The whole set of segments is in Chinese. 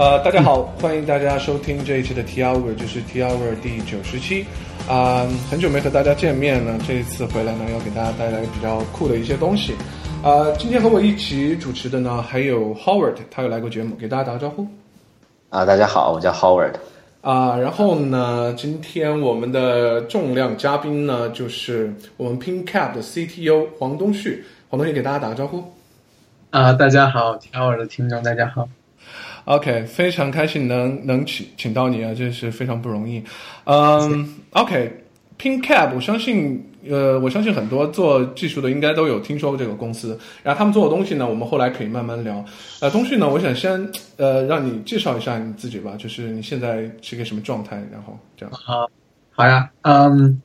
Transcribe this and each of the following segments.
呃，大家好，欢迎大家收听这一期的 T Hour，就是 T Hour 第九十期。啊、很久没和大家见面了，这一次回来呢，要给大家带来比较酷的一些东西。啊、今天和我一起主持的呢，还有 Howard，他有来过节目，给大家打个招呼。啊，大家好，我叫 Howard。啊、然后呢，今天我们的重量嘉宾呢，就是我们 PinCap 的 CTO 黄东旭。黄东旭给大家打个招呼。啊、大家好，，T Hour 的听众大家好。OK，非常开心能能请请到你啊，这是非常不容易。嗯，OK，PinCap，我相信呃，我相信很多做技术的应该都有听说过这个公司。然后他们做的东西呢，我们后来可以慢慢聊。呃，东旭呢，我想先呃让你介绍一下你自己吧，就是你现在是个什么状态，然后这样。好呀，嗯，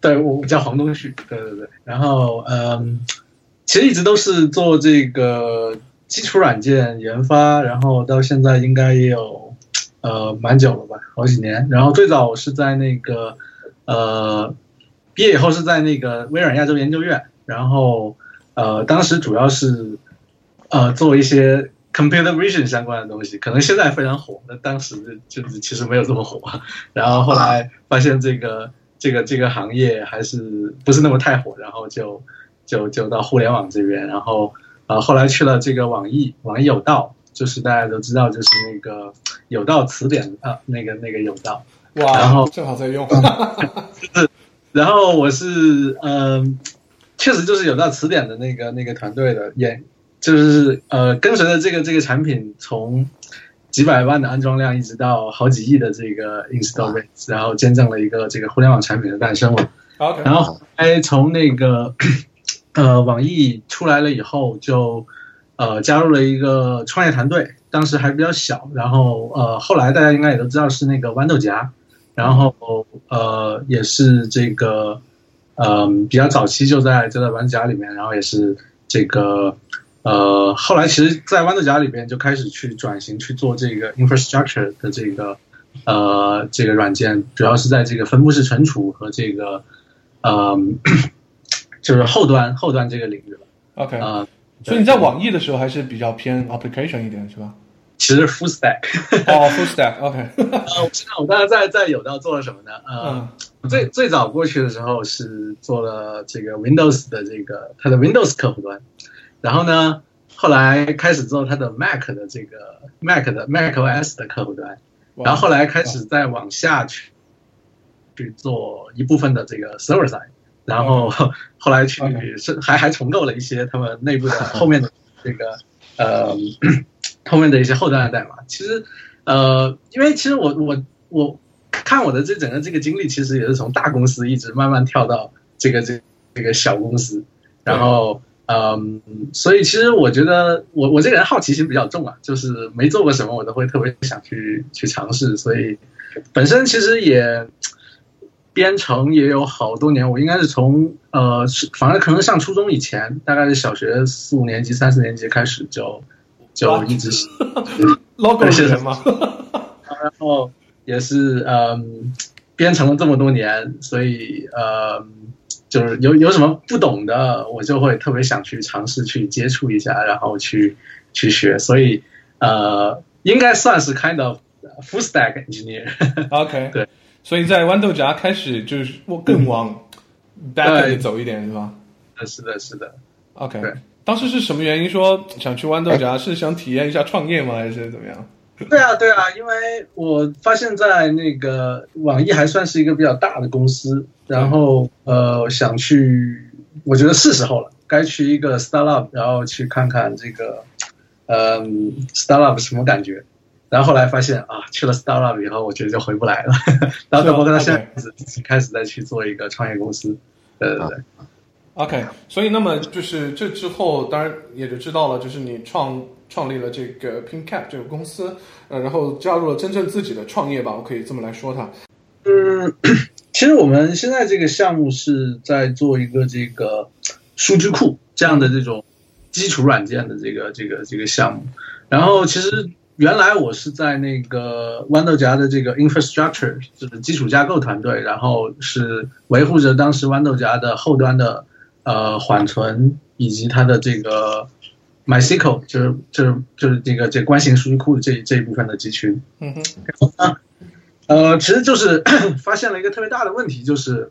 对我叫黄东旭，对对对，然后嗯，其实一直都是做这个基础软件研发，然后到现在应该也有呃蛮久了吧，好几年。然后最早我是在那个呃毕业以后是在那个微软亚洲研究院，然后呃当时主要是呃做一些 computer vision 相关的东西，可能现在非常火，那当时就是其实没有这么火。然后后来发现这个这个这个行业还是不是那么太火，然后就就就到互联网这边，然后呃后来去了这个网易，网易有道，就是大家都知道，就是那个有道词典啊，那个那个有道。哇，然后正好在用。然后我是嗯、确实就是有道词典的那个那个团队的，也就是呃跟随着这个这个产品从几百万的安装量一直到好几亿的这个 install rate，然后见证了一个这个互联网产品的诞生了。OK，然后哎，从那个呃网易出来了以后，就呃加入了一个创业团队，当时还比较小。然后呃后来大家应该也都知道是那个豌豆荚，然后呃也是这个嗯、比较早期就在就在豌豆荚里面，然后也是这个。呃，后来其实，在豌豆荚里边就开始去转型去做这个 infrastructure 的这个呃这个软件，主要是在这个分布式存储和这个嗯，就是后端后端这个领域了。OK，、啊、所以你在网易的时候还是比较偏 application 一点，是吧？其实 full stack。哦，full stack，OK，、呃，我知道我刚才在在有道做了什么呢？呃，嗯。最最早过去的时候是做了这个 Windows 的这个它的 Windows 客户端，然后呢，后来开始做它的 Mac 的这个 Mac 的 Mac OS 的客户端，然后后来开始再往下去去做一部分的这个 server side，然后 后来去是还还重构了一些他们内部的 后面的这个呃后面的一些后端的代码。其实呃，因为其实我我我看我的这整个这个经历，其实也是从大公司一直慢慢跳到这个这这个小公司，然后。嗯，所以其实我觉得我我这个人好奇心比较重啊，就是没做过什么我都会特别想去去尝试，所以本身其实也编程也有好多年，我应该是从呃，是反正可能上初中以前，大概是小学四五年级、三四年级开始就就一直 logo 对是人吗？然后也是嗯，编程了这么多年，所以呃，就是有有什么不懂的，我就会特别想去尝试去接触一下，然后去去学，所以呃，应该算是 kind of full stack engineer。OK，对，所以在豌豆荚开始就是我更往 back end 走一点，是吧是的，是的。？OK，对当时是什么原因说想去豌豆荚？是想体验一下创业吗？还是怎么样？对啊，对啊，因为我发现，在那个网易还算是一个比较大的公司，然后呃，想去，我觉得是时候了，该去一个 startup，然后去看看这个，嗯，startup 什么感觉。然后后来发现啊，去了 startup 以后，我觉得就回不来了。然后包括他现在开始开始再去做一个创业公司，对对对。OK，所以那么就是这之后，当然也就知道了，就是你创创立了这个 PinCap 这个公司，呃，然后加入了真正自己的创业吧，我可以这么来说它。嗯，其实我们现在这个项目是在做一个这个数据库这样的这种基础软件的这个这个这个项目。然后其实原来我是在那个豌豆荚的这个 infrastructure 就是基础架构团队，然后是维护着当时豌豆荚的后端的呃缓存以及它的这个 MySQL 就是就是就是这个这关系数据库的这这一部分的集群。嗯哼，呃，其实就是 发现了一个特别大的问题，就是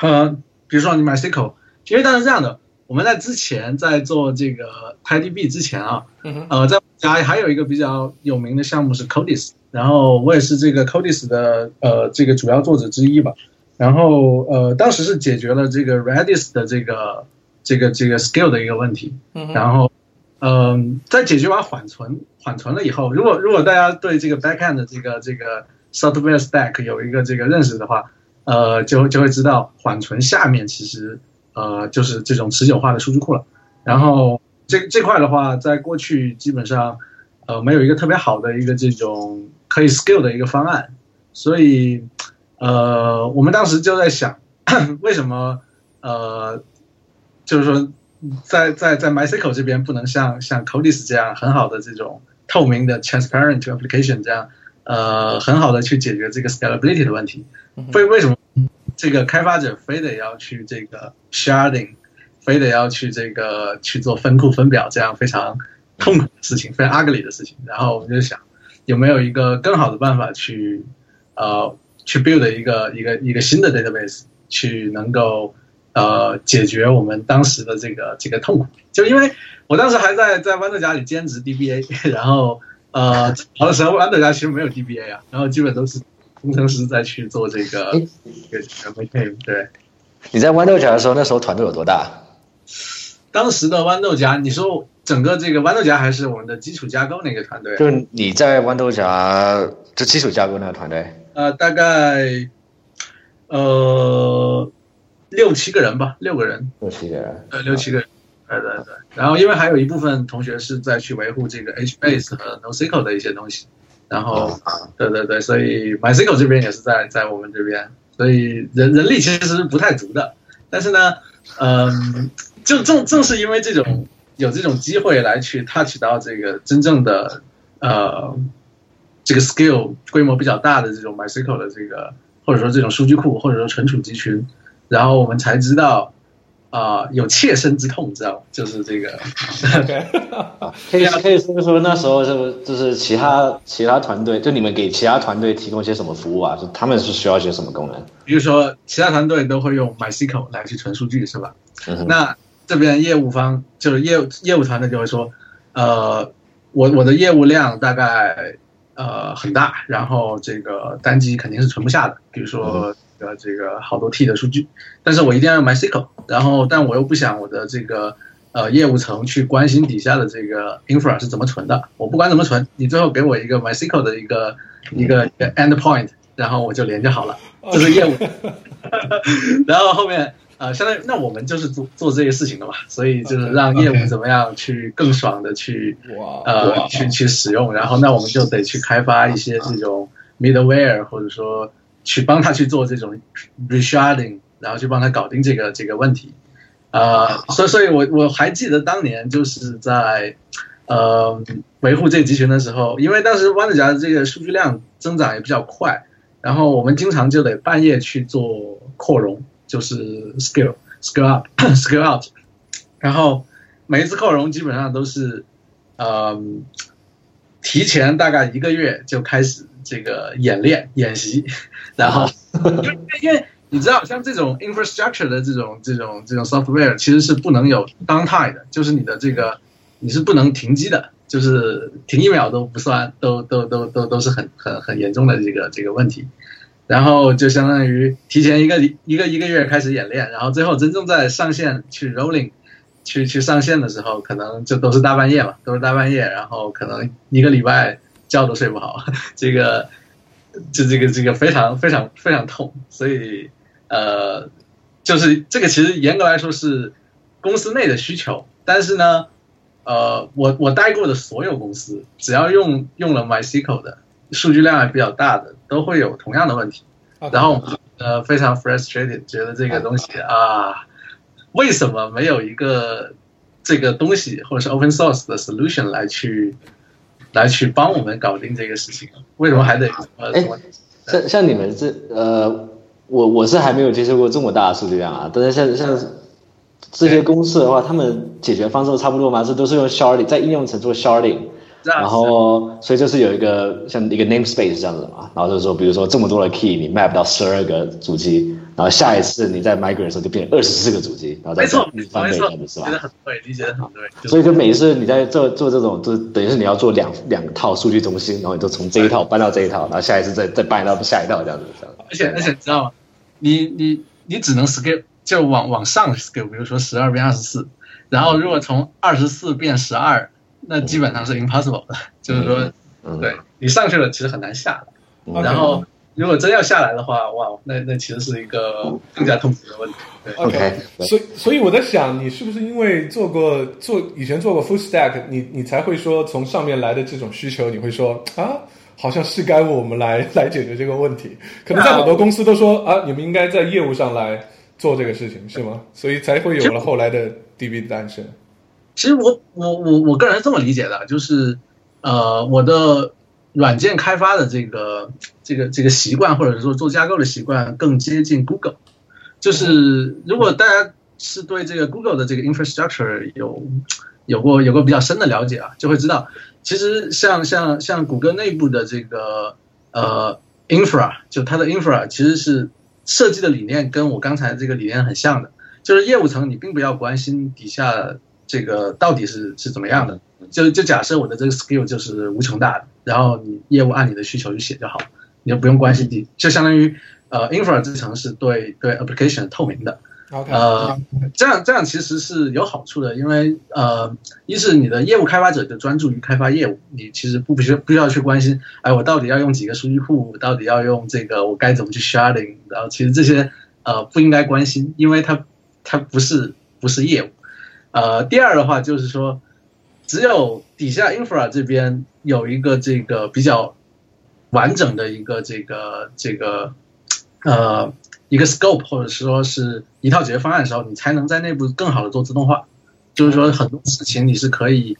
呃，比如说你 MySQL，因为它是这样的，我们在之前在做这个 TiDB 之前啊，嗯，呃，在家还有一个比较有名的项目是 Codis，然后我也是这个 Codis 的呃这个主要作者之一吧。然后呃，当时是解决了这个 Redis 的这个这个这个 skill 的一个问题。然后嗯、在解决完缓存缓存了以后，如果如果大家对这个 backend 的这个这个 software stack 有一个这个认识的话，呃，就就会知道缓存下面其实呃就是这种持久化的数据库了。然后这这块的话，在过去基本上呃没有一个特别好的一个这种可以 scale 的一个方案，所以呃我们当时就在想，为什么呃就是说在在在 MySQL 这边不能像像 Codis 这样很好的这种透明的 transparent application 这样呃很好的去解决这个 scalability 的问题？为为什么这个开发者非得要去这个 sharding，非得要去这个去做分库分表这样非常痛苦的事情，非常 ugly 的事情？然后我们就想有没有一个更好的办法去呃去 build 一个一个一个新的 database，去能够呃解决我们当时的这个这个痛苦。就因为我当时还在在豌豆荚里兼职 DBA，然后呃好的时候豌豆荚其实没有 DBA 啊，然后基本都是工程师在去做这个诶这个这个 maintain。对，你在豌豆荚的时候，那时候团队有多大？当时的豌豆荚，你说整个这个豌豆荚还是我们的基础架构那个团队？就是你在豌豆荚就基础架构那个团队，呃，大概呃六七个人吧，六个人，六七个人。呃，六七个人，对对对。然后因为还有一部分同学是在去维护这个 HBase 和 NoSQL 的一些东西，然后对对对，所以 MySQL 这边也是在在我们这边，所以人人力其实是不太足的。但是呢，嗯，就正正是因为这种有这种机会来去 touch 到这个真正的呃这个 skill 规模比较大的这种 MySQL 的这个或者说这种数据库或者说存储集群，然后我们才知道啊、有切身之痛，知道吗？就是这个可以可以说一说那时候就就是其他其他团队，就你们给其他团队提供一些什么服务啊？就他们是需要一些什么功能？比如说其他团队都会用 MySQL 来去存数据，是吧？嗯那这边业务方就是业务业务团队就会说，呃，我我的业务量大概呃很大，然后这个单机肯定是存不下的，比如说呃这个好多 T 的数据，但是我一定要用 MySQL，然后但我又不想我的这个呃业务层去关心底下的这个 infra 是怎么存的，我不管怎么存，你最后给我一个 MySQL 的一个一个一个 endpoint，然后我就连接好了，这是业务。然后后面呃，相当于那我们就是做做这些事情的嘛，所以就是让业务怎么样去更爽的去哇，呃去去使用，然后那我们就得去开发一些这种 middleware，或者说去帮他去做这种 resharding，然后去帮他搞定这个这个问题。呃，所以所以我我还记得当年就是在呃维护这个集群的时候，因为当时豌豆荚的这个数据量增长也比较快，然后我们经常就得半夜去做扩容，就是 scale scale up scale out，然后每一次扩容基本上都是，嗯，提前大概一个月就开始这个演练演习，然后因为因为你知道，像这种 infrastructure 的这种这种这种 software 其实是不能有 downtime 的，就是你的这个你是不能停机的，就是停一秒都不算，都都都都都是很很很严重的这个这个问题。然后就相当于提前一个一个一个月开始演练，然后最后真正在上线去 rolling，去去上线的时候，可能就都是大半夜嘛，都是大半夜，然后可能一个礼拜觉都睡不好，这个就这个这个非常非常非常痛，所以呃，就是这个其实严格来说是公司内的需求，但是呢，呃，我我待过的所有公司，只要用用了 MySQL 的，数据量还比较大的，都会有同样的问题。然后呃非常 frustrated，觉得这个东西啊，为什么没有一个这个东西或者是 open source 的 solution 来去来去帮我们搞定这个事情？为什么还得呃哎像像你们这呃，我我是还没有接触过这么大的数据量啊，但是像像这些公司的话，他们解决方式都差不多吗？这都是用 sharding 在应用层做 sharding，然后所以就是有一个像一个 namespace 这样子嘛，然后就是说，比如说这么多的 key 你 map 到十二个主机，然后下一次你在 migrate 的时候就变二十四个主机，然后再翻倍没错，这样子是吧理解？得很对，理解得很对。所以就每一次你在做做这种，就等于是你要做两两套数据中心，然后你就从这一套搬到这一套，然后下一次再再搬到下一套这样子。这样而且而且你知道吗？你你你只能 scale 就往往上 scale，比如说十二变二十四，然后如果从二十四变十二，那基本上是 impossible 的，就是说，嗯，对你上去了，其实很难下来。嗯然后如果真要下来的话，哇，那那其实是一个更加痛苦的问题。对，OK，所以所以我在想，你是不是因为做过做以前做过 full stack，你你才会说从上面来的这种需求，你会说啊，好像是该我们来来解决这个问题。可能在很多公司都说啊，你们应该在业务上来做这个事情，是吗？所以才会有了后来的 DB 的诞生。其实我我我我个人是这么理解的，就是呃，我的软件开发的这个这个这个习惯，或者说做架构的习惯，更接近 Google。就是如果大家是对这个 Google 的这个 infrastructure 有有过有过比较深的了解啊，就会知道，其实像像像谷歌内部的这个呃 infra，就它的 infra 其实是设计的理念跟我刚才这个理念很像的，就是业务层你并不要关心底下这个到底是是怎么样的，就就假设我的这个 skill 就是无穷大的，然后你业务按你的需求去写就好，你就不用关心你，就相当于呃 infra 这层是对对 application 透明的，OK，呃，这样这样其实是有好处的，因为呃，一是你的业务开发者就专注于开发业务，你其实不必须不需要去关心，哎，我到底要用几个数据库，我到底要用这个，我该怎么去 sharding，然后其实这些呃不应该关心，因为它它不是不是业务。呃，第二的话就是说，只有底下 infra 这边有一个这个比较完整的一个这个这个呃一个 scope 或者说是一套解决方案的时候，你才能在内部更好的做自动化。就是说很多事情你是可以，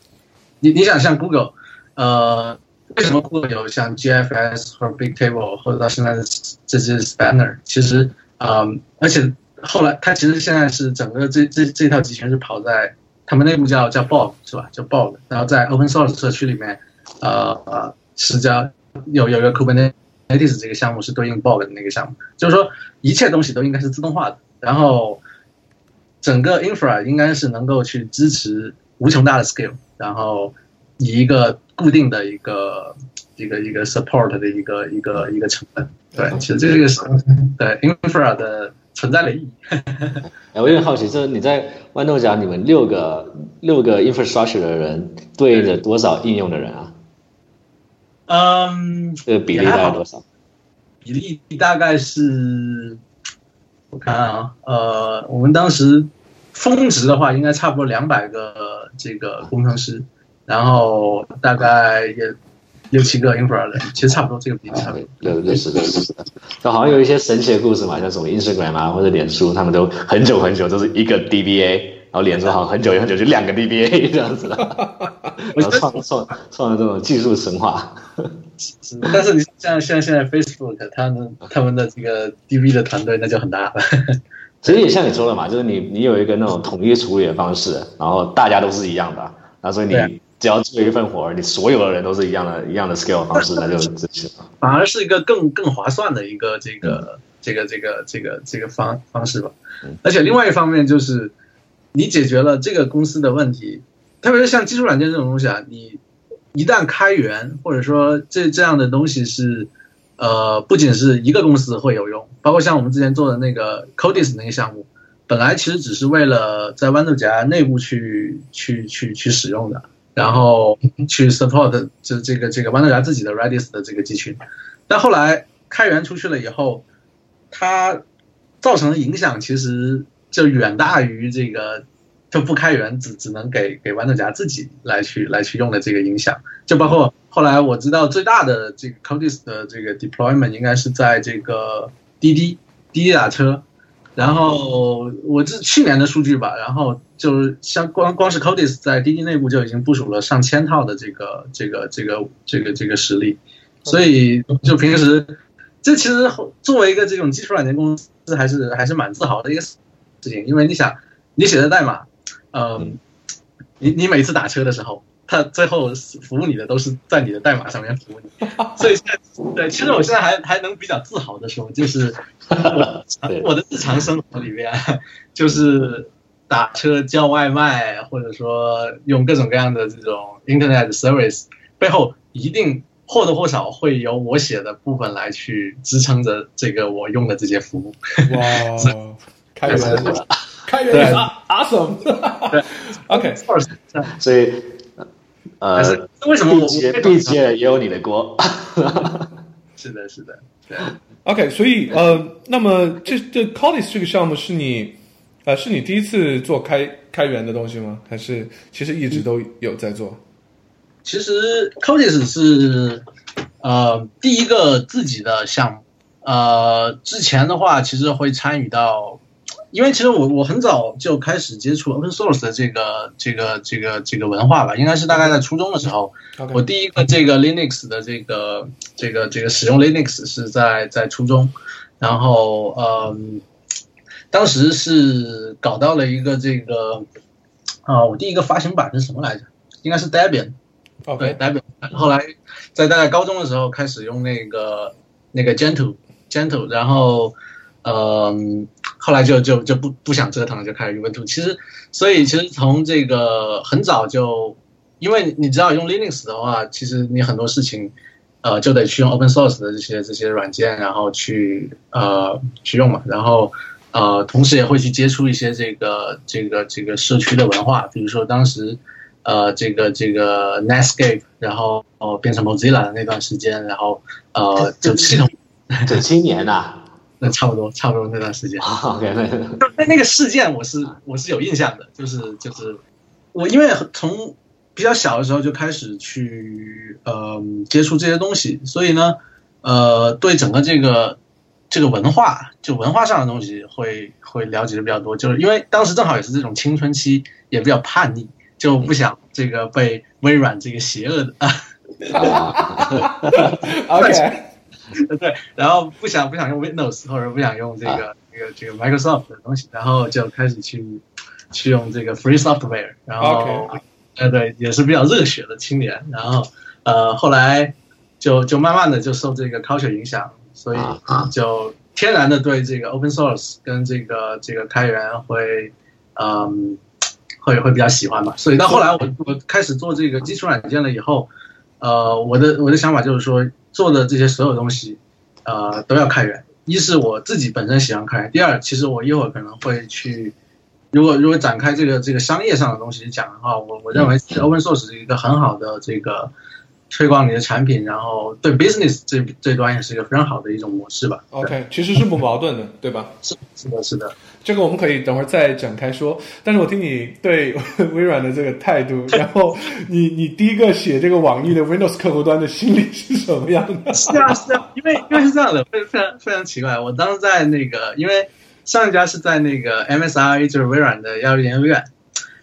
你你想像 Google，呃，为什么 Google 有像 GFS 或者 Bigtable 或者到现在的这些 Spanner，其实呃，而且后来他其实现在是整个这这这套集群是跑在他们内部叫叫 Bog 是吧？叫 Bog，然后在 Open Source 社区里面，呃呃是叫有有一个 Kubernetes 这个项目是对应 Bog 的那个项目，就是说一切东西都应该是自动化的，然后整个 infra 应该是能够去支持无穷大的 scale，然后以一个固定的一个一个一个 support 的一个一个一个成本。对，其实这个是对 infra 的存在的意义。哎，我有点好奇，就是你在豌豆荚，你们六个六个 infrastructure 的人对应着多少应用的人啊？嗯，这个比例大概多少？比例大概是，我看啊，呃，我们当时峰值的话，应该差不多两百个这个工程师，然后大概也六七个 infra 人，其实差不多这个比例差不多。对对是的，是的。就好像有一些神奇的故事嘛，像什么 Instagram 啊或者脸书，他们都很久很久都是一个 DBA，然后脸书好像很久很久就两个 DBA 这样子的，然后创创创了这种技术神话。是但是你像像现在 Facebook 他们他们的这个 DB 的团队那就很大了。其实也像你说的嘛，就是你你有一个那种统一处理的方式，然后大家都是一样的，然后所以你只要做一份活儿，你所有的人都是一样的 一样的 scale 方式，那就执行了。反而是一个更更划算的一个这个这个这个这个这个方方式吧嗯。而且另外一方面就是，你解决了这个公司的问题，特别是像基础软件这种东西啊，你一旦开源或者说这这样的东西是，呃，不仅是一个公司会有用，包括像我们之前做的那个 Codis 那个项目，本来其实只是为了在豌豆荚内部去去去去使用的。然后去 support 这这个这个豌豆荚自己的 Redis 的这个集群，但后来开源出去了以后，它造成的影响其实就远大于这个就不开源只只能给给豌豆荚自己来去来去用的这个影响，就包括后来我知道最大的这个 Codis 的这个 deployment 应该是在这个滴滴滴滴打车，然后我这去年的数据吧，然后就是像光光是 Codis 在滴滴内部就已经部署了上千套的这个这个这个这个这个实力，所以就平时这其实作为一个这种基础软件公司还是还是蛮自豪的一个事情，因为你想你写的代码，嗯，你你每次打车的时候，他最后服务你的都是在你的代码上面服务你，所以现在对，其实我现在还还能比较自豪的说，就是 我我的日常生活里面，就是打车叫外卖，或者说用各种各样的这种 Internet service 背后一定。或多或少会有我写的部分来去支撑着这个我用的这些服务。哇，开源，开源，awesome。对，OK，所以，呃，为什么我毕节也有你的锅？是的，是的，对。OK，所以呃，那么这这 Collis 这个项目是你呃是你第一次做开开源的东西吗？还是其实一直都有在做？其实 Codis 是呃第一个自己的项目，呃之前的话其实会参与到，因为其实我我很早就开始接触 Open Source 的这个这个这个这个文化吧，应该是大概在初中的时候，我第一个这个 Linux 的这个这个这个使用 Linux 是在在初中，然后嗯当时是搞到了一个这个啊我第一个发行版是什么来着？应该是 Debian。对，Debian 后来在大概高中的时候开始用那个那个 Gentle Gentle，然后嗯，后来就就就不不想折腾了，就开始用 Ubuntu。其实，所以其实从这个很早就，因为你知道用 Linux 的话，其实你很多事情呃就得去用 Open Source 的这些这些软件，然后去呃去用嘛，然后呃同时也会去接触一些这个这个这个社区的文化，比如说当时。呃，这个这个 Netscape，然后哦变成 Mozilla 的那段时间，然后呃就系统九七年呐，那差不多差不多那段时间。OK，那那个事件我是我是有印象的，就是就是我因为从比较小的时候就开始去呃接触这些东西，所以呢呃对整个这个这个文化就文化上的东西会会了解的比较多，就是因为当时正好也是这种青春期，也比较叛逆。就不想这个被微软这个邪恶的 啊，OK，对，然后不想不想用 Windows 或者不想用这个这个这个 Microsoft 的东西，然后就开始去去用这个 Free Software，然后呃对，也是比较热血的青年，然后呃后来就就慢慢的就受这个 culture 影响，所以就天然的对这个 Open Source 跟这个这个开源会嗯。会会比较喜欢吧，所以到后来我我开始做这个基础软件了以后，呃，我的我的想法就是说，做的这些所有东西，呃，都要开源。一是我自己本身喜欢开源，第二，其实我一会儿可能会去，如果如果展开这个这个商业上的东西讲的话，我我认为 open source 是一个很好的这个。推广你的产品，然后对 business 这这端也是一个非常好的一种模式吧。OK，其实是不矛盾的，对吧？是是的，是的。这个我们可以等会儿再展开说。但是我听你对微软的这个态度，然后你你第一个写这个网易的 Windows 客户端的心理是什么样的？是啊是啊，因为因为是这样的，非非常非常奇怪。我当时在那个，因为上一家是在那个 MSI，就是微软的药业研究院。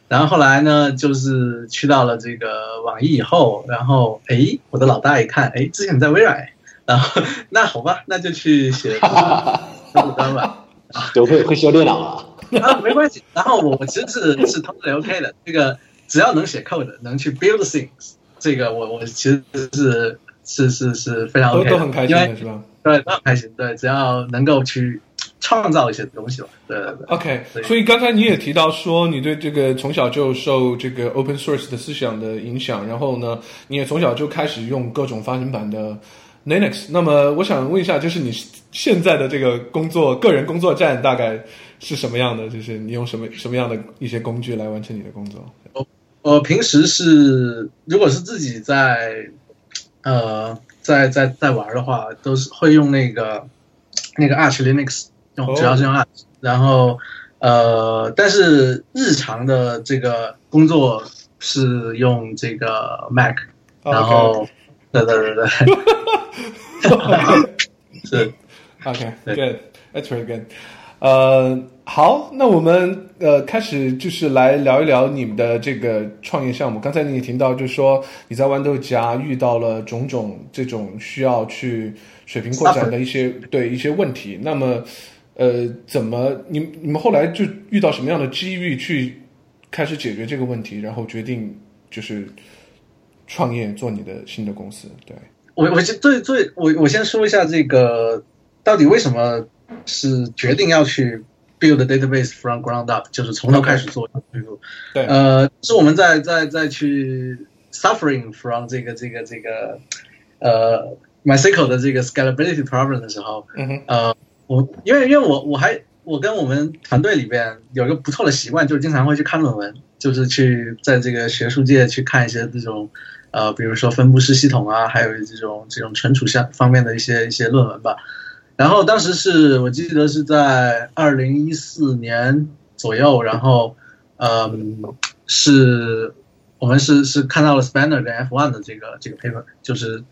然后后来呢，就是去到了这个网易以后，然后哎，我的老大一看，哎，之前在微软，然后那好吧，那就去写 客户端吧，都会会修电脑啊，啊，没关系。然后我我其实是是 totally OK 的，这个只要能写 code，能去 build things，这个我我其实是是是是非常 OK，都很开心的，是吧？对，都很开心，对，只要能够去。创造一些东西吧，对对对。OK，所以刚才你也提到说，你对这个从小就受这个 Open Source 的思想的影响，然后呢，你也从小就开始用各种发行版的 Linux。那么，我想问一下，就是你现在的这个工作，个人工作站大概是什么样的？就是你用什么什么样的一些工具来完成你的工作？我我平时是，如果是自己在呃在在在玩的话，都是会用那个那个 Arch Linux。用主要是用 Arch，然后呃，但是日常的这个工作是用这个 Mac，然后对对对对，是 OK，Good，That's very good。呃，好，那我们呃开始就是来聊一聊你们的这个创业项目。刚才你也听到，就是说你在豌豆荚遇到了种种这种需要去水平扩展的一些对一些问题，那么。呃，怎么你你们后来就遇到什么样的机遇去开始解决这个问题，然后决定就是创业做你的新的公司？对我，我先最最我我先说一下这个到底为什么是决定要去 build database from ground up，就是从头开始做。对，呃，是我们在在在去 suffering from 这个这个这个呃 MySQL 的这个 scalability problem 的时候，嗯，呃。我因为因为我我还我跟我们团队里边有一个不错的习惯，就是经常会去看论文，就是去在这个学术界去看一些这种，呃，比如说分布式系统啊，还有这种这种存储相方面的一些一些论文吧。然后当时是我记得是在二零一四年左右，然后，嗯，是我们是是看到了 Spanner 跟 F1 的这个这个 paper，就是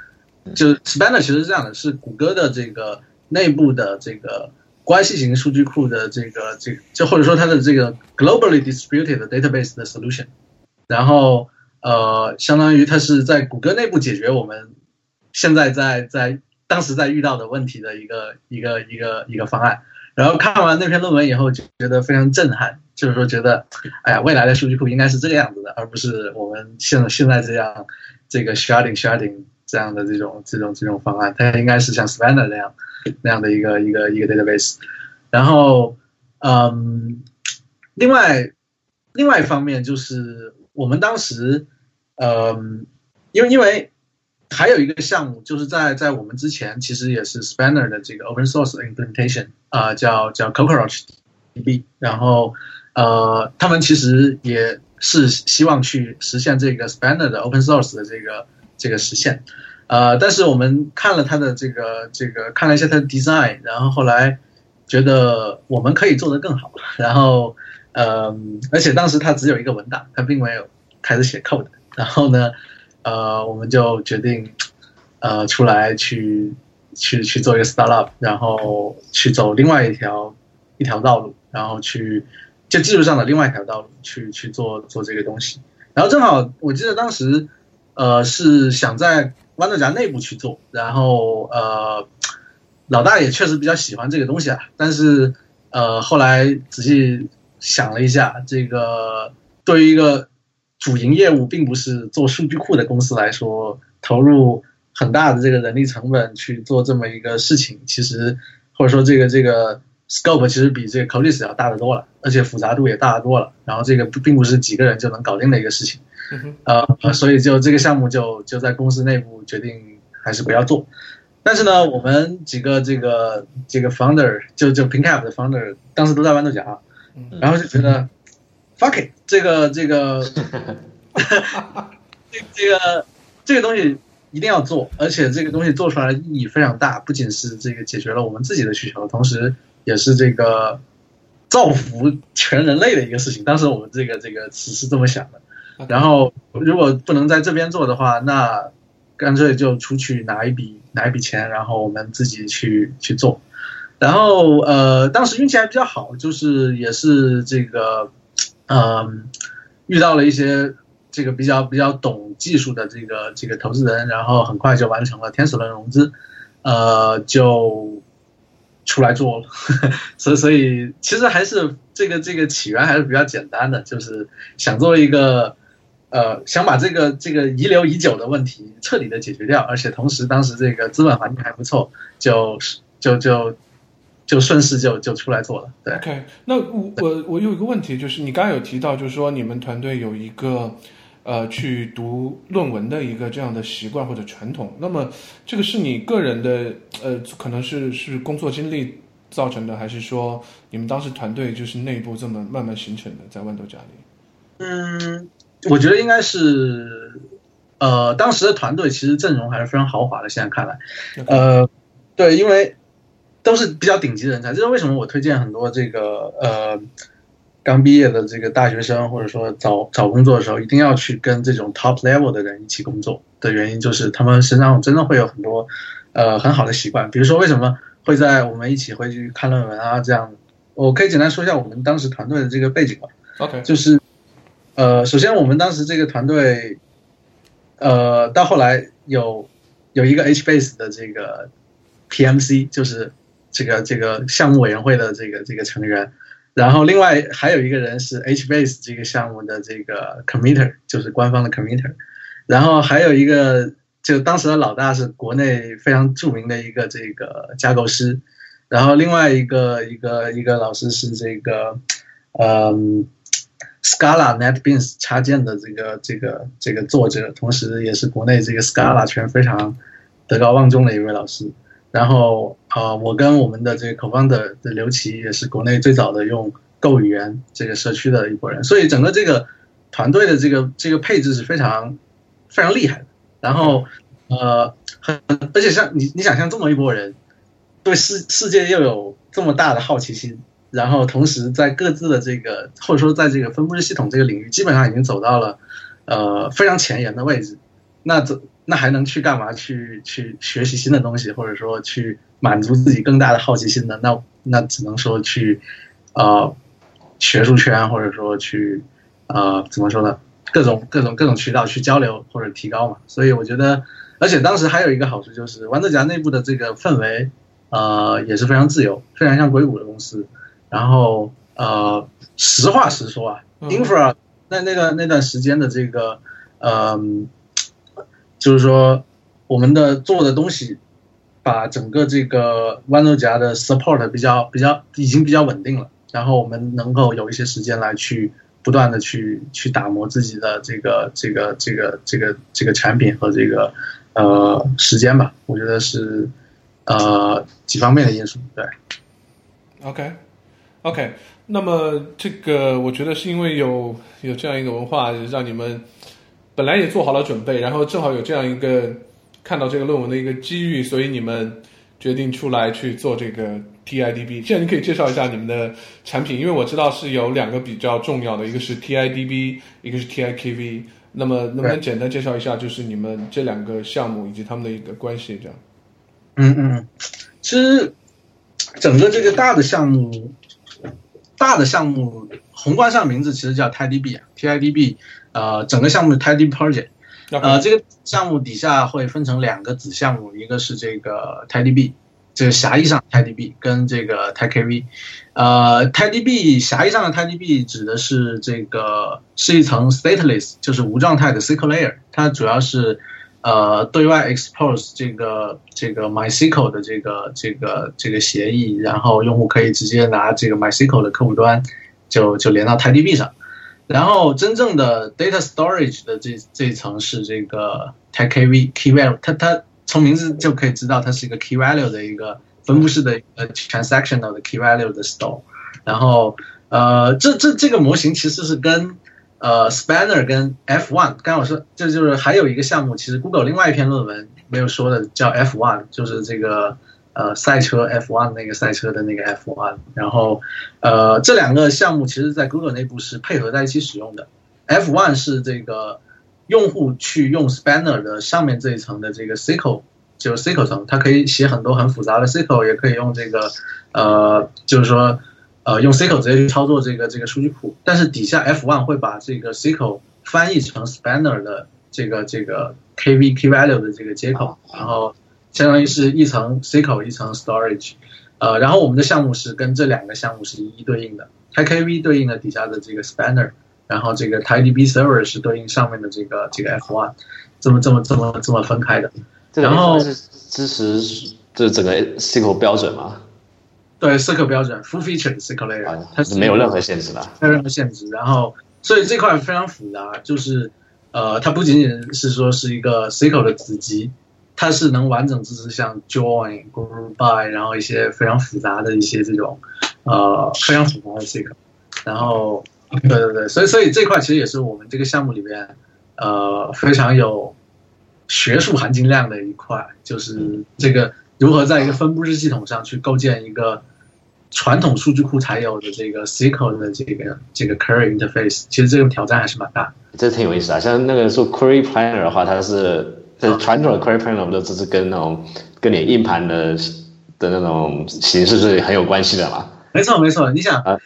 就 Spanner 其实是这样的，是谷歌的这个。内部的这个关系型数据库的这个这就或者说它的这个 globally distributed database 的 solution，然后呃，相当于它是在谷歌内部解决我们现在在在当时在遇到的问题的一个一个一个一个方案。然后看完那篇论文以后，就觉得非常震撼，就是说觉得，哎呀，未来的数据库应该是这个样子的，而不是我们现现在这样这个 sharding sharding 这样的这种这种这种方案，它应该是像 Spanner 那样。那样的一个一个一个 database，然后，嗯，另外，另外一方面就是我们当时，嗯，因为因为还有一个项目，就是在在我们之前其实也是 Spanner 的这个 open source implementation 啊，叫叫 Cockroach DB，然后呃，他们其实也是希望去实现这个 Spanner 的 open source 的这个这个实现。呃，但是我们看了他的这个这个，看了一下他的 design，然后后来觉得我们可以做得更好。然后，呃，而且当时他只有一个文档，他并没有开始写 code。然后呢，呃，我们就决定，呃，出来去去去做一个 startup，然后去走另外一条一条道路，然后去就技术上的另外一条道路去去做做这个东西。然后正好我记得当时，呃，是想在豌豆荚内部去做，然后呃，老大也确实比较喜欢这个东西啊。但是呃，后来仔细想了一下，这个对于一个主营业务并不是做数据库的公司来说，投入很大的这个人力成本去做这么一个事情，其实或者说这个这个 scope 其实比这个 c o l i s 要大得多了，而且复杂度也大得多了。然后这个并不是几个人就能搞定的一个事情。呃，所以就这个项目就就在公司内部决定还是不要做，但是呢，我们几个这个这个 founder 就就 PinCap 的 founder 当时都在豌豆荚，然后就觉得 fuck it，这个这个这 这个这个东西一定要做，而且这个东西做出来意义非常大，不仅是这个解决了我们自己的需求，同时也是这个造福全人类的一个事情。当时我们这个这个只是这么想的。然后，如果不能在这边做的话，那干脆就出去拿一笔拿一笔钱，然后我们自己去去做。然后，呃，当时运气还比较好，就是也是这个，嗯，遇到了一些这个比较比较懂技术的这个这个投资人，然后很快就完成了天使轮融资，呃，就出来做了。所以，所以其实还是这个这个起源还是比较简单的，就是想做一个。呃，想把这个这个遗留已久的问题彻底的解决掉，而且同时当时这个资本环境还不错，就就就就顺势就就出来做了。对，OK，那我我我有一个问题，就是你刚刚有提到，就是说你们团队有一个呃去读论文的一个这样的习惯或者传统，那么这个是你个人的呃，可能是是工作经历造成的，还是说你们当时团队就是内部这么慢慢形成的，在豌豆荚里？嗯。我觉得应该是，呃，当时的团队其实阵容还是非常豪华的。现在看来，呃，对，因为都是比较顶级的人才。这是为什么我推荐很多这个呃刚毕业的这个大学生，或者说找找工作的时候，一定要去跟这种 top level 的人一起工作的原因，就是他们身上真的会有很多呃很好的习惯。比如说，为什么会在我们一起会去看论文啊？这样，我可以简单说一下我们当时团队的这个背景吧。OK，就是。呃，首先我们当时这个团队，呃，到后来有有一个 HBase 的这个 PMC，就是这个这个项目委员会的这个这个成员，然后另外还有一个人是 HBase 这个项目的这个 committer，就是官方的 committer，然后还有一个就当时的老大是国内非常著名的一个这个架构师，然后另外一个一个一个老师是这个嗯。Scala NetBeans 插件的这个这个这个作者，同时也是国内这个 Scala 圈非常德高望重的一位老师。然后呃，我跟我们的这个 Co-founder 的刘琦也是国内最早的用 Go 语言这个社区的一拨人。所以整个这个团队的这个这个配置是非常非常厉害的。然后呃，很而且像你你想象这么一拨人，对世世界又有这么大的好奇心。然后同时在各自的这个或者说在这个分布式系统这个领域，基本上已经走到了，呃非常前沿的位置。那这那还能去干嘛？去去学习新的东西，或者说去满足自己更大的好奇心的？那那只能说去，呃，学术圈或者说去，呃怎么说呢？各种各种各种渠道去交流或者提高嘛。所以我觉得，而且当时还有一个好处就是，豌豆荚内部的这个氛围，呃也是非常自由，非常像硅谷的公司。然后呃，实话实说啊，infra 那那个那段时间的这个，嗯，就是说我们的做的东西，把整个这个豌豆荚的 support 比较比较已经比较稳定了，然后我们能够有一些时间来去不断的去去打磨自己的这个这个这个这个这个产品和这个呃时间吧，我觉得是呃几方面的因素，对，OK。OK，那么这个我觉得是因为有有这样一个文化，让你们本来也做好了准备，然后正好有这样一个看到这个论文的一个机遇，所以你们决定出来去做这个 TIDB。现在你可以介绍一下你们的产品，因为我知道是有两个比较重要的，一个是 TIDB，一个是 TIKV。那么能不能简单介绍一下，就是你们这两个项目以及他们的一个关系？这样。嗯嗯，其实整个这个大的项目。大的项目宏观上名字其实叫 TIDB 啊，TIDB，呃，整个项目 TIDB Project，呃，这个项目底下会分成两个子项目，一个是这个 TIDB，这个狭义上 TIDB 跟这个 TIKV，呃，TIDB 狭义上的 TIDB 指的是这个是一层 stateless，就是无状态的 SQL layer，它主要是。呃，对外 expose 这个这个 MySQL 的这个这个这个协议，然后用户可以直接拿这个 MySQL 的客户端就就连到 TiDB 上，然后真正的 data storage 的这这一层是这个 TiKV Key Value，它它从名字就可以知道它是一个 Key Value 的一个分布式的呃 transactional 的 Key Value 的 store，然后呃这这这个模型其实是跟呃，Spanner 跟 F1，刚我说，这就是还有一个项目，其实 Google 另外一篇论文没有说的，叫 F1，就是这个呃赛车 F1 那个赛车的那个 F1。然后呃，这两个项目其实在 Google 内部是配合在一起使用的。F1 是这个用户去用 Spanner 的上面这一层的这个 SQL，就是 SQL 层，它可以写很多很复杂的 SQL，也可以用这个呃，就是说。呃，用 SQL 直接去操作这个这个数据库，但是底下 F1 会把这个 SQL 翻译成 Spanner 的这个这个 KV Key Value 的这个接口，然后相当于是一层 SQL 一层 Storage，呃，然后我们的项目是跟这两个项目是一一对应的，TiKV 对应的底下的这个 Spanner，然后这个 TiDB Server 是对应上面的这个这个 F1，这么这么这么这么分开的，然后是支持这整个 SQL 标准吗？对，SQL 标准，full feature SQL layer，它是没有任何限制的，没有任何限制。然后，所以这块非常复杂，就是呃，它不仅仅是说是一个 SQL 的子集，它是能完整支持像 join、group by，然后一些非常复杂的一些这种呃非常复杂的 SQL。然后，对对对，所以所以这块其实也是我们这个项目里面呃非常有学术含金量的一块，就是这个。如何在一个分布式系统上去构建一个传统数据库才有的这个 SQL 的这个这个 query interface？其实这个挑战还是蛮大。这挺有意思啊，像那个做 query planner 的话，它是传统的 query 们都只是跟那种跟你硬盘的的那种形式是很有关系的嘛。没错没错，你想啊，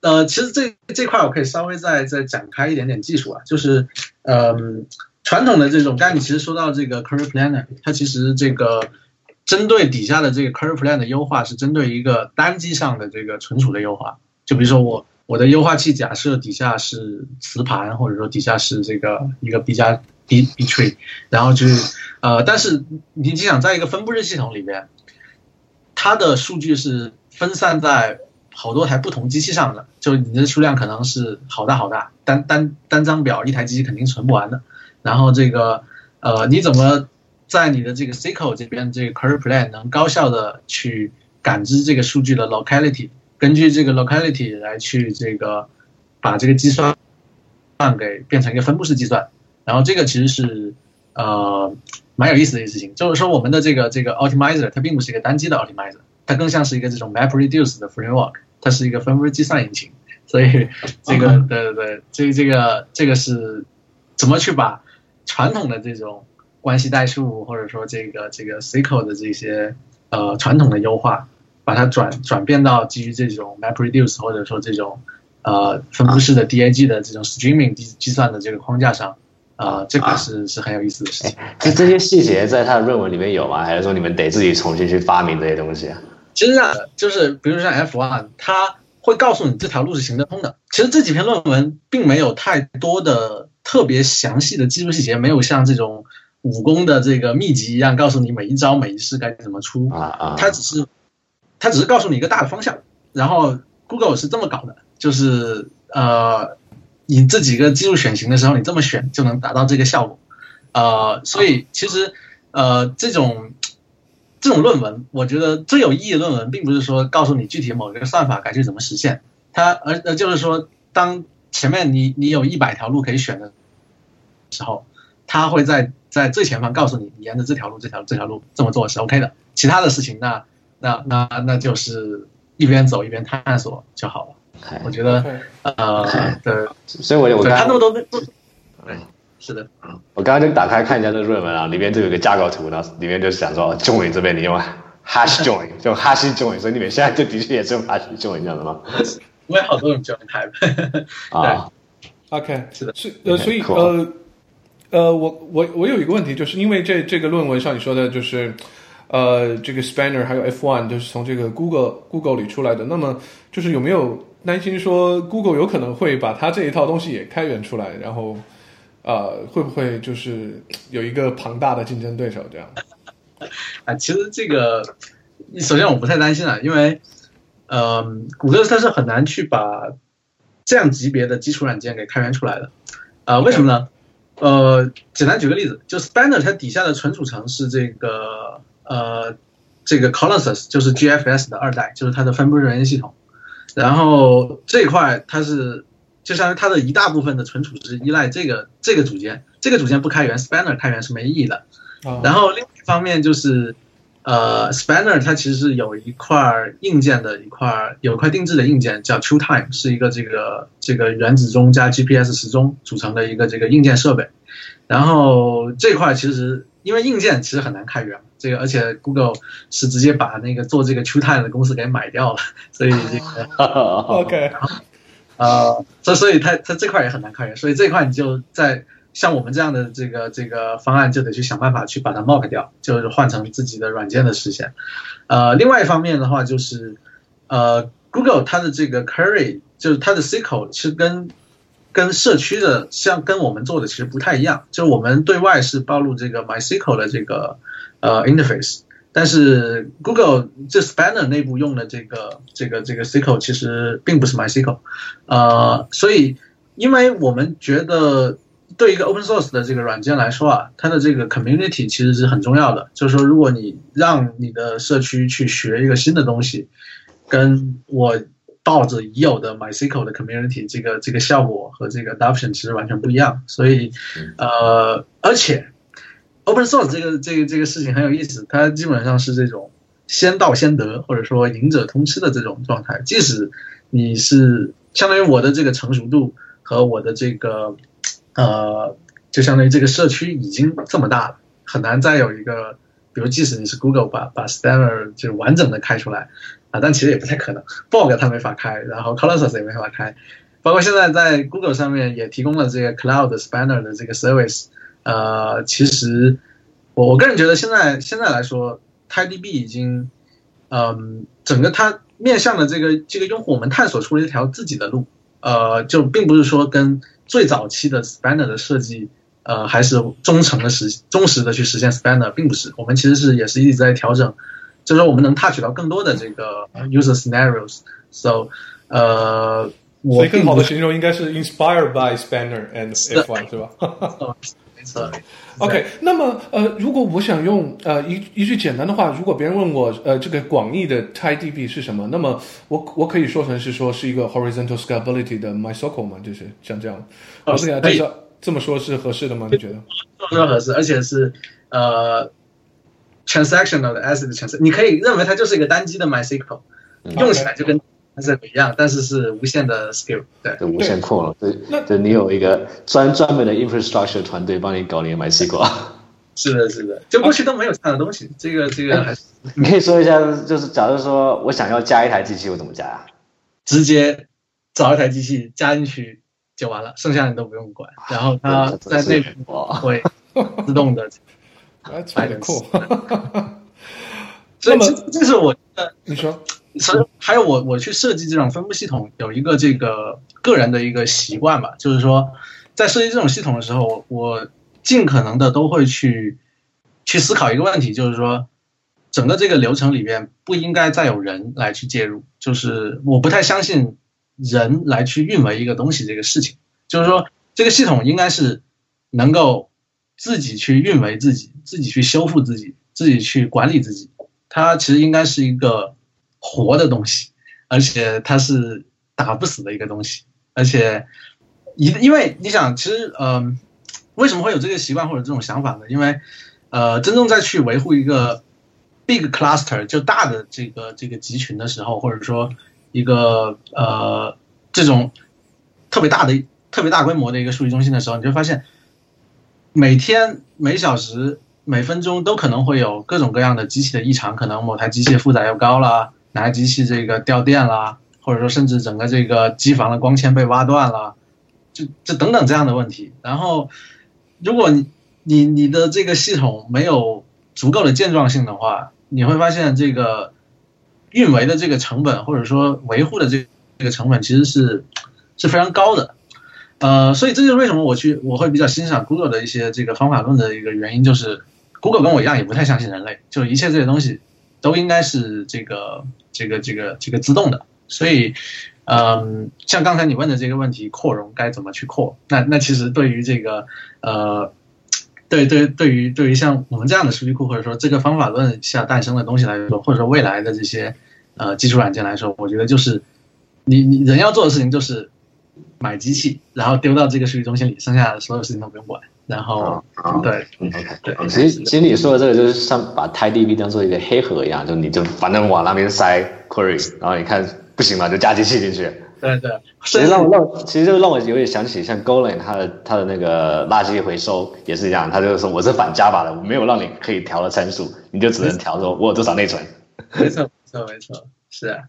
呃，其实这这块我可以稍微再再展开一点点技术啊，就是嗯，传统的这种，刚才你其实说到这个 query planner，它其实这个。针对底下的这个 curve plan 的优化是针对一个单机上的这个存储的优化，就比如说我我的优化器假设底下是磁盘，或者说底下是这个一个 B 加 B B tree，然后就是呃，但是你你想在一个分布式系统里边，它的数据是分散在好多台不同机器上的，就你的数量可能是好大好大，单单单张表一台机器肯定存不完的，然后这个呃你怎么？在你的这个 SQL 这边，这个 Curve Plan 能高效的去感知这个数据的 locality，根据这个 locality 来去这个把这个计算给变成一个分布式计算，然后这个其实是呃蛮有意思的一件事情，就是说我们的这个这个 Optimizer 它并不是一个单机的 Optimizer，它更像是一个这种 Map Reduce 的 framework，它是一个分布式计算引擎，所以这个对对对，这这个这个是怎么去把传统的这种关系代数或者说这个这个 SQL 的这些呃传统的优化，把它转转变到基于这种 MapReduce 或者说这种呃分布式的 DAG 的这种 Streaming 计计算的这个框架上，啊，这个是是很有意思的事情。就这些细节在他的论文里面有吗？还是说你们得自己重新去发明这些东西啊？其实啊，就是比如说像 F one，它会告诉你这条路是行得通的。其实这几篇论文并没有太多的特别详细的技术细节，没有像这种。武功的这个秘籍一样，告诉你每一招每一式该怎么出啊啊！它只是，它只是告诉你一个大的方向。然后 Google 是这么搞的，就是呃，你这几个技术选型的时候，你这么选就能达到这个效果。呃，所以其实呃，这种这种论文，我觉得最有意义的论文，并不是说告诉你具体某一个算法该去怎么实现，它而呃就是说，当前面你你有一百条路可以选的时候，它会在。在最前方告诉，你沿着这条路、这条这条路这么做是 OK 的。其他的事情，那那那那就是一边走一边探索就好了。我觉得，呃，对，所以我我看那么多，嗯，是的，我刚刚就打开看一下这个论文啊，里面就有个架构图，然后里面就想说，join 这边你用 hash join，就 hash join，所以你们现在就的确也是用 hash join 这样的吗？我也好多种 join type。啊，OK，是的，是呃，所以呃。呃，我我我有一个问题，就是因为这这个论文像你说的，就是，呃，这个 Spanner 还有 F1 就是从这个 Google Google 里出来的，那么就是有没有担心说 Google 有可能会把它这一套东西也开源出来，然后，呃，会不会就是有一个庞大的竞争对手这样？啊，其实这个首先我不太担心啊，因为，呃，谷歌它是很难去把这样级别的基础软件给开源出来的，啊，为什么呢？呃，简单举个例子，就 Spanner 它底下的存储层是这个呃，这个 Colossus 就是 GFS 的二代，就是它的分布式软件系统。然后这块它是就相当于它的一大部分的存储是依赖这个这个组件，这个组件不开源，Spanner 开源是没意义的。然后另一方面就是。呃，Spanner 它其实是有一块硬件的一块，有一块定制的硬件叫 TrueTime，是一个这个这个原子钟加 GPS 时钟组成的一个这个硬件设备。然后这块其实因为硬件其实很难开源，这个而且 Google 是直接把那个做这个 TrueTime 的公司给买掉了，所以这个 OK，呃，所所以它它这块也很难开源，所以这块你就在。像我们这样的这个这个方案，就得去想办法去把它 mock 掉，就是换成自己的软件的实现。呃，另外一方面的话，就是呃，Google 它的这个 Query，就是它的 SQL，其实跟跟社区的像跟我们做的其实不太一样。就是我们对外是暴露这个 MySQL 的这个呃 interface，但是 Google 这 Spanner 内部用的这个这个这个 SQL 其实并不是 MySQL。呃，所以因为我们觉得。对一个 open source 的这个软件来说啊，它的这个 community 其实是很重要的。就是说，如果你让你的社区去学一个新的东西，跟我抱着已有的 MySQL 的 community 这个这个效果和这个 adoption 其实完全不一样。所以，呃，而且 open source 这个这个这个事情很有意思，它基本上是这种先到先得，或者说赢者通吃的这种状态。即使你是相当于我的这个成熟度和我的这个。呃，就相当于这个社区已经这么大了，很难再有一个，比如即使你是 Google 把把 Spanner 就是完整的开出来啊，但其实也不太可能，Bog 它没法开，然后 Colossus 也没法开，包括现在在 Google 上面也提供了这个 Cloud Spanner 的这个 service，呃，其实我我个人觉得现在现在来说，，TiDB 已经，嗯，整个它面向的这个这个用户，我们探索出了一条自己的路，呃，就并不是说跟最早期的 Spanner 的设计，呃，还是忠诚的实忠实的去实现 Spanner，并不是，我们其实是也是一直在调整，就是说我们能 touch 到更多的这个 user scenarios，so，呃。所以更好的形容应该是 inspired by Spanner and F1 是吧？没错。OK，那么呃，如果我想用呃一一句简单的话，如果别人问我呃这个广义的 TiDB 是什么，那么我我可以说成是说是一个 horizontal scalability 的 MySQL 吗，就是像这样。我是给大家这么说是合适的吗？你觉得？这么说合适，而且是呃 transactional 的 ACID transaction，你可以认为它就是一个单机的 MySQL，用起来就跟。还是不一样，但是是无限的 skill，对，无限扩了，对，对你有一个专专门的 infrastructure 团队帮你搞你的 MySQL。是的，是的，就过去都没有这样的东西，这个这个还是。你可以说一下，就是假如说我想要加一台机器，我怎么加呀？直接找一台机器加进去就完了，剩下你都不用管，然后它在内部会自动的。太酷。所以这这是我的，你说。所以还有我我去设计这种分布系统有一个这个个人的一个习惯吧，就是说在设计这种系统的时候，我尽可能的都会去去思考一个问题，就是说整个这个流程里边不应该再有人来去介入，就是我不太相信人来去运维一个东西这个事情，就是说这个系统应该是能够自己去运维自己，自己去修复自己，自己去管理自己，它其实应该是一个。活的东西，而且它是打不死的一个东西，而且，一因为你想，其实，嗯，为什么会有这个习惯或者这种想法呢？因为，呃，真正在去维护一个 big cluster 就大的这个这个集群的时候，或者说一个呃这种特别大的、特别大规模的一个数据中心的时候，你就发现，每天每小时每分钟都可能会有各种各样的机器的异常，可能某台机器负载又高了。哪台机器这个掉电啦，或者说甚至整个这个机房的光纤被挖断了，就就等等这样的问题。然后，如果你你你的这个系统没有足够的健壮性的话，你会发现这个运维的这个成本或者说维护的这这个成本其实是是非常高的。呃，所以这就是为什么我去我会比较欣赏 Google 的一些这个方法论的一个原因，就是 Google 跟我一样也不太相信人类，就一切这些东西都应该是这个。这个这个这个自动的，所以，嗯，像刚才你问的这个问题，扩容该怎么去扩？那那其实对于这个，呃，对对对于对于像我们这样的数据库，或者说这个方法论下诞生的东西来说，或者说未来的这些呃基础软件来说，我觉得就是你你人要做的事情就是买机器，然后丢到这个数据中心里，剩下的所有事情都不用管。然后，对，OK，对，其实其实你说的这个就是像把 TiDB 当做一个黑盒一样，就你就反正往那边塞 query，然后你看不行嘛，就加机器进去。对对，其实让让其实就让我有点想起像 Golang 它的它的那个垃圾回收也是一样，它就是说我是反 Java 的，我没有让你可以调的参数，你就只能调说我有多少内存。没错，没错，没错，是啊。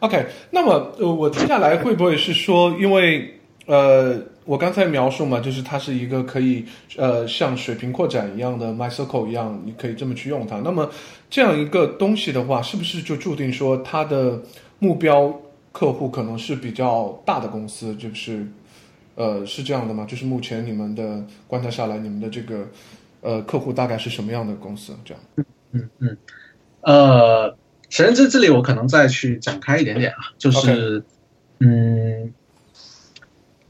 OK，那么呃，我接下来会不会是说，因为呃。我刚才描述嘛，就是它是一个可以呃像水平扩展一样的 MySQL 一样，你可以这么去用它。那么这样一个东西的话，是不是就注定说它的目标客户可能是比较大的公司？就是呃是这样的吗？就是目前你们的观察下来，你们的这个呃客户大概是什么样的公司？这样？嗯嗯呃，首先这这里我可能再去展开一点点啊，就是嗯。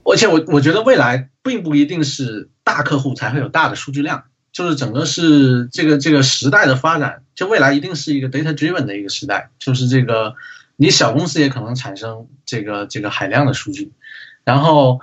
而且我我觉得未来并不一定是大客户才会有大的数据量，就是整个是这个这个时代的发展，就未来一定是一个 data driven 的一个时代，就是这个你小公司也可能产生这个这个海量的数据，然后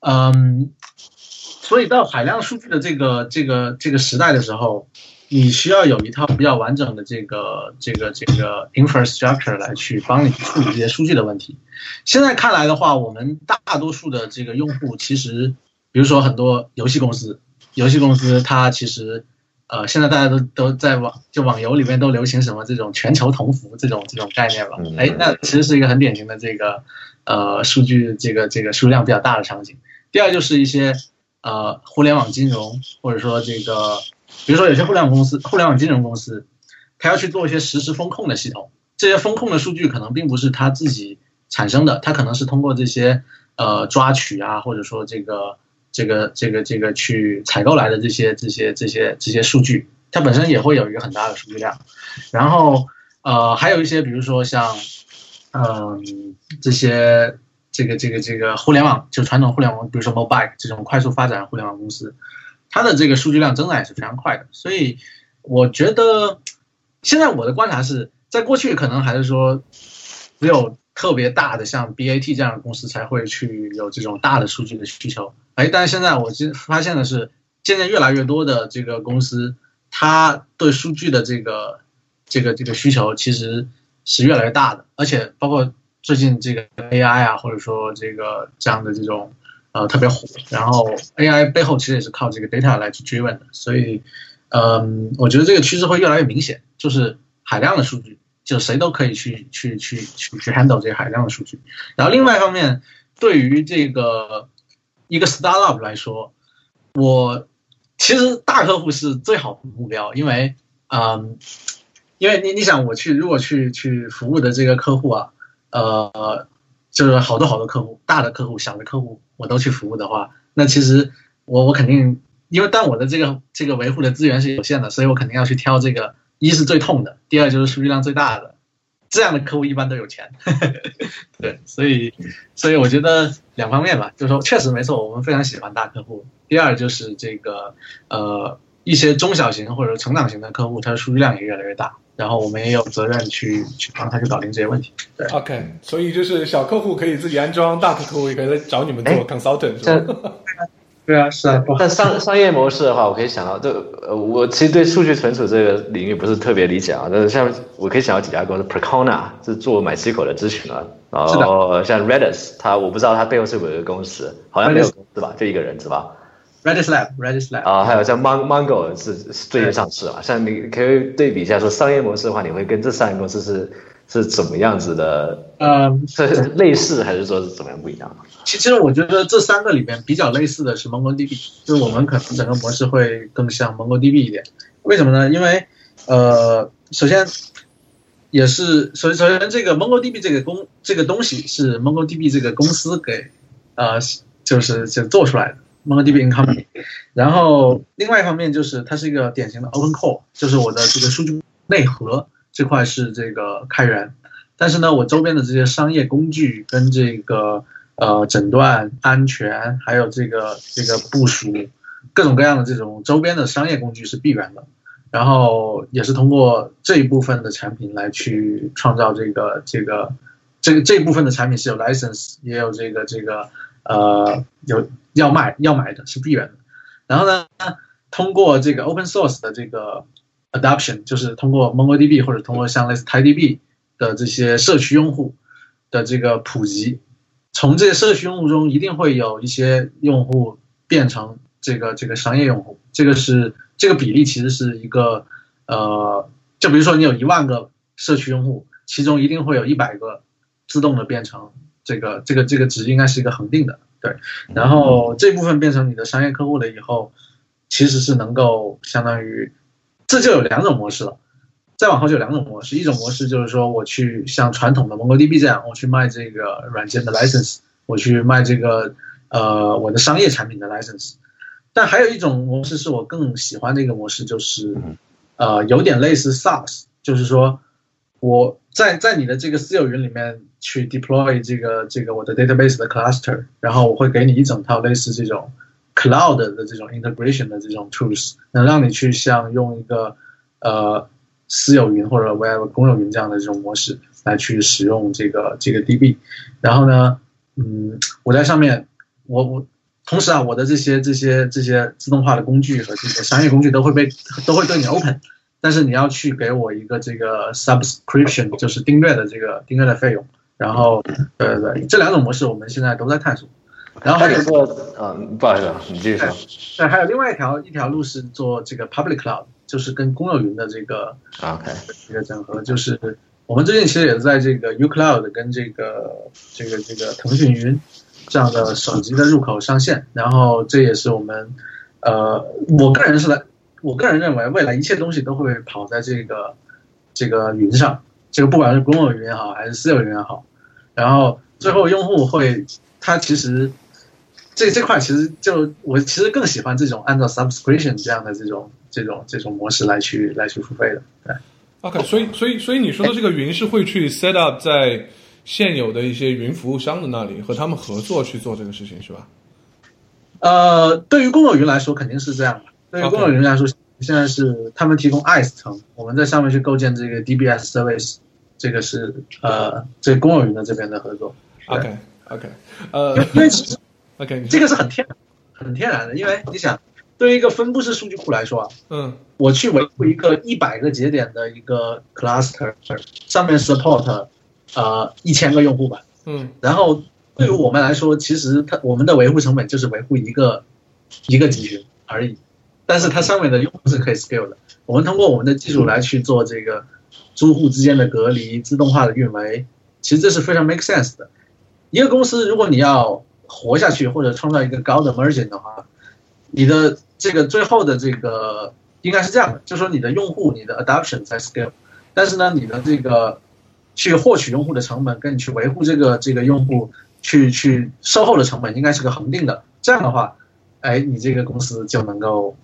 嗯，所以到海量数据的这个这个这个时代的时候。你需要有一套比较完整的这个这个这个 infrastructure 来去帮你处理这些数据的问题。现在看来的话，我们大多数的这个用户其实，比如说很多游戏公司，游戏公司它其实，呃，现在大家都都在网就网游里面都流行什么这种全球同服这种这种概念吧？哎，那其实是一个很典型的这个呃数据这个这个数量比较大的场景。第二就是一些呃互联网金融或者说这个。比如说，有些互联网公司、互联网金融公司，他要去做一些实时风控的系统。这些风控的数据可能并不是他自己产生的，他可能是通过这些呃抓取啊，或者说这个这个这个这个去采购来的这些这些这些这些数据，它本身也会有一个很大的数据量。然后呃还有一些比如说像嗯这些这个这个这个互联网就传统互联网，比如说 mobile 这种快速发展互联网公司，它的这个数据量增长也是非常快的。所以我觉得现在我的观察是。在过去，可能还是说，只有特别大的像 BAT 这样的公司才会去有这种大的数据的需求。哎，但是现在我其发现的是，渐渐越来越多的这个公司，它对数据的这个这个这个需求其实是越来越大的。而且包括最近这个 AI 啊，或者说这个这样的这种呃特别火，然后 AI 背后其实也是靠这个 data 来去追问的。所以，嗯，我觉得这个趋势会越来越明显，就是海量的数据。就谁都可以去去去去去 handle 这些海量的数据，然后另外一方面，对于这个一个 startup 来说，我其实大客户是最好的目标，因为嗯，因为你你想我去如果去去服务的这个客户啊，呃，就是好多好多客户，大的客户、小的客户我都去服务的话，那其实我我肯定因为但我的这个这个维护的资源是有限的，所以我肯定要去挑这个。一是最痛的，第二就是数据量最大的，这样的客户一般都有钱，对，所以，所以我觉得两方面吧，就是说确实没错，我们非常喜欢大客户。第二就是这个呃一些中小型或者成长型的客户，它的数据量也越来越大，然后我们也有责任去去帮他去搞定这些问题。对，OK，所以就是小客户可以自己安装，大客户也可以找你们做 consultant，是吧？对啊，是啊。但商商业模式的话，我可以想到，这呃，我其实对数据存储这个领域不是特别理解啊。但是像我可以想到几家公司，Percona 是做 MySQL 的咨询的，然后像 Redis，它我不知道它背后是有一个公司，好像没有公司吧，就一个人是吧？Redis Lab，Redis Lab。啊，还有像 Mon Mongo 是最近上市啊。像你可以对比一下，说商业模式的话，你会跟这三个公司是？是怎么样子的？呃，是类似还是说是怎么样不一样？其实我觉得这三个里面比较类似的是 MongoDB，就是我们可能整个模式会更像 MongoDB 一点。为什么呢？因为呃，首先也是首首先这个 MongoDB 这个公这个东西是 MongoDB 这个公司给呃就是就做出来的 MongoDB company，。然后另外一方面就是它是一个典型的 Open Core，就是我的这个数据内核。这块是这个开源，但是呢，我周边的这些商业工具跟这个呃诊断、安全，还有这个这个部署，各种各样的这种周边的商业工具是闭源的，然后也是通过这一部分的产品来去创造这个这个这个这一部分的产品是有 license，也有这个这个呃有要卖要买的是闭源的，然后呢，通过这个 open source 的这个。Adoption 就是通过 MongoDB 或者通过像类似 TiDB 的这些社区用户的这个普及，从这些社区用户中一定会有一些用户变成这个这个商业用户，这个是这个比例其实是一个呃，就比如说你有一万个社区用户，其中一定会有一百个自动的变成这个这个这个值应该是一个恒定的，对，然后这部分变成你的商业客户了以后，其实是能够相当于。这就有两种模式了，再往后就有两种模式，一种模式就是说我去像传统的 MongoDB 这样，我去卖这个软件的 license，我去卖这个呃我的商业产品的 license。但还有一种模式是我更喜欢的一个模式，就是呃有点类似 SaaS，就是说我在在你的这个私有云里面去 deploy 这个这个我的 database 的 cluster，然后我会给你一整套类似这种。Cloud 的这种 integration 的这种 tools 能让你去像用一个呃私有云或者 web 公有云这样的这种模式来去使用这个这个 DB，然后呢，嗯，我在上面我我同时啊，我的这些这些这些自动化的工具和这些商业工具都会被都会对你 open，但是你要去给我一个这个 subscription 就是订阅的这个订阅的费用，然后对对对，这两种模式我们现在都在探索。然后还有个，嗯，不好意思，你继续说。对，还有另外一条一条路是做这个 public cloud，就是跟公有云的这个 OK 一个整合。就是我们最近其实也是在这个 U Cloud 跟这个这个这个腾讯云这样的手机的入口上线。然后这也是我们，呃，我个人是来，我个人认为未来一切东西都会跑在这个这个云上，这个不管是公有云也好，还是私有云也好，然后最后用户会，他其实这这块其实就我其实更喜欢这种按照 subscription 这样的这种这种这种模式来去来去付费的，对。OK，所以所以所以你说的这个云是会去 set up 在现有的一些云服务商的那里和他们合作去做这个事情是吧？呃，对于公有云来说肯定是这样的。对于公有云来说，现在是他们提供 ice 层，我们在上面去构建这个 DBS service，这个是呃，这公有云的这边的合作。OK OK，呃，因为其实 OK 这个是很天很天然的，因为你想。对于一个分布式数据库来说啊，嗯，我去维护一个一百个节点的一个 cluster，上面 support，呃，一千个用户吧，嗯，然后对于我们来说，其实它我们的维护成本就是维护一个一个集群而已，但是它上面的用户是可以 scale 的，我们通过我们的技术来去做这个租户之间的隔离、自动化的运维，其实这是非常 make sense 的。一个公司如果你要活下去或者创造一个高的 margin 的话，你的这个最后的这个应该是这样的，就是说你的用户你的 adoption 在 scale，但是呢，你的这个去获取用户的成本跟你去维护这个这个用户去去售后的成本应该是个恒定的，这样的话，哎，你这个公司就能够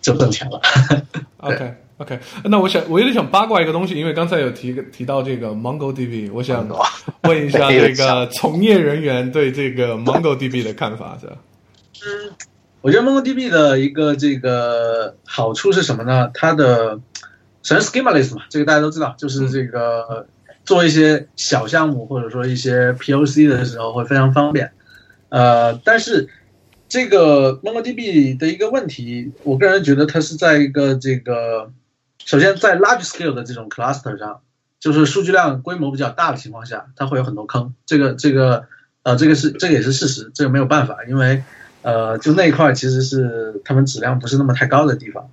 就挣钱了。OK OK，那我想我有点想八卦一个东西，因为刚才有提提到这个 MongoDB，我想 问一下这个从业人员对这个 MongoDB 的看法是吧？嗯。我觉得 MongoDB 的一个这个好处是什么呢？它的首先 schemaless 嘛，这个大家都知道，就是这个做一些小项目或者说一些 POC 的时候会非常方便。呃，但是这个 MongoDB 的一个问题，我个人觉得它是在一个这个首先在 large scale 的这种 cluster 上，就是数据量规模比较大的情况下，它会有很多坑。这个这个呃，这个是这个也是事实，这个没有办法，因为。呃，就那一块其实是他们质量不是那么太高的地方，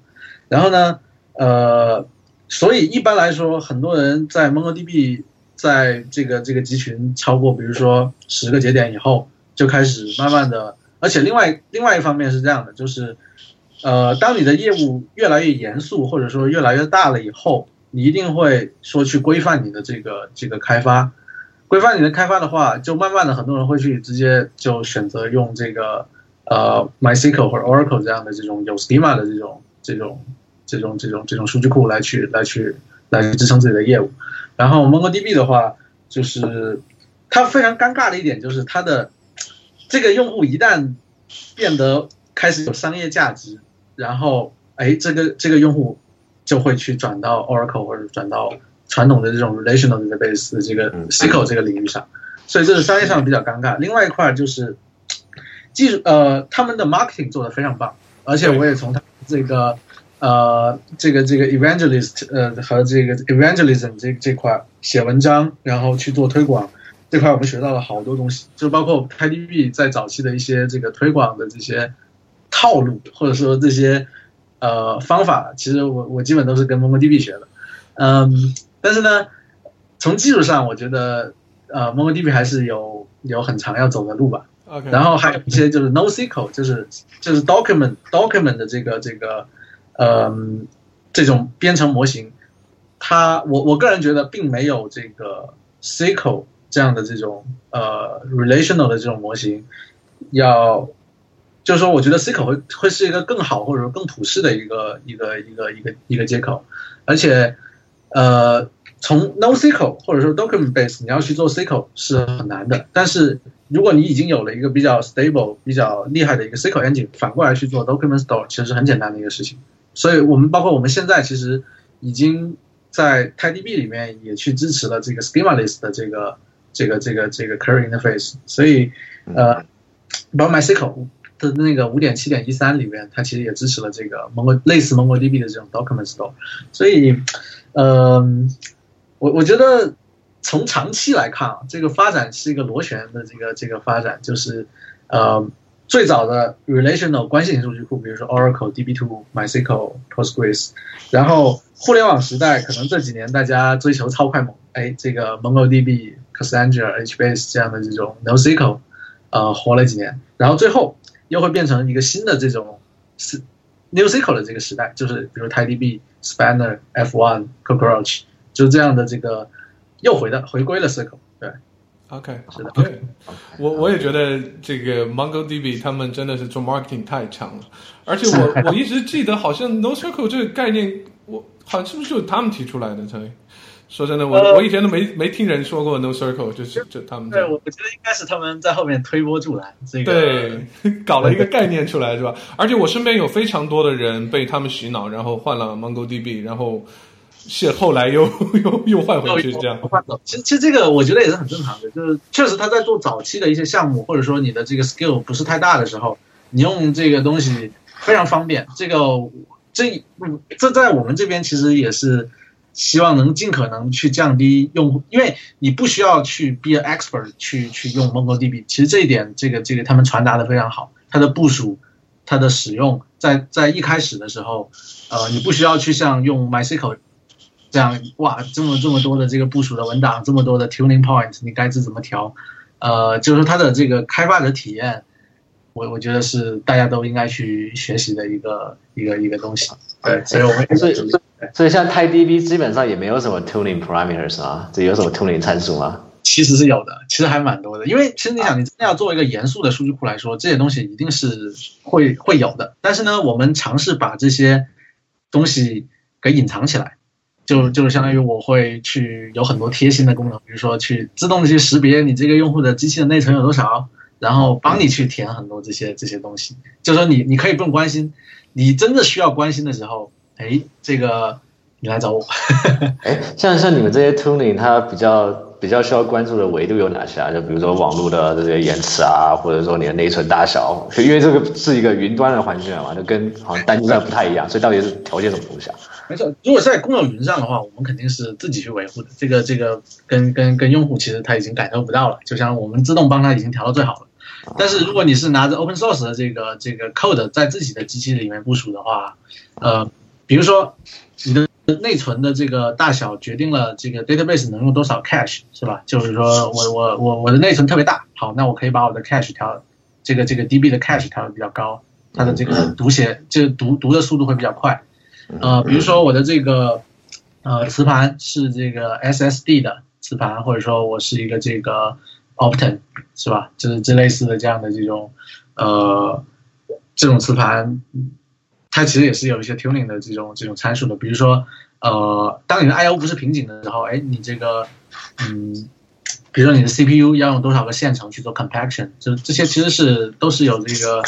然后呢，呃，所以一般来说，很多人在 MongoDB 在这个这个集群超过，比如说十个节点以后，就开始慢慢的，而且另外另外一方面是这样的，就是，呃，当你的业务越来越严肃，或者说越来越大了以后，你一定会说去规范你的这个这个开发，规范你的开发的话，就慢慢的很多人会去直接就选择用这个。呃，MySQL 或者 Oracle 这样的这种有 schema 的这种这种这种这种这种数据库来去来去来支撑自己的业务，然后 MongoDB 的话，就是它非常尴尬的一点就是它的这个用户一旦变得开始有商业价值，然后哎，这个这个用户就会去转到 Oracle 或者转到传统的这种 relational database 的这个 SQL 这个领域上，所以这是商业上比较尴尬。另外一块就是。技术呃，他们的 marketing 做的非常棒，而且我也从他这个呃这个这个 evangelist 呃和这个 evangelism 这这块写文章，然后去做推广。这块，我们学到了好多东西，就包括 KDB 在早期的一些这个推广的这些套路，或者说这些呃方法，其实我我基本都是跟 MongoDB 学的，嗯，但是呢，从技术上，我觉得呃 MongoDB 还是有有很长要走的路吧。然后还有一些就是 NoSQL，就是就是 document document 的这个这个，呃，这种编程模型，它我我个人觉得并没有这个 SQL 这样的这种呃 relational 的这种模型要，就是说我觉得 SQL 会会是一个更好或者说更普适的一个一个一个一个一个接口，而且呃从 NoSQL 或者说 document base 你要去做 SQL 是很难的，但是。如果你已经有了一个比较 stable、比较厉害的一个 SQL engine，反过来去做 document store，其实是很简单的一个事情。所以我们包括我们现在其实已经在 TiDB 里面也去支持了这个 schemaless 的这个这个这个这个 query interface。所以呃，包括 MySQL 的那个五点七点一三里面，它其实也支持了这个 Mongo 类似 MongoDB 的这种 document store。所以，嗯，我我觉得。从长期来看啊，这个发展是一个螺旋的这个这个发展，就是，呃，最早的 relational 关系型数据库，比如说 Oracle、DB2、MySQL、Postgres，然后互联网时代，可能这几年大家追求超快猛，哎，这个 MongoDB、Cassandra、HBase 这样的这种 NoSQL，呃，活了几年，然后最后又会变成一个新的这种是 NewSQL 的这个时代，就是比如 TiDB、Spanner、F1、Cockroach，就这样的这个又回到回归了 SQL。对，OK，是的。对，我我也觉得这个 MongoDB 他们真的是做 marketing 太强了，而且我 我一直记得好像 NoSQL 这个概念，我好像是不是就他们提出来的？才说真的，我我以前都没没听人说过 No Circle，就是就他们。对，我觉得应该是他们在后面推波助澜，这个对，搞了一个概念出来，是吧？而且我身边有非常多的人被他们洗脑，然后换了 MongoDB，然后。是后来又 又又换回去这样，换走。其实其实这个我觉得也是很正常的，就是确实他在做早期的一些项目，或者说你的这个 skill 不是太大的时候，你用这个东西非常方便。这个这这在我们这边其实也是希望能尽可能去降低用户，因为你不需要去 be an expert 去去用 MongoDB。其实这一点这个这个他们传达的非常好，它的部署、它的使用，在在一开始的时候，呃，你不需要去像用 MySQL。这样哇，这么这么多的这个部署的文档，这么多的 tuning point，你该是怎么调？呃，就是它的这个开发者体验，我我觉得是大家都应该去学习的一个一个一个东西。对，所以我们所以 所以像 TiDB 基本上也没有什么 tuning parameters 啊，这有什么 tuning 参数吗？其实是有的，其实还蛮多的。因为其实你想，你真的要做一个严肃的数据库来说，这些东西一定是会会有的。但是呢，我们尝试把这些东西给隐藏起来。就就是相当于我会去有很多贴心的功能，比如说去自动的去识别你这个用户的机器的内存有多少，然后帮你去填很多这些这些东西。就说你你可以不用关心，你真的需要关心的时候，哎，这个你来找我。哎，像像你们这些 tuning，它比较比较需要关注的维度有哪些啊？就比如说网络的这些延迟啊，或者说你的内存大小，因为这个是一个云端的环境嘛，就跟好像单机上不太一样，所以到底是调节什么东西啊？没错，如果在公有云上的话，我们肯定是自己去维护的。这个这个跟跟跟用户其实他已经感受不到了，就像我们自动帮他已经调到最好了。但是如果你是拿着 open source 的这个这个 code 在自己的机器里面部署的话，呃，比如说你的内存的这个大小决定了这个 database 能用多少 cache 是吧？就是说我我我我的内存特别大，好，那我可以把我的 cache 调这个这个 db 的 cache 调的比较高，它的这个读写这个读读的速度会比较快。呃，比如说我的这个呃磁盘是这个 SSD 的磁盘，或者说我是一个这个 Opten 是吧？就是这类似的这样的这种呃这种磁盘，它其实也是有一些 tuning 的这种这种参数的。比如说呃，当你的 I/O 不是瓶颈的时候，哎，你这个嗯，比如说你的 CPU 要用多少个线程去做 compaction，就这些其实是都是有这个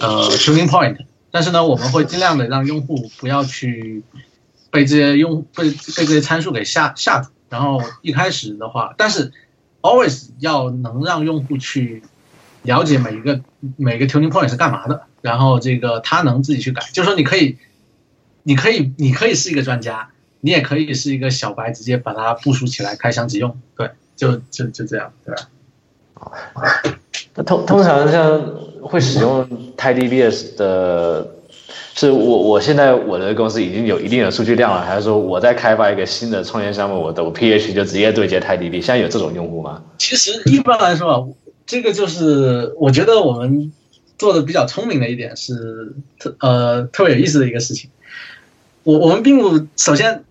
呃 tuning point。但是呢，我们会尽量的让用户不要去被这些用被被这些参数给吓吓住。然后一开始的话，但是 always 要能让用户去了解每一个每个 tuning point 是干嘛的，然后这个他能自己去改。就是说，你可以，你可以，你可以是一个专家，你也可以是一个小白，直接把它部署起来，开箱即用。对，就就就这样，对吧？那通通常像。会使用 TiDB 的，是我我现在我的公司已经有一定的数据量了，还是说我在开发一个新的创业项目，我的 PH 就直接对接 TiDB？现在有这种用户吗？其实一般来说，这个就是我觉得我们做的比较聪明的一点是特呃特别有意思的一个事情。我我们并不首先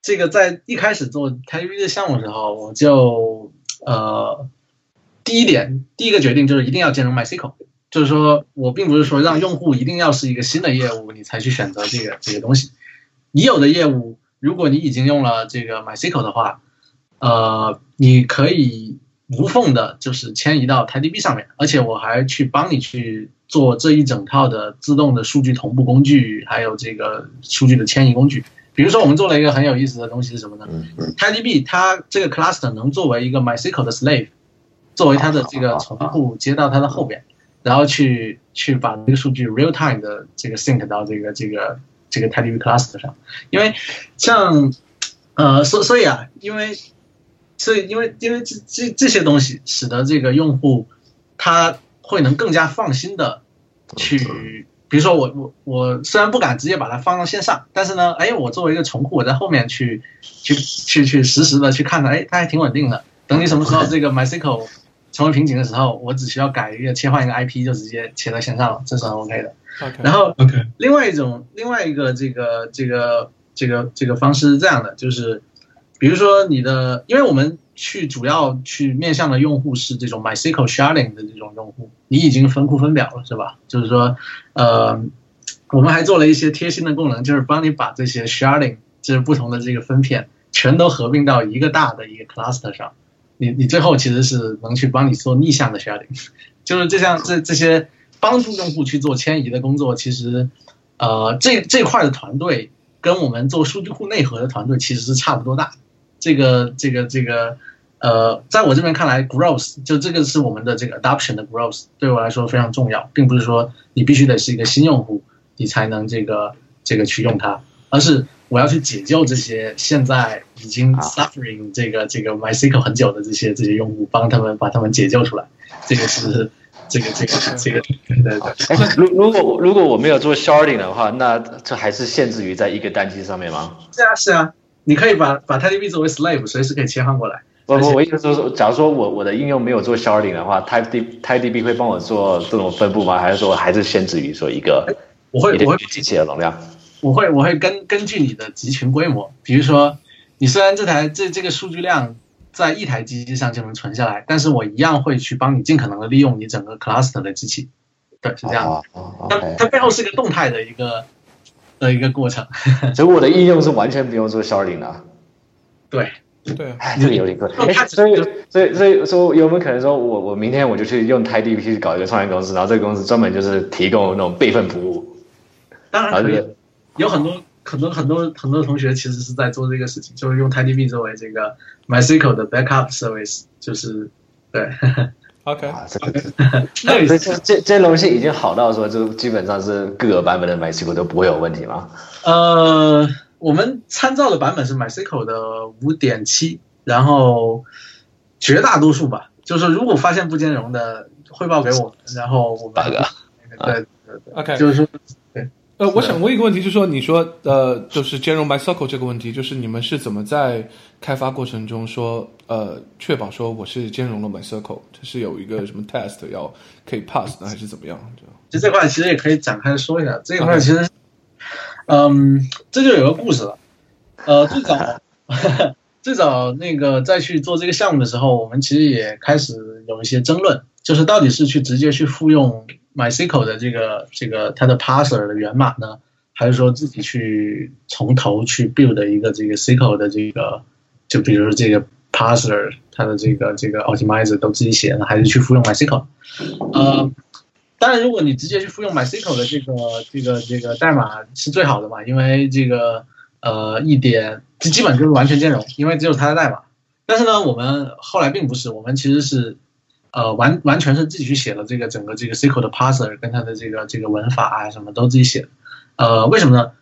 这个在一开始做 TiDB 的项目的时候，我就呃第一点第一个决定就是一定要兼容 MySQL。就是说，我并不是说让用户一定要是一个新的业务，你才去选择这个这个东西。已有的业务，如果你已经用了这个 MySQL 的话，呃，你可以无缝的，就是迁移到 TiDB 上面。而且我还去帮你去做这一整套的自动的数据同步工具，还有这个数据的迁移工具。比如说，我们做了一个很有意思的东西是什么呢？TiDB 它这个 cluster 能作为一个 MySQL 的 slave，作为它的这个重复接到它的后边。然后去去把这个数据 real time 的这个 sync 到这个这个这个 TiDB cluster 上，因为像呃所所以啊，因为所以因为因为这这这些东西使得这个用户他会能更加放心的去，比如说我我我虽然不敢直接把它放到线上，但是呢，哎，我作为一个从库，我在后面去去去去实时的去看它，哎，它还挺稳定的。等你什么时候这个 MySQL 成为瓶颈的时候，我只需要改一个切换一个 IP 就直接切到线上了，这是很 OK 的。然后 OK，另外一种另外一个这个这个这个这个方式是这样的，就是比如说你的，因为我们去主要去面向的用户是这种 MySQL sharding 的这种用户，你已经分库分表了是吧？就是说，呃，我们还做了一些贴心的功能，就是帮你把这些 sharding 就是不同的这个分片全都合并到一个大的一个 cluster 上。你你最后其实是能去帮你做逆向的 sharding，就是这项这这些帮助用户去做迁移的工作，其实，呃，这这块的团队跟我们做数据库内核的团队其实是差不多大。这个这个这个，呃，在我这边看来，growth 就这个是我们的这个 adoption 的 growth，对我来说非常重要，并不是说你必须得是一个新用户，你才能这个这个去用它，而是。我要去解救这些现在已经 suffering 这个这个 MySQL 很久的这些这些用户，帮他们把他们解救出来。这个是这个这个这个对对对。如如果如果我没有做 sharding 的话，那这还是限制于在一个单机上面吗？是啊是啊，你可以把把 TiDB 作为 slave，随时可以切换过来。不不，我意思说，假如说我我的应用没有做 sharding 的话，TiD TiDB 会帮我做这种分布吗？还是说还是限制于说一个我会我会机器的容量？我会我会根根据你的集群规模，比如说，你虽然这台这这个数据量在一台机器上就能存下来，但是我一样会去帮你尽可能的利用你整个 cluster 的机器，对，是这样的。它它背后是一个动态的一个的一个过程。所以我的应用是完全不用做 sharding 的。对对，这个有点贵。所以所以所以说有没有可能说我我明天我就去用 TiDB 去搞一个创业公司，然后这个公司专门就是提供那种备份服务？当然可以。有很多很多很多很多同学其实是在做这个事情，就是用 TiDB 作为这个 MySQL 的 backup service，就是对。OK，这个 那这这这东西已经好到说，就基本上是各个版本的 MySQL 都不会有问题吗？呃，我们参照的版本是 MySQL 的五点七，然后绝大多数吧，就是如果发现不兼容的，汇报给我们，然后我们对对对，OK，就是说。呃，我想问一个问题，就是说，你说呃，就是兼容 MySQL 这个问题，就是你们是怎么在开发过程中说呃，确保说我是兼容了 MySQL，这是有一个什么 test 要可以 pass 的，还是怎么样？就这块其实也可以展开说一下，这一块其实，嗯，这就有个故事了。呃，最早 最早那个在去做这个项目的时候，我们其实也开始有一些争论，就是到底是去直接去复用。MySQL 的这个这个它的 parser 的源码呢，还是说自己去从头去 build 一个这个 SQL 的这个，就比如说这个 parser 它的这个这个 optimizer 都自己写呢，还是去复用 MySQL？呃，当然，如果你直接去复用 MySQL 的这个这个这个代码是最好的嘛，因为这个呃一点基基本就是完全兼容，因为只有它的代码。但是呢，我们后来并不是，我们其实是。呃，完完全是自己去写的这个整个这个 SQL 的 parser 跟它的这个这个文法啊什么都自己写的。呃，为什么呢？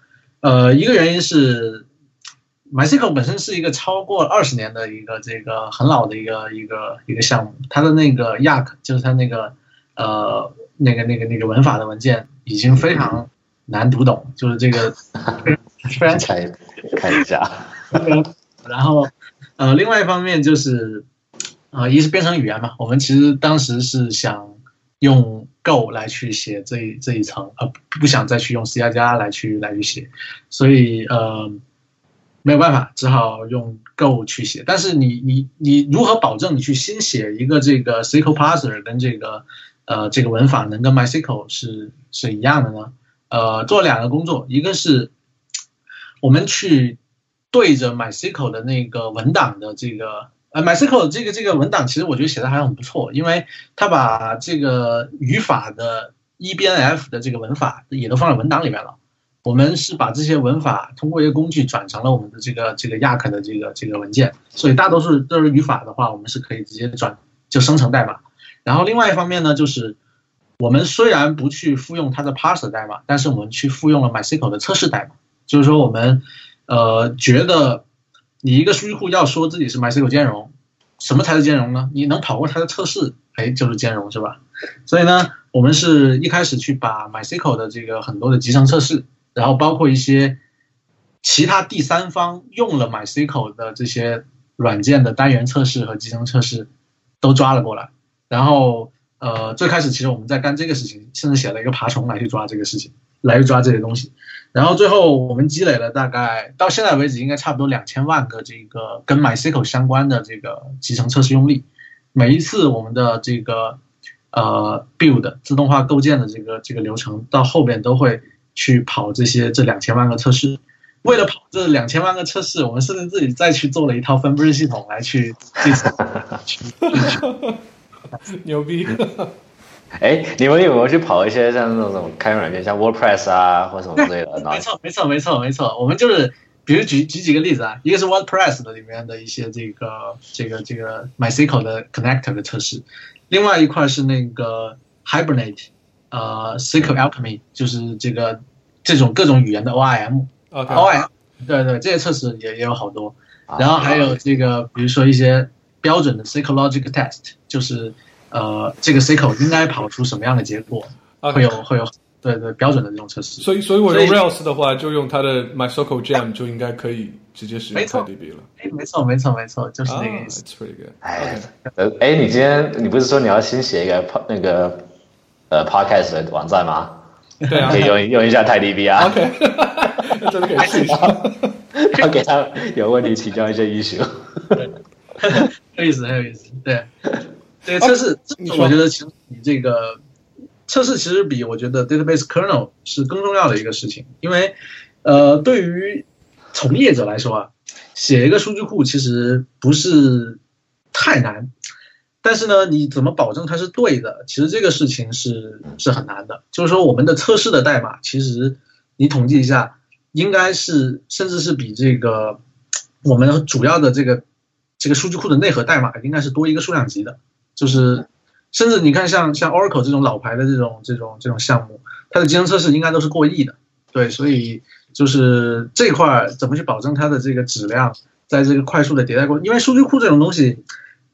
呃，一个原因是 MySQL 本身是一个超过二十年的一个这个很老的一个一个一个项目，它的那个 Yak 就是它那个呃那个那个那个文法的文件已经非常难读懂，就是这个非常看看一下。然后呃，另外一方面就是。啊，一是编程语言嘛，我们其实当时是想用 Go 来去写这一这一层，而不想再去用 C 加加来去来去写，所以呃没有办法，只好用 Go 去写。但是你你你如何保证你去新写一个这个 SQL parser 跟这个呃这个文法能跟 MySQL 是是一样的呢？呃，做两个工作，一个是我们去对着 MySQL 的那个文档的这个。呃，MySQL 这个这个文档其实我觉得写的还很不错，因为它把这个语法的 EBNF 的这个文法也都放在文档里面了。我们是把这些文法通过一个工具转成了我们的这个这个 Yak 的这个这个文件，所以大多数都是语法的话，我们是可以直接转就生成代码。然后另外一方面呢，就是我们虽然不去复用它的 parser 代码，但是我们去复用了 MySQL 的测试代码，就是说我们呃觉得。你一个数据库要说自己是 MySQL 兼容，什么才是兼容呢？你能跑过它的测试，哎，就是兼容，是吧？所以呢，我们是一开始去把 MySQL 的这个很多的集成测试，然后包括一些其他第三方用了 MySQL 的这些软件的单元测试和集成测试都抓了过来，然后呃，最开始其实我们在干这个事情，甚至写了一个爬虫来去抓这个事情，来去抓这些东西。然后最后我们积累了大概到现在为止，应该差不多两千万个这个跟 MySQL 相关的这个集成测试用例。每一次我们的这个呃 build 自动化构建的这个这个流程，到后边都会去跑这些这两千万个测试。为了跑这两千万个测试，我们甚至自己再去做了一套分布式系统来去计算。牛逼！哎，你们有没有去跑一些像那种开源软件，像 WordPress 啊，或什么之类的？没错，没错，没错，没错。我们就是，比如举举几个例子啊，一个是 WordPress 的里面的一些这个这个这个 MySQL 的 connector 的测试，另外一块是那个 Hibernate，呃，SQL Alchemy，就是这个这种各种语言的 ORM。ORM，对对，这些测试也也有好多。然后还有这个，比如说一些标准的 Psychological Test，就是。呃，这个 C 口应该跑出什么样的结果？会有会有对对标准的这种测试。所以所以我用 Rails 的话，就用它的 MySQL Jam 就应该可以直接使用 TiDB 了。哎，没错没错没错，就是那个意思。哎，呃，哎，你今天你不是说你要新写一个那个呃 Podcast 的网站吗？对啊，可以用用一下 TiDB 啊。OK，真的可以试一下。要给他有问题请教一些 issue。很有意思，很有意思，对。对测试，我觉得其实你这个测试其实比我觉得 database kernel 是更重要的一个事情，因为呃，对于从业者来说啊，写一个数据库其实不是太难，但是呢，你怎么保证它是对的？其实这个事情是是很难的。就是说，我们的测试的代码，其实你统计一下，应该是甚至是比这个我们主要的这个这个数据库的内核代码应该是多一个数量级的。就是，甚至你看，像像 Oracle 这种老牌的这种这种这种项目，它的集成测试应该都是过亿的，对，所以就是这块怎么去保证它的这个质量，在这个快速的迭代过，因为数据库这种东西，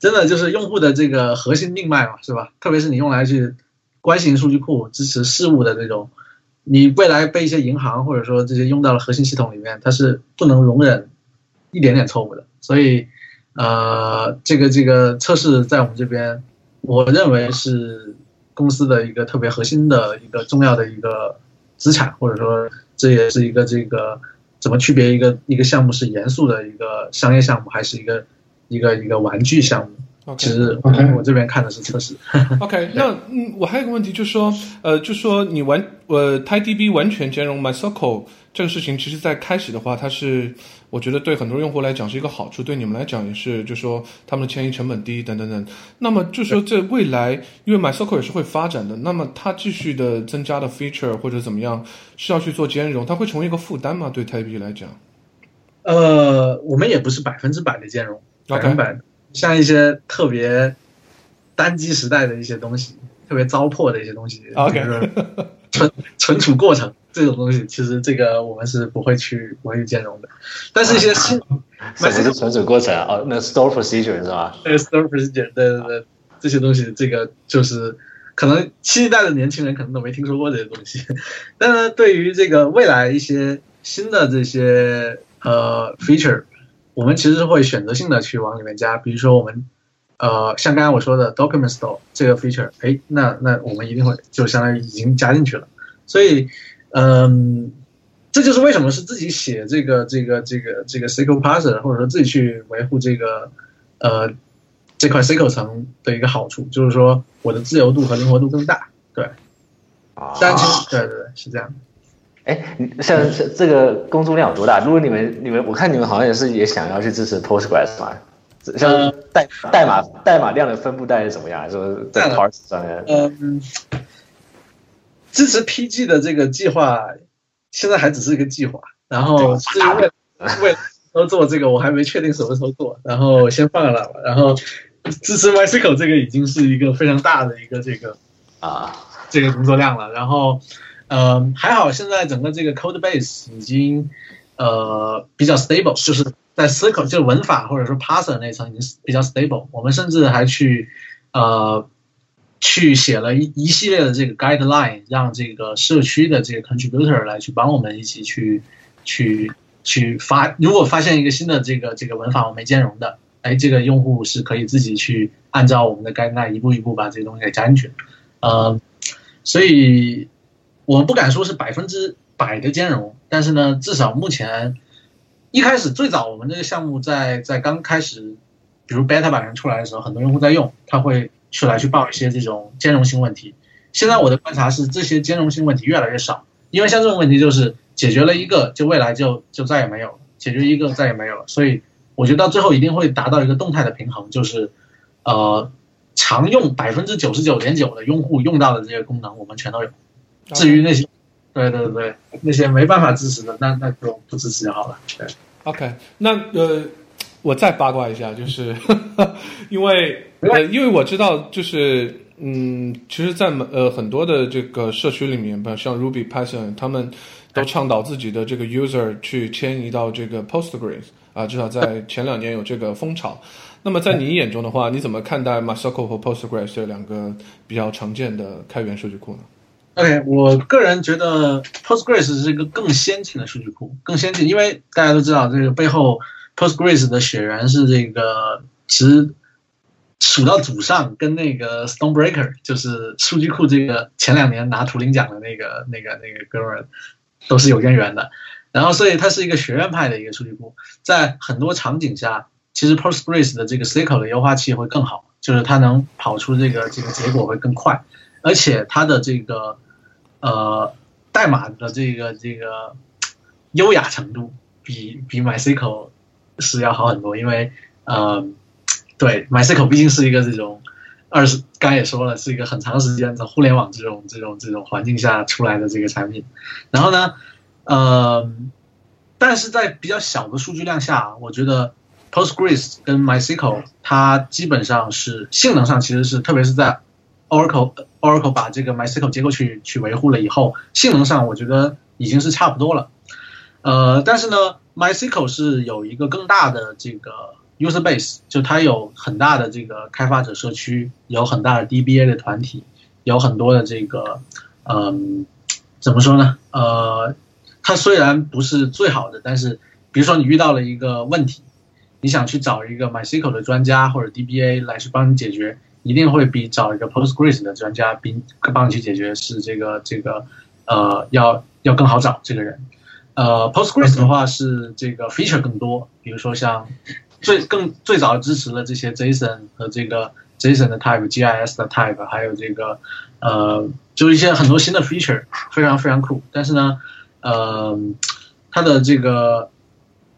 真的就是用户的这个核心命脉嘛，是吧？特别是你用来去关心数据库支持事务的这种，你未来被一些银行或者说这些用到了核心系统里面，它是不能容忍一点点错误的，所以。呃，这个这个测试在我们这边，我认为是公司的一个特别核心的一个重要的一个资产，或者说这也是一个这个怎么区别一个一个项目是严肃的一个商业项目，还是一个一个一个玩具项目。其实我这边看的是测试。OK，那嗯，我还有个问题，就是说，呃，就说你完呃，TiDB 完全兼容 MySQL 这个事情，其实在开始的话，它是我觉得对很多用户来讲是一个好处，对你们来讲也是，就说他们的迁移成本低等等等。那么就说这未来，因为 MySQL 也是会发展的，那么它继续的增加的 feature 或者怎么样，是要去做兼容，它会成为一个负担吗？对 TiDB 来讲？呃，我们也不是百分之百的兼容，百分百。像一些特别单机时代的一些东西，特别糟粕的一些东西，OK，存 存储过程这种东西，其实这个我们是不会去不会去兼容的。但是，一些新 什么是存储过程啊？哦，那 store procedure 是吧？对，store procedure，对对对，这些东西，这个就是可能新一代的年轻人可能都没听说过这些东西。但是，对于这个未来一些新的这些呃 feature。我们其实是会选择性的去往里面加，比如说我们，呃，像刚才我说的 Document Store 这个 feature，哎，那那我们一定会就相当于已经加进去了。所以，嗯，这就是为什么是自己写这个这个这个这个 SQL Parser，或者说自己去维护这个呃这块 SQL 层的一个好处，就是说我的自由度和灵活度更大。对，啊，但其实对对对是这样的。哎，像像这个工作量有多大？如果你们你们，我看你们好像也是也想要去支持 Postgres 嘛？像代代码代码量的分布大概是怎么样？说在 Parse 上面？嗯，支持 PG 的这个计划现在还只是一个计划，然后至于为为都做这个，我还没确定什么时候做，然后先放了吧。然后支持 MySQL 这个已经是一个非常大的一个这个啊这个工作量了，然后。呃，还好，现在整个这个 code base 已经呃比较 stable，就是在 SQL 就文法或者说 parser 那层已经比较 stable。我们甚至还去呃去写了一一系列的这个 guideline，让这个社区的这个 contributor 来去帮我们一起去去去发，如果发现一个新的这个这个文法我没兼容的，哎，这个用户是可以自己去按照我们的 guideline 一步一步把这些东西给加进去。呃，所以我们不敢说是百分之百的兼容，但是呢，至少目前一开始最早我们这个项目在在刚开始，比如 beta 版出来的时候，很多用户在用，他会出来去报一些这种兼容性问题。现在我的观察是，这些兼容性问题越来越少，因为像这种问题就是解决了一个，就未来就就再也没有了，解决一个再也没有了。所以我觉得到最后一定会达到一个动态的平衡，就是呃，常用百分之九十九点九的用户用到的这些功能，我们全都有。至于那些，对对对，那些没办法支持的，那那就不支持就好了。对，OK，那呃，我再八卦一下，就是 因为呃，因为我知道就是。嗯，其实，在呃很多的这个社区里面，吧，像 Ruby、Python，他们都倡导自己的这个 user 去迁移到这个 Postgres 啊，至少在前两年有这个风潮。那么在你眼中的话，你怎么看待 MySQL 和 Postgres 这两个比较常见的开源数据库呢？OK，我个人觉得 Postgres 是一个更先进的数据库，更先进，因为大家都知道这个背后 Postgres 的血缘是这个其实。数到祖上，跟那个 Stonebreaker，就是数据库这个前两年拿图灵奖的那个、那个、那个哥们儿，都是有渊源的。然后，所以它是一个学院派的一个数据库，在很多场景下，其实 Postgres 的这个 SQL 的优化器会更好，就是它能跑出这个这个结果会更快，而且它的这个呃代码的这个这个优雅程度比比 MySQL 是要好很多，因为呃。对，MySQL 毕竟是一个这种二十，刚也说了，是一个很长时间在互联网这种这种这种环境下出来的这个产品。然后呢，呃，但是在比较小的数据量下，我觉得 Postgres 跟 MySQL 它基本上是性能上其实是，特别是在 Oracle Oracle 把这个 MySQL 结构去去维护了以后，性能上我觉得已经是差不多了。呃，但是呢，MySQL 是有一个更大的这个。User base 就它有很大的这个开发者社区，有很大的 DBA 的团体，有很多的这个，嗯，怎么说呢？呃，它虽然不是最好的，但是比如说你遇到了一个问题，你想去找一个 MySQL 的专家或者 DBA 来去帮你解决，一定会比找一个 Postgres 的专家帮帮你去解决是这个这个呃要要更好找这个人。呃，Postgres 的话是这个 feature 更多，比如说像。最更最早支持了这些 JSON 和这个 JSON 的 type、GIS 的 type，还有这个呃，就是一些很多新的 feature，非常非常酷。但是呢，呃，它的这个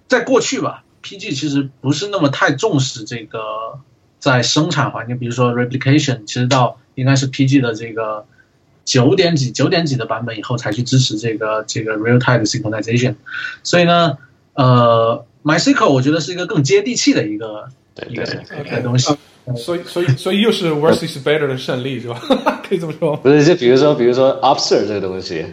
在过去吧，PG 其实不是那么太重视这个在生产环境，比如说 replication，其实到应该是 PG 的这个九点几、九点几的版本以后才去支持这个这个 real time synchronization。所以呢，呃。MySQL 我觉得是一个更接地气的一个一个一个东西，所以所以所以又是 worse is better 的胜利是吧？可以这么说。不是，就比如说比如说 Observe 这个东西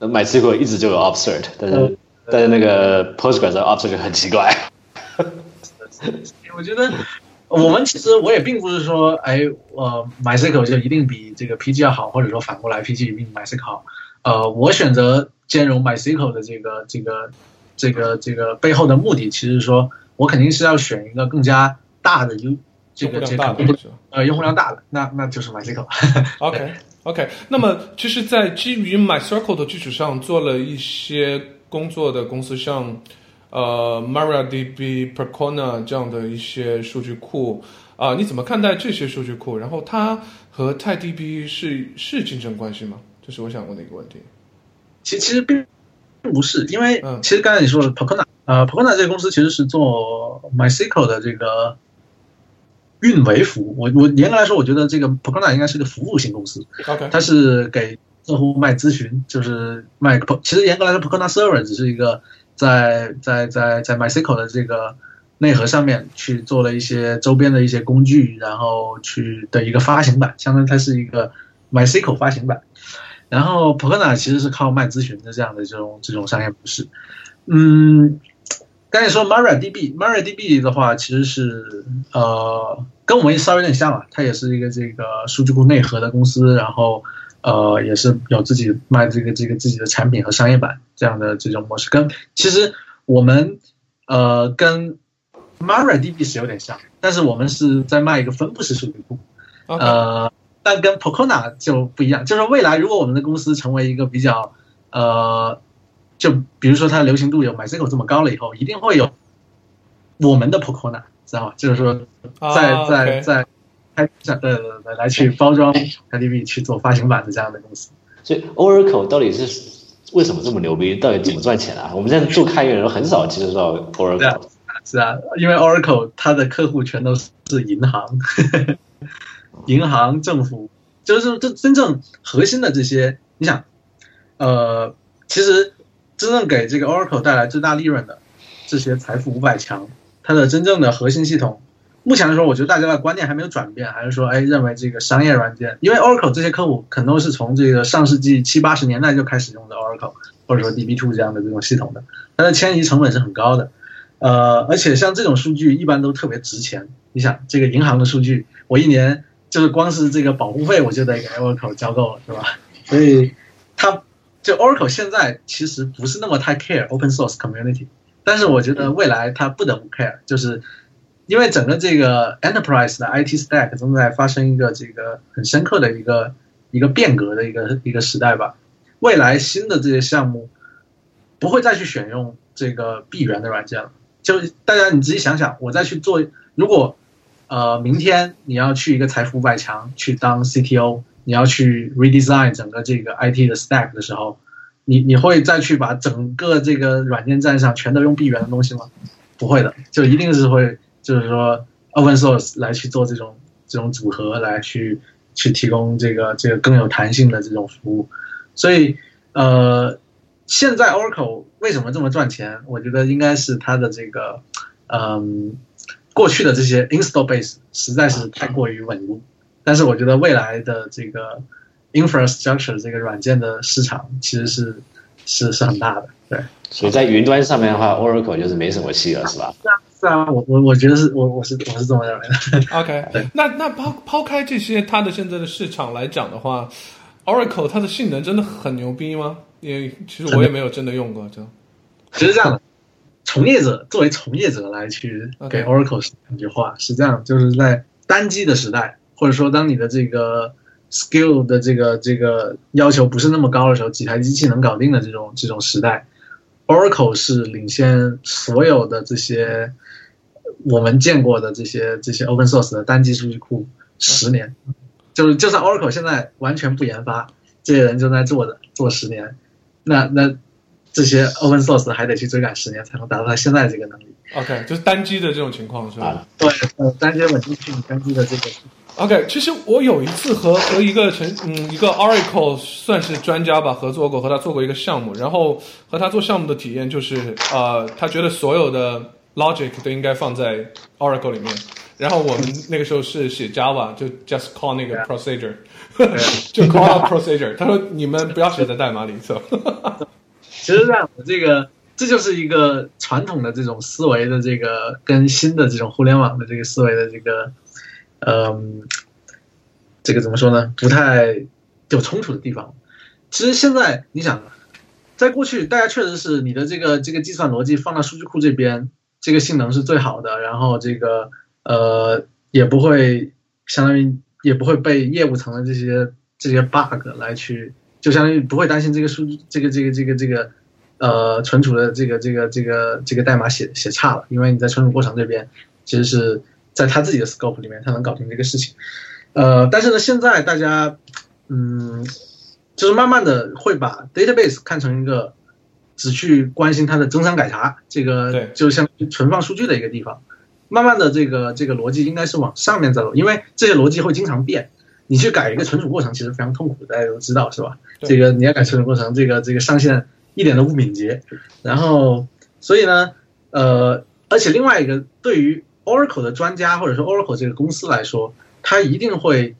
，MySQL 一直就有 Observe，但是但是那个 Postgres Observe 很奇怪。我觉得我们其实我也并不是说，哎，呃，MySQL 就一定比这个 PG 要好，或者说反过来 PG 一定比 MySQL 好。呃，我选择兼容 MySQL 的这个这个。这个这个背后的目的，其实说我肯定是要选一个更加大的优这个这个呃用户量大的，那那就是 MySQL。OK OK，那么其实，在基于 MySQL 的基础上做了一些工作的公司，像呃 MariaDB、Percona 这样的一些数据库啊，你怎么看待这些数据库？然后它和 TiDB 是是竞争关系吗？这是我想问的一个问题。其其实并。不是，因为其实刚才你说的 p o k o n a 呃 p o k o n a 这个公司其实是做 MySQL 的这个运维服务。我我严格来说，我觉得这个 p o k o n a 应该是个服务型公司。OK，它是给客户卖咨询，就是卖。其实严格来说 p o k o n a Server 只是一个在在在在 MySQL 的这个内核上面去做了一些周边的一些工具，然后去的一个发行版，相当于它是一个 MySQL 发行版。然后 o n a 其实是靠卖咨询的这样的这种这种商业模式。嗯，刚才说 MariaDB，MariaDB 的话其实是呃跟我们稍微有点像啊，它也是一个这个数据库内核的公司，然后呃也是有自己卖这个这个自己的产品和商业版这样的这种模式。跟其实我们呃跟 MariaDB 是有点像，但是我们是在卖一个分布式数据库，呃，但跟 Pocona 就不一样。就是未来如果我们的公司成为一个比较呃，就比如说它的流行度有 MySQL 这么高了以后，一定会有我们的 Pocona，知道吗？就是说在在在开对对对来去包装 MariaDB 去做发行版的这样的公司。所以 Oracle 到底是？为什么这么牛逼？到底怎么赚钱啊？我们现在做开源人很少接触到 Oracle。是啊，因为 Oracle 它的客户全都是银行、银行、政府，就是真真正核心的这些。你想，呃，其实真正给这个 Oracle 带来最大利润的这些财富五百强，它的真正的核心系统。目前来说，我觉得大家的观念还没有转变，还是说，哎，认为这个商业软件，因为 Oracle 这些客户可能是从这个上世纪七八十年代就开始用的 Oracle，或者说 DB2 这样的这种系统的，它的迁移成本是很高的，呃，而且像这种数据一般都特别值钱。你想，这个银行的数据，我一年就是光是这个保护费，我就得给 Oracle 交够了，是吧？所以，它就 Oracle 现在其实不是那么太 care open source community，但是我觉得未来它不得不 care，就是。因为整个这个 enterprise 的 IT stack 正在发生一个这个很深刻的一个一个变革的一个一个时代吧。未来新的这些项目不会再去选用这个闭源的软件了。就大家你自己想想，我再去做，如果呃明天你要去一个财富五百强去当 CTO，你要去 redesign 整个这个 IT 的 stack 的时候，你你会再去把整个这个软件站上全都用闭源的东西吗？不会的，就一定是会。就是说，open source 来去做这种这种组合，来去去提供这个这个更有弹性的这种服务。所以，呃，现在 Oracle 为什么这么赚钱？我觉得应该是它的这个，嗯，过去的这些 install base 实在是太过于稳固。但是，我觉得未来的这个 infrastructure 这个软件的市场其实是是是很大的。对，所以在云端上面的话，Oracle 就是没什么戏了，是吧？是啊，是啊我我我觉得是我我是我是这么认为的。OK，对，那那抛抛开这些，它的现在的市场来讲的话，Oracle 它的性能真的很牛逼吗？因为其实我也没有真的用过，就 其实这样的，从业者作为从业者来去给 Oracle 说两句话是这样，就是在单机的时代，或者说当你的这个 skill 的这个这个要求不是那么高的时候，几台机器能搞定的这种这种时代，Oracle 是领先所有的这些。我们见过的这些这些 open source 的单机数据库，十年，就是就算 Oracle 现在完全不研发，这些人就在做的做十年，那那这些 open source 还得去追赶十年才能达到他现在这个能力。OK，就是单机的这种情况是吧？对，呃，单机稳定性，单机的这个。OK，其实我有一次和和一个成嗯一个 Oracle 算是专家吧合作过，和他做过一个项目，然后和他做项目的体验就是呃，他觉得所有的。Logic 都应该放在 Oracle 里面，然后我们那个时候是写 Java，就 just call 那个 procedure，就 call procedure。他说你们不要写在代码里头。其实这样，这个这就是一个传统的这种思维的这个跟新的这种互联网的这个思维的这个，嗯，这个怎么说呢？不太有冲突的地方。其实现在你想，在过去大家确实是你的这个这个计算逻辑放到数据库这边。这个性能是最好的，然后这个呃也不会相当于也不会被业务层的这些这些 bug 来去，就相当于不会担心这个数据这个这个这个这个呃存储的这个这个这个这个代码写写差了，因为你在存储过程这边其实是在他自己的 scope 里面，他能搞定这个事情。呃，但是呢，现在大家嗯就是慢慢的会把 database 看成一个。只去关心它的增删改查，这个就像存放数据的一个地方。慢慢的，这个这个逻辑应该是往上面走，因为这些逻辑会经常变。你去改一个存储过程，其实非常痛苦，大家都知道是吧？这个你要改存储过程，这个这个上线一点都不敏捷。然后，所以呢，呃，而且另外一个，对于 Oracle 的专家或者说 Oracle 这个公司来说，他一定会。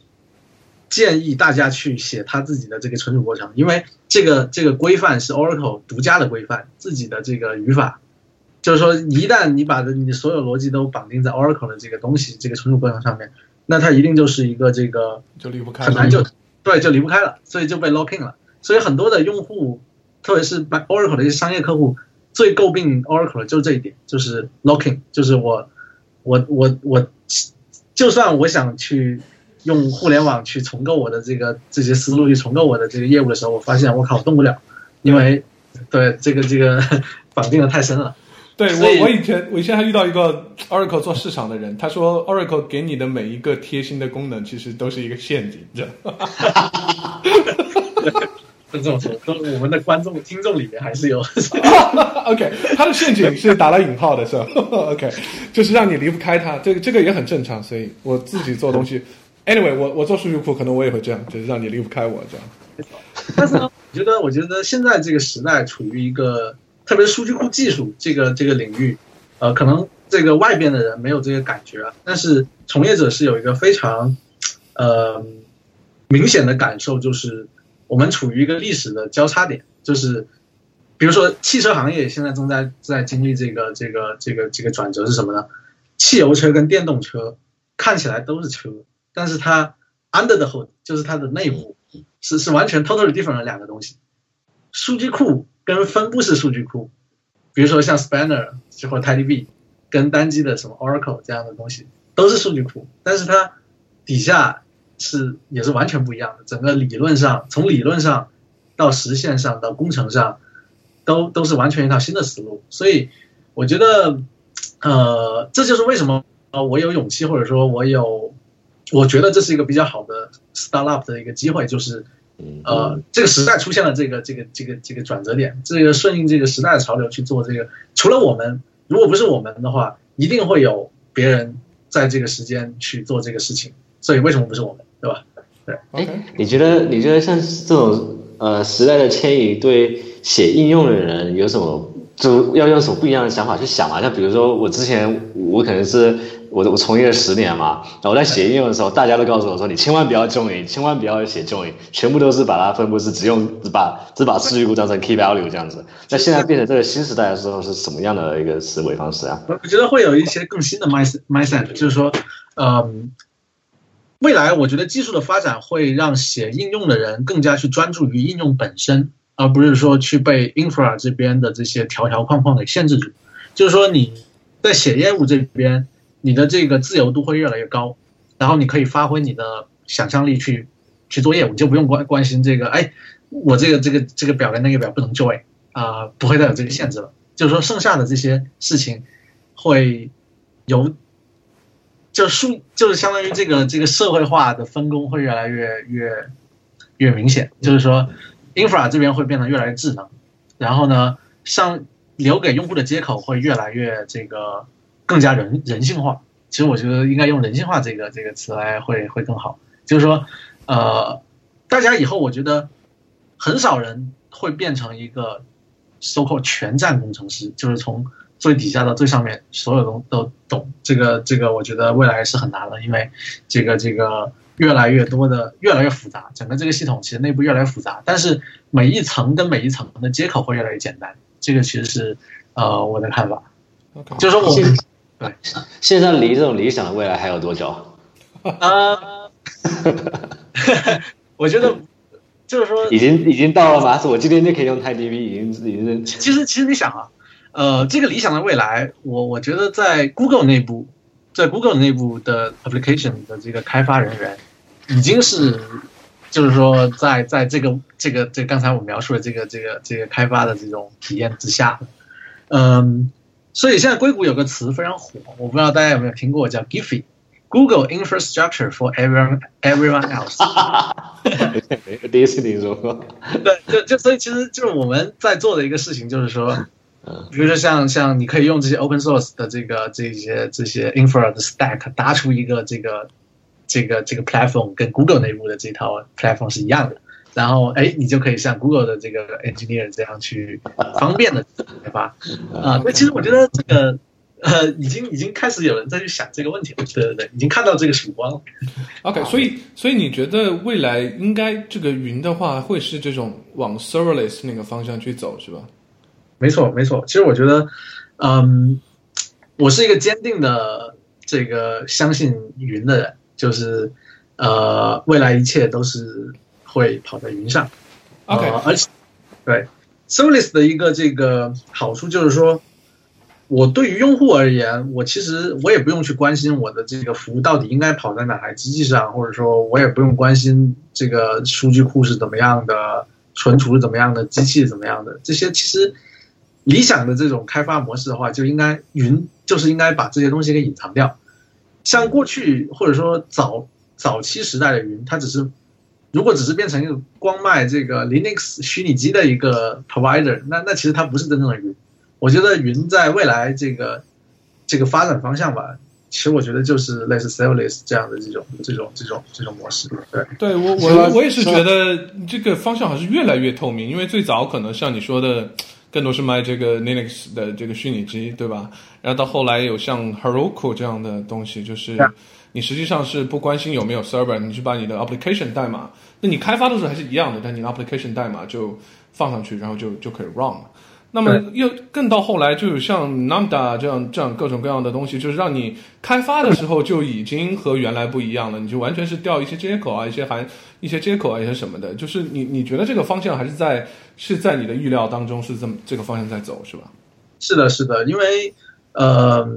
建议大家去写他自己的这个存储过程，因为这个这个规范是 Oracle 独家的规范，自己的这个语法，就是说一旦你把的你所有逻辑都绑定在 Oracle 的这个东西这个存储过程上面，那它一定就是一个这个就离不开，很难就对就离不开了，所以就被 locking 了。所以很多的用户，特别是 Oracle 的一些商业客户，最诟病 Oracle 的就是这一点，就是 locking，就是我我我我，就算我想去用互联网去重构我的这个这些思路去重构我的这个业务的时候，我发现我靠动不了，因为对这个这个 绑定的太深了。对我，我以前我以前还遇到一个 Oracle 做市场的人，他说 Oracle 给你的每一个贴心的功能，其实都是一个陷阱，这样。这么说，都我们的观众、听众里面还是有。OK，他的陷阱是打了引号的，是吧？OK，就是让你离不开他，这个这个也很正常。所以我自己做东西，Anyway，我我做数据库，可能我也会这样，就是让你离不开我这样。但是呢，我觉得，我觉得现在这个时代处于一个，特别是数据库技术这个这个领域，呃，可能这个外边的人没有这个感觉，但是从业者是有一个非常呃明显的感受，就是。我们处于一个历史的交叉点，就是，比如说汽车行业现在正在在经历这个这个这个这个转折是什么呢？汽油车跟电动车看起来都是车，但是它 under the hood 就是它的内部是是完全 totally different 的两个东西。数据库跟分布式数据库，比如说像 Spanner 或者 TidyB，跟单机的什么 Oracle 这样的东西都是数据库，但是它底下。是也是完全不一样的，整个理论上，从理论上到实现上到工程上，都都是完全一套新的思路。所以我觉得，呃，这就是为什么呃我有勇气，或者说我有，我觉得这是一个比较好的 start up 的一个机会，就是呃这个时代出现了这个这个这个这个转折点，这个顺应这个时代的潮流去做这个。除了我们，如果不是我们的话，一定会有别人在这个时间去做这个事情。所以为什么不是我们，对吧？对，哎，你觉得你觉得像这种呃时代的迁移，对写应用的人有什么就要用什么不一样的想法去想嘛？像比如说我之前我可能是我我从业了十年嘛，然后我在写应用的时候，大家都告诉我说你千万不要 join，千万不要写 join，全部都是把它分布式只用只把只把数据库当成 key value 这样子。那现在变成这个新时代的时候是什么样的一个思维方式啊？我觉得会有一些更新的 mind mindset，就是说，嗯。未来，我觉得技术的发展会让写应用的人更加去专注于应用本身，而不是说去被 infra 这边的这些条条框框给限制住。就是说，你在写业务这边，你的这个自由度会越来越高，然后你可以发挥你的想象力去去做业务，就不用关关心这个，哎，我这个这个这个表跟那个表不能 join 啊，不会再有这个限制了。就是说，剩下的这些事情会由。就数就是相当于这个这个社会化的分工会越来越越越明显，就是说，infra 这边会变得越来越智能，然后呢，像留给用户的接口会越来越这个更加人人性化。其实我觉得应该用人性化这个这个词来会会更好。就是说，呃，大家以后我觉得很少人会变成一个 so called 全站工程师，就是从。最底下到最上面，所有都都懂这个这个，我觉得未来是很难的，因为这个这个越来越多的越来越复杂，整个这个系统其实内部越来越复杂，但是每一层跟每一层的接口会越来越简单，这个其实是呃我的看法。就是说我对现在离这种理想的未来还有多久？啊，我觉得就是说已经已经到了吗？是我今天就可以用泰 DB，已经已经。其实其实你想啊。呃，这个理想的未来，我我觉得在 Google 内部，在 Google 内部的 application 的这个开发人员，已经是，就是说，在在这个这个这刚才我描述的这个这个这个开发的这种体验之下，嗯，所以现在硅谷有个词非常火，我不知道大家有没有听过，叫 Giphy，Google Infrastructure for everyone everyone else。第一次听说过。对，就就所以其实就是我们在做的一个事情，就是说。比如说像像你可以用这些 open source 的这个这些这些 infra 的 stack 搭出一个这个这个这个 platform，跟 Google 内部的这套 platform 是一样的。然后哎，你就可以像 Google 的这个 engineer 这样去方便的开发啊。那其实我觉得这个呃，已经已经开始有人在去想这个问题了。对对对，已经看到这个曙光了。OK，所以所以你觉得未来应该这个云的话会是这种往 serverless 那个方向去走，是吧？没错，没错。其实我觉得，嗯，我是一个坚定的这个相信云的人，就是呃，未来一切都是会跑在云上。OK，而且对 Serverless 的一个这个好处就是说，我对于用户而言，我其实我也不用去关心我的这个服务到底应该跑在哪台机器上，或者说我也不用关心这个数据库是怎么样的，存储是怎么样的，机器是怎么样的。这些其实理想的这种开发模式的话，就应该云就是应该把这些东西给隐藏掉。像过去或者说早早期时代的云，它只是如果只是变成一个光卖这个 Linux 虚拟机的一个 provider，那那其实它不是真正的云。我觉得云在未来这个这个发展方向吧，其实我觉得就是类似 serverless 这样的这种这种这种这种模式。对，对我我我也是觉得这个方向还是越来越透明，因为最早可能像你说的，更多是卖这个 Linux 的这个虚拟机，对吧？然后到后来有像 Heroku 这样的东西，就是你实际上是不关心有没有 server，你去把你的 application 代码，那你开发的时候还是一样的，但你的 application 代码就放上去，然后就就可以 run 了。那么又更到后来，就有像 Lambda 这样这样各种各样的东西，就是让你开发的时候就已经和原来不一样了。你就完全是调一些接口啊，一些含一些接口啊，一些什么的。就是你你觉得这个方向还是在是在你的预料当中是这么这个方向在走是吧？是的，是的，因为呃，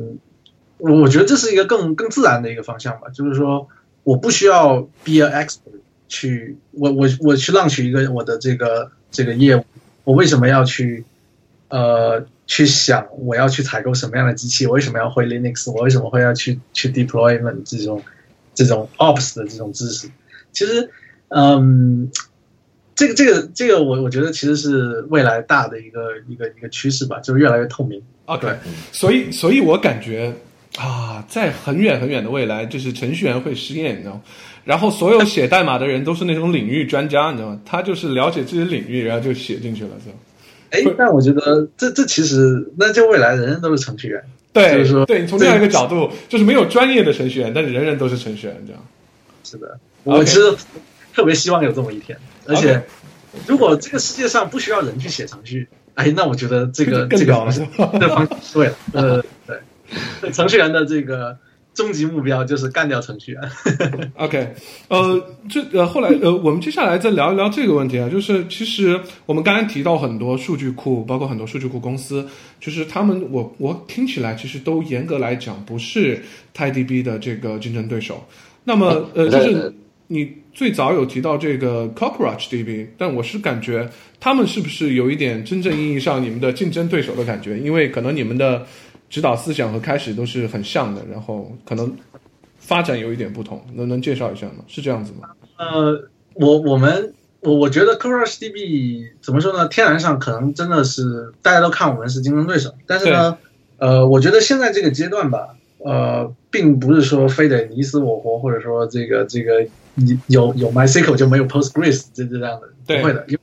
我觉得这是一个更更自然的一个方向吧。就是说，我不需要 be a expert 去我我我去浪取一个我的这个这个业务，我为什么要去？呃，去想我要去采购什么样的机器，我为什么要会 Linux，我为什么会要去去 deployment 这种这种 Ops 的这种知识？其实，嗯，这个这个这个，我我觉得其实是未来大的一个一个一个趋势吧，就是越来越透明。OK，所以所以我感觉啊，在很远很远的未来，就是程序员会失业，你知道吗？然后所有写代码的人都是那种领域专家，你知道吗？他就是了解这些领域，然后就写进去了，是吧？哎，但我觉得这这其实，那就未来人人都是程序员。对，就是说，对你从这样一个角度，就是没有专业的程序员，但是人人都是程序员，这样。是的，我其实特别希望有这么一天。而且，如果这个世界上不需要人去写程序，哎，那我觉得这个这个方向对了。呃，对，程序员的这个。终极目标就是干掉程序员。OK，呃，这呃后来呃，我们接下来再聊一聊这个问题啊，就是其实我们刚才提到很多数据库，包括很多数据库公司，就是他们我我听起来其实都严格来讲不是 TiDB 的这个竞争对手。那么呃，就是你最早有提到这个 CockroachDB，但我是感觉他们是不是有一点真正意义上你们的竞争对手的感觉？因为可能你们的。指导思想和开始都是很像的，然后可能发展有一点不同，能能介绍一下吗？是这样子吗？呃，我我们我我觉得 CoreDB 怎么说呢？天然上可能真的是大家都看我们是竞争对手，但是呢，呃，我觉得现在这个阶段吧，呃，并不是说非得你死我活，或者说这个这个有有 MySQL 就没有 PostGres 这这样的，不会的，因为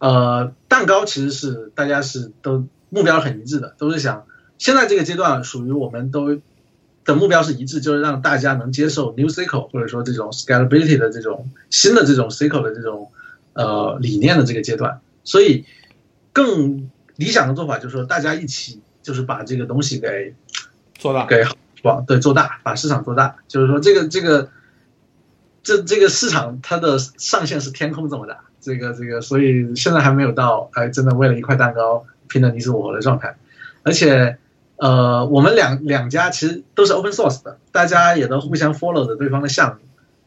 呃，蛋糕其实是大家是都目标很一致的，都是想。现在这个阶段属于我们都的目标是一致，就是让大家能接受 New SQL 或者说这种 Scalability 的这种新的这种 SQL 的这种呃理念的这个阶段。所以更理想的做法就是说，大家一起就是把这个东西给做大，给往对做大，把市场做大。就是说，这个这个这这个市场它的上限是天空这么大，这个这个，所以现在还没有到哎真的为了一块蛋糕拼的你死我活的状态，而且。呃，我们两两家其实都是 open source 的，大家也都互相 follow 着对方的项目，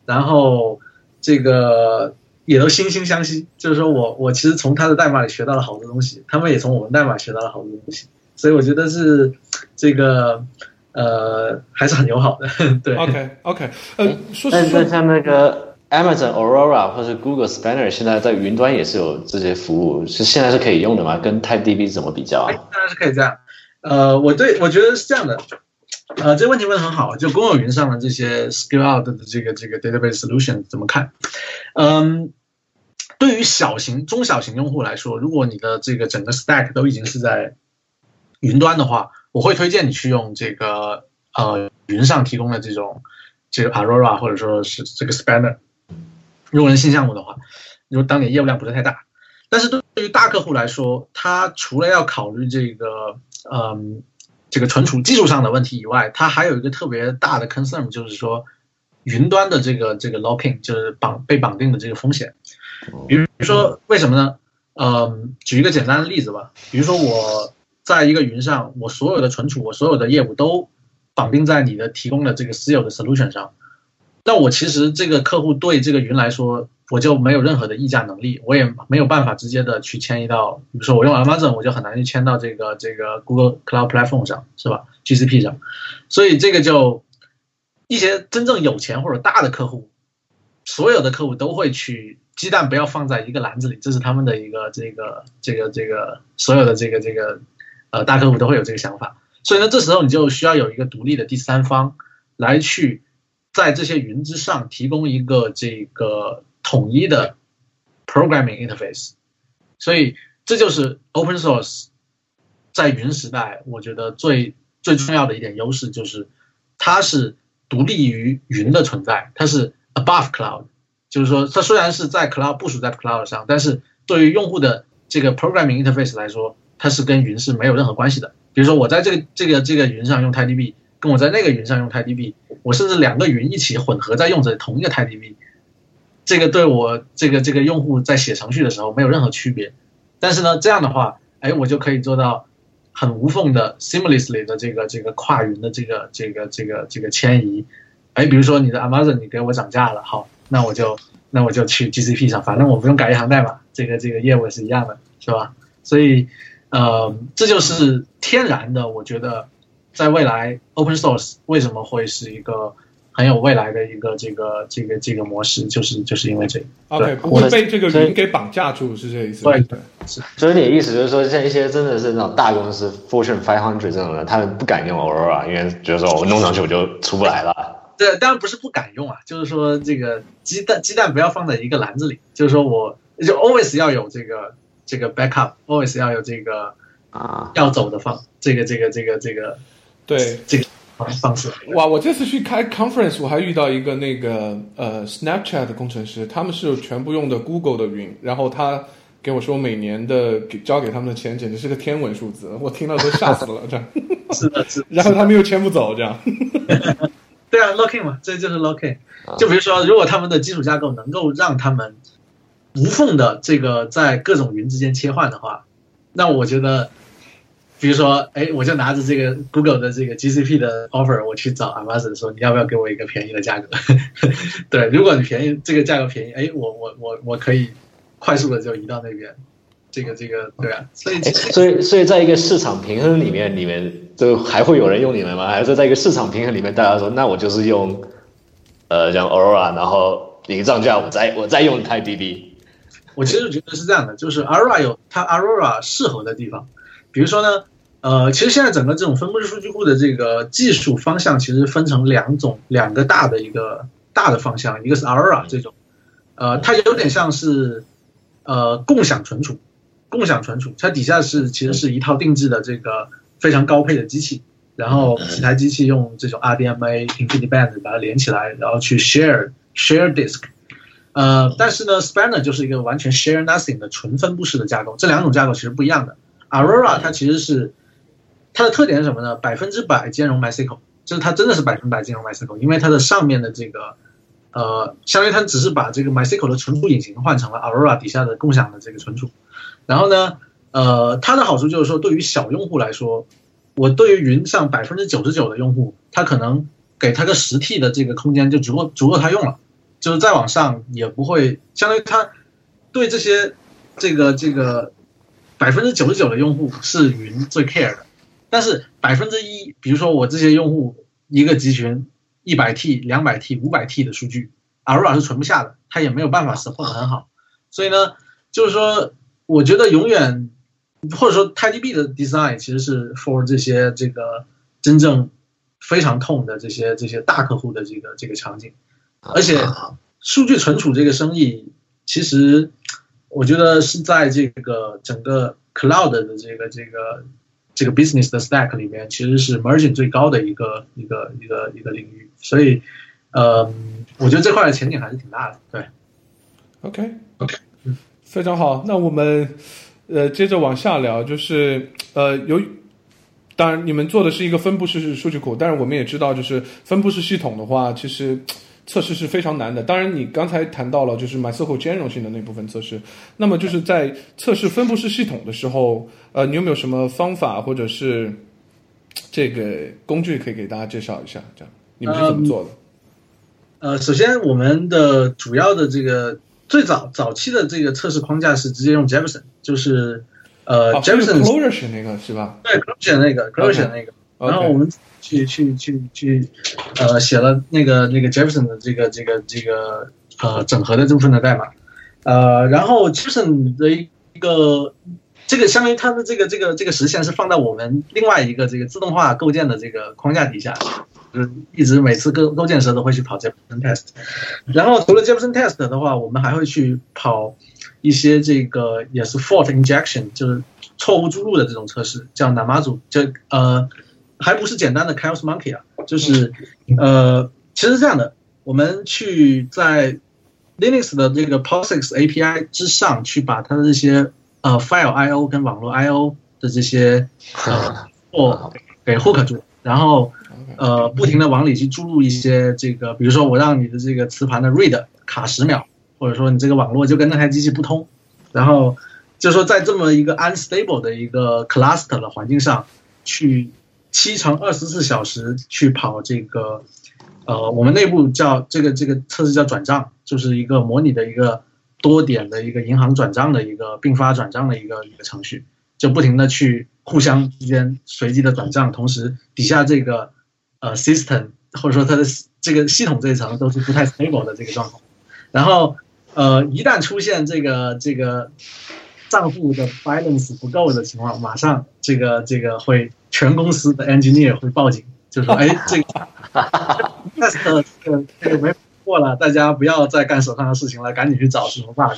然后这个也都惺惺相惜。就是说我我其实从他的代码里学到了好多东西，他们也从我们代码学到了好多东西，所以我觉得是这个呃还是很友好的。对，OK OK，呃，说实话，像那个 Amazon Aurora 或者 Google Spanner 现在在云端也是有这些服务，是现在是可以用的吗？跟 TypeDB 怎么比较啊？当然是可以这样。呃，我对我觉得是这样的，呃，这个问题问的很好，就公有云上的这些 scale out 的这个这个 database solution 怎么看？嗯，对于小型、中小型用户来说，如果你的这个整个 stack 都已经是在云端的话，我会推荐你去用这个呃云上提供的这种这个 Aurora 或者说是这个 Spanner。如果是新项目的话，如果当你业务量不是太大，但是对于大客户来说，他除了要考虑这个。嗯，这个存储 技术上的问题以外，它还有一个特别大的 concern，就是说云端的这个这个 locking，就是绑被绑定的这个风险。比如说，为什么呢？嗯，举一个简单的例子吧。比如说我在一个云上，我所有的存储，我所有的业务都绑定在你的提供的这个私有的 solution 上。那我其实这个客户对这个云来说，我就没有任何的议价能力，我也没有办法直接的去迁移到，比如说我用 Amazon，我就很难去迁到这个这个 Google Cloud Platform 上，是吧？GCP 上，所以这个就一些真正有钱或者大的客户，所有的客户都会去鸡蛋不要放在一个篮子里，这是他们的一个这个这个这个所有的这个这个呃大客户都会有这个想法，所以呢，这时候你就需要有一个独立的第三方来去。在这些云之上提供一个这个统一的 programming interface，所以这就是 open source 在云时代，我觉得最最重要的一点优势就是它是独立于云的存在，它是 above cloud，就是说它虽然是在 cloud 部署在 cloud 上，但是对于用户的这个 programming interface 来说，它是跟云是没有任何关系的。比如说我在这个这个这个云上用 TiDB。跟我在那个云上用 TiDB，我甚至两个云一起混合在用着同一个 TiDB，这个对我这个这个用户在写程序的时候没有任何区别。但是呢，这样的话，哎，我就可以做到很无缝的 seamlessly 的这个这个跨云的这个这个这个这个迁移。哎，比如说你的 Amazon 你给我涨价了，好，那我就那我就去 GCP 上，反正我不用改一行代码，这个这个业务是一样的，是吧？所以，呃，这就是天然的，我觉得。在未来，open source 为什么会是一个很有未来的一个这个这个这个模式？就是就是因为这个，OK，不会被这个云给绑架住，是这个意思。对对，是。所以你的意思就是说，像一些真的是那种大公司，Fortune Five Hundred 这种的，他们不敢用 Aurora，因为觉得说我弄上去我就出不来了。对，当然不是不敢用啊，就是说这个鸡蛋鸡蛋不要放在一个篮子里，就是说我就 always 要有这个这个 backup，always 要有这个啊要走的方，这个这个这个这个。对这个方式哇！我这次去开 conference，我还遇到一个那个呃 Snapchat 的工程师，他们是全部用的 Google 的云，然后他给我说每年的给交给他们的钱简直是个天文数字，我听了都吓死了，这样 是的，是。然后他们又迁不走，这样。对啊，locking 嘛，这就是 locking。就比如说，如果他们的基础架构能够让他们无缝的这个在各种云之间切换的话，那我觉得。比如说，哎，我就拿着这个 Google 的这个 GCP 的 offer，我去找 Amazon 说，你要不要给我一个便宜的价格？对，如果你便宜，这个价格便宜，哎，我我我我可以快速的就移到那边。这个这个，对啊，所以所以所以在一个市场平衡里面，里面就还会有人用你们吗？还是在一个市场平衡里面，大家说，那我就是用呃像 Aurora，然后你涨价，我再我再用 TiDB。我其实觉得是这样的，就是 Aurora 有它 Aurora 适合的地方。比如说呢，呃，其实现在整个这种分布式数据库的这个技术方向，其实分成两种，两个大的一个大的方向，一个是 Aurora 这种，呃，它有点像是呃共享存储，共享存储，它底下是其实是一套定制的这个非常高配的机器，然后几台机器用这种 RDMA InfiniBand 把它连起来，然后去 share share disk，呃，但是呢，Spanner 就是一个完全 share nothing 的纯分布式的架构，这两种架构其实不一样的。Aurora 它其实是它的特点是什么呢？百分之百兼容 MySQL，就是它真的是百分百兼容 MySQL，因为它的上面的这个呃，相当于它只是把这个 MySQL 的存储引擎换成了 Aurora 底下的共享的这个存储。然后呢，呃，它的好处就是说，对于小用户来说，我对于云上百分之九十九的用户，他可能给他个十 T 的这个空间就足够足够他用了，就是再往上也不会，相当于他对这些这个这个。百分之九十九的用户是云最 care 的，但是百分之一，比如说我这些用户一个集群一百 T、两百 T、五百 T 的数据，Aurora 是存不下的，它也没有办法 support 很好。所以呢，就是说，我觉得永远或者说 TiDB 的 design 其实是 for 这些这个真正非常痛的这些这些大客户的这个这个场景，而且数据存储这个生意其实。我觉得是在这个整个 cloud 的这个这个这个 business 的 stack 里面，其实是 margin 最高的一个一个一个一个领域，所以，呃，我觉得这块的前景还是挺大的。对，OK OK，嗯非常好。那我们呃接着往下聊，就是呃由于当然你们做的是一个分布式数据库，但是我们也知道，就是分布式系统的话，其实。测试是非常难的。当然，你刚才谈到了就是 MySQL 兼容性的那部分测试，那么就是在测试分布式系统的时候，呃，你有没有什么方法或者是这个工具可以给大家介绍一下？这样你们是怎么做的？呃，首先我们的主要的这个最早早期的这个测试框架是直接用 Jefferson，就是呃 Jefferson Closure 那个是吧？对，Closure 那个，Closure 那个。然后我们去去去去呃写了那个那个 Jefferson 的这个这个这个呃整合的这部分的代码，呃，然后 Jefferson 的一个这个相当于它的这个这个这个实现是放在我们另外一个这个自动化构建的这个框架底下。就是一直每次构构建时都会去跑 Jefferson test，然后除了 Jefferson test 的话，我们还会去跑一些这个也是 fault injection，就是错误注入的这种测试，叫 Namazu，就呃还不是简单的 Chaos Monkey 啊，就是呃其实这样的，我们去在 Linux 的这个 POSIX API 之上去把它的这些呃 file I/O 跟网络 I/O 的这些呃 或给 hook 住，然后。呃，不停的往里去注入一些这个，比如说我让你的这个磁盘的 read 卡十秒，或者说你这个网络就跟那台机器不通，然后就说在这么一个 unstable 的一个 cluster 的环境上，去七乘二十四小时去跑这个，呃，我们内部叫这个这个测试叫转账，就是一个模拟的一个多点的一个银行转账的一个并发转账的一个一个程序，就不停的去互相之间随机的转账，同时底下这个。呃，system 或者说它的这个系统这一层都是不太 stable 的这个状况，然后呃，一旦出现这个这个账户的 balance 不够的情况，马上这个这个会全公司的 engineer 会报警，就说 哎，这个 test 这个这个没过了，大家不要再干手上的事情了，赶紧去找什么 bug，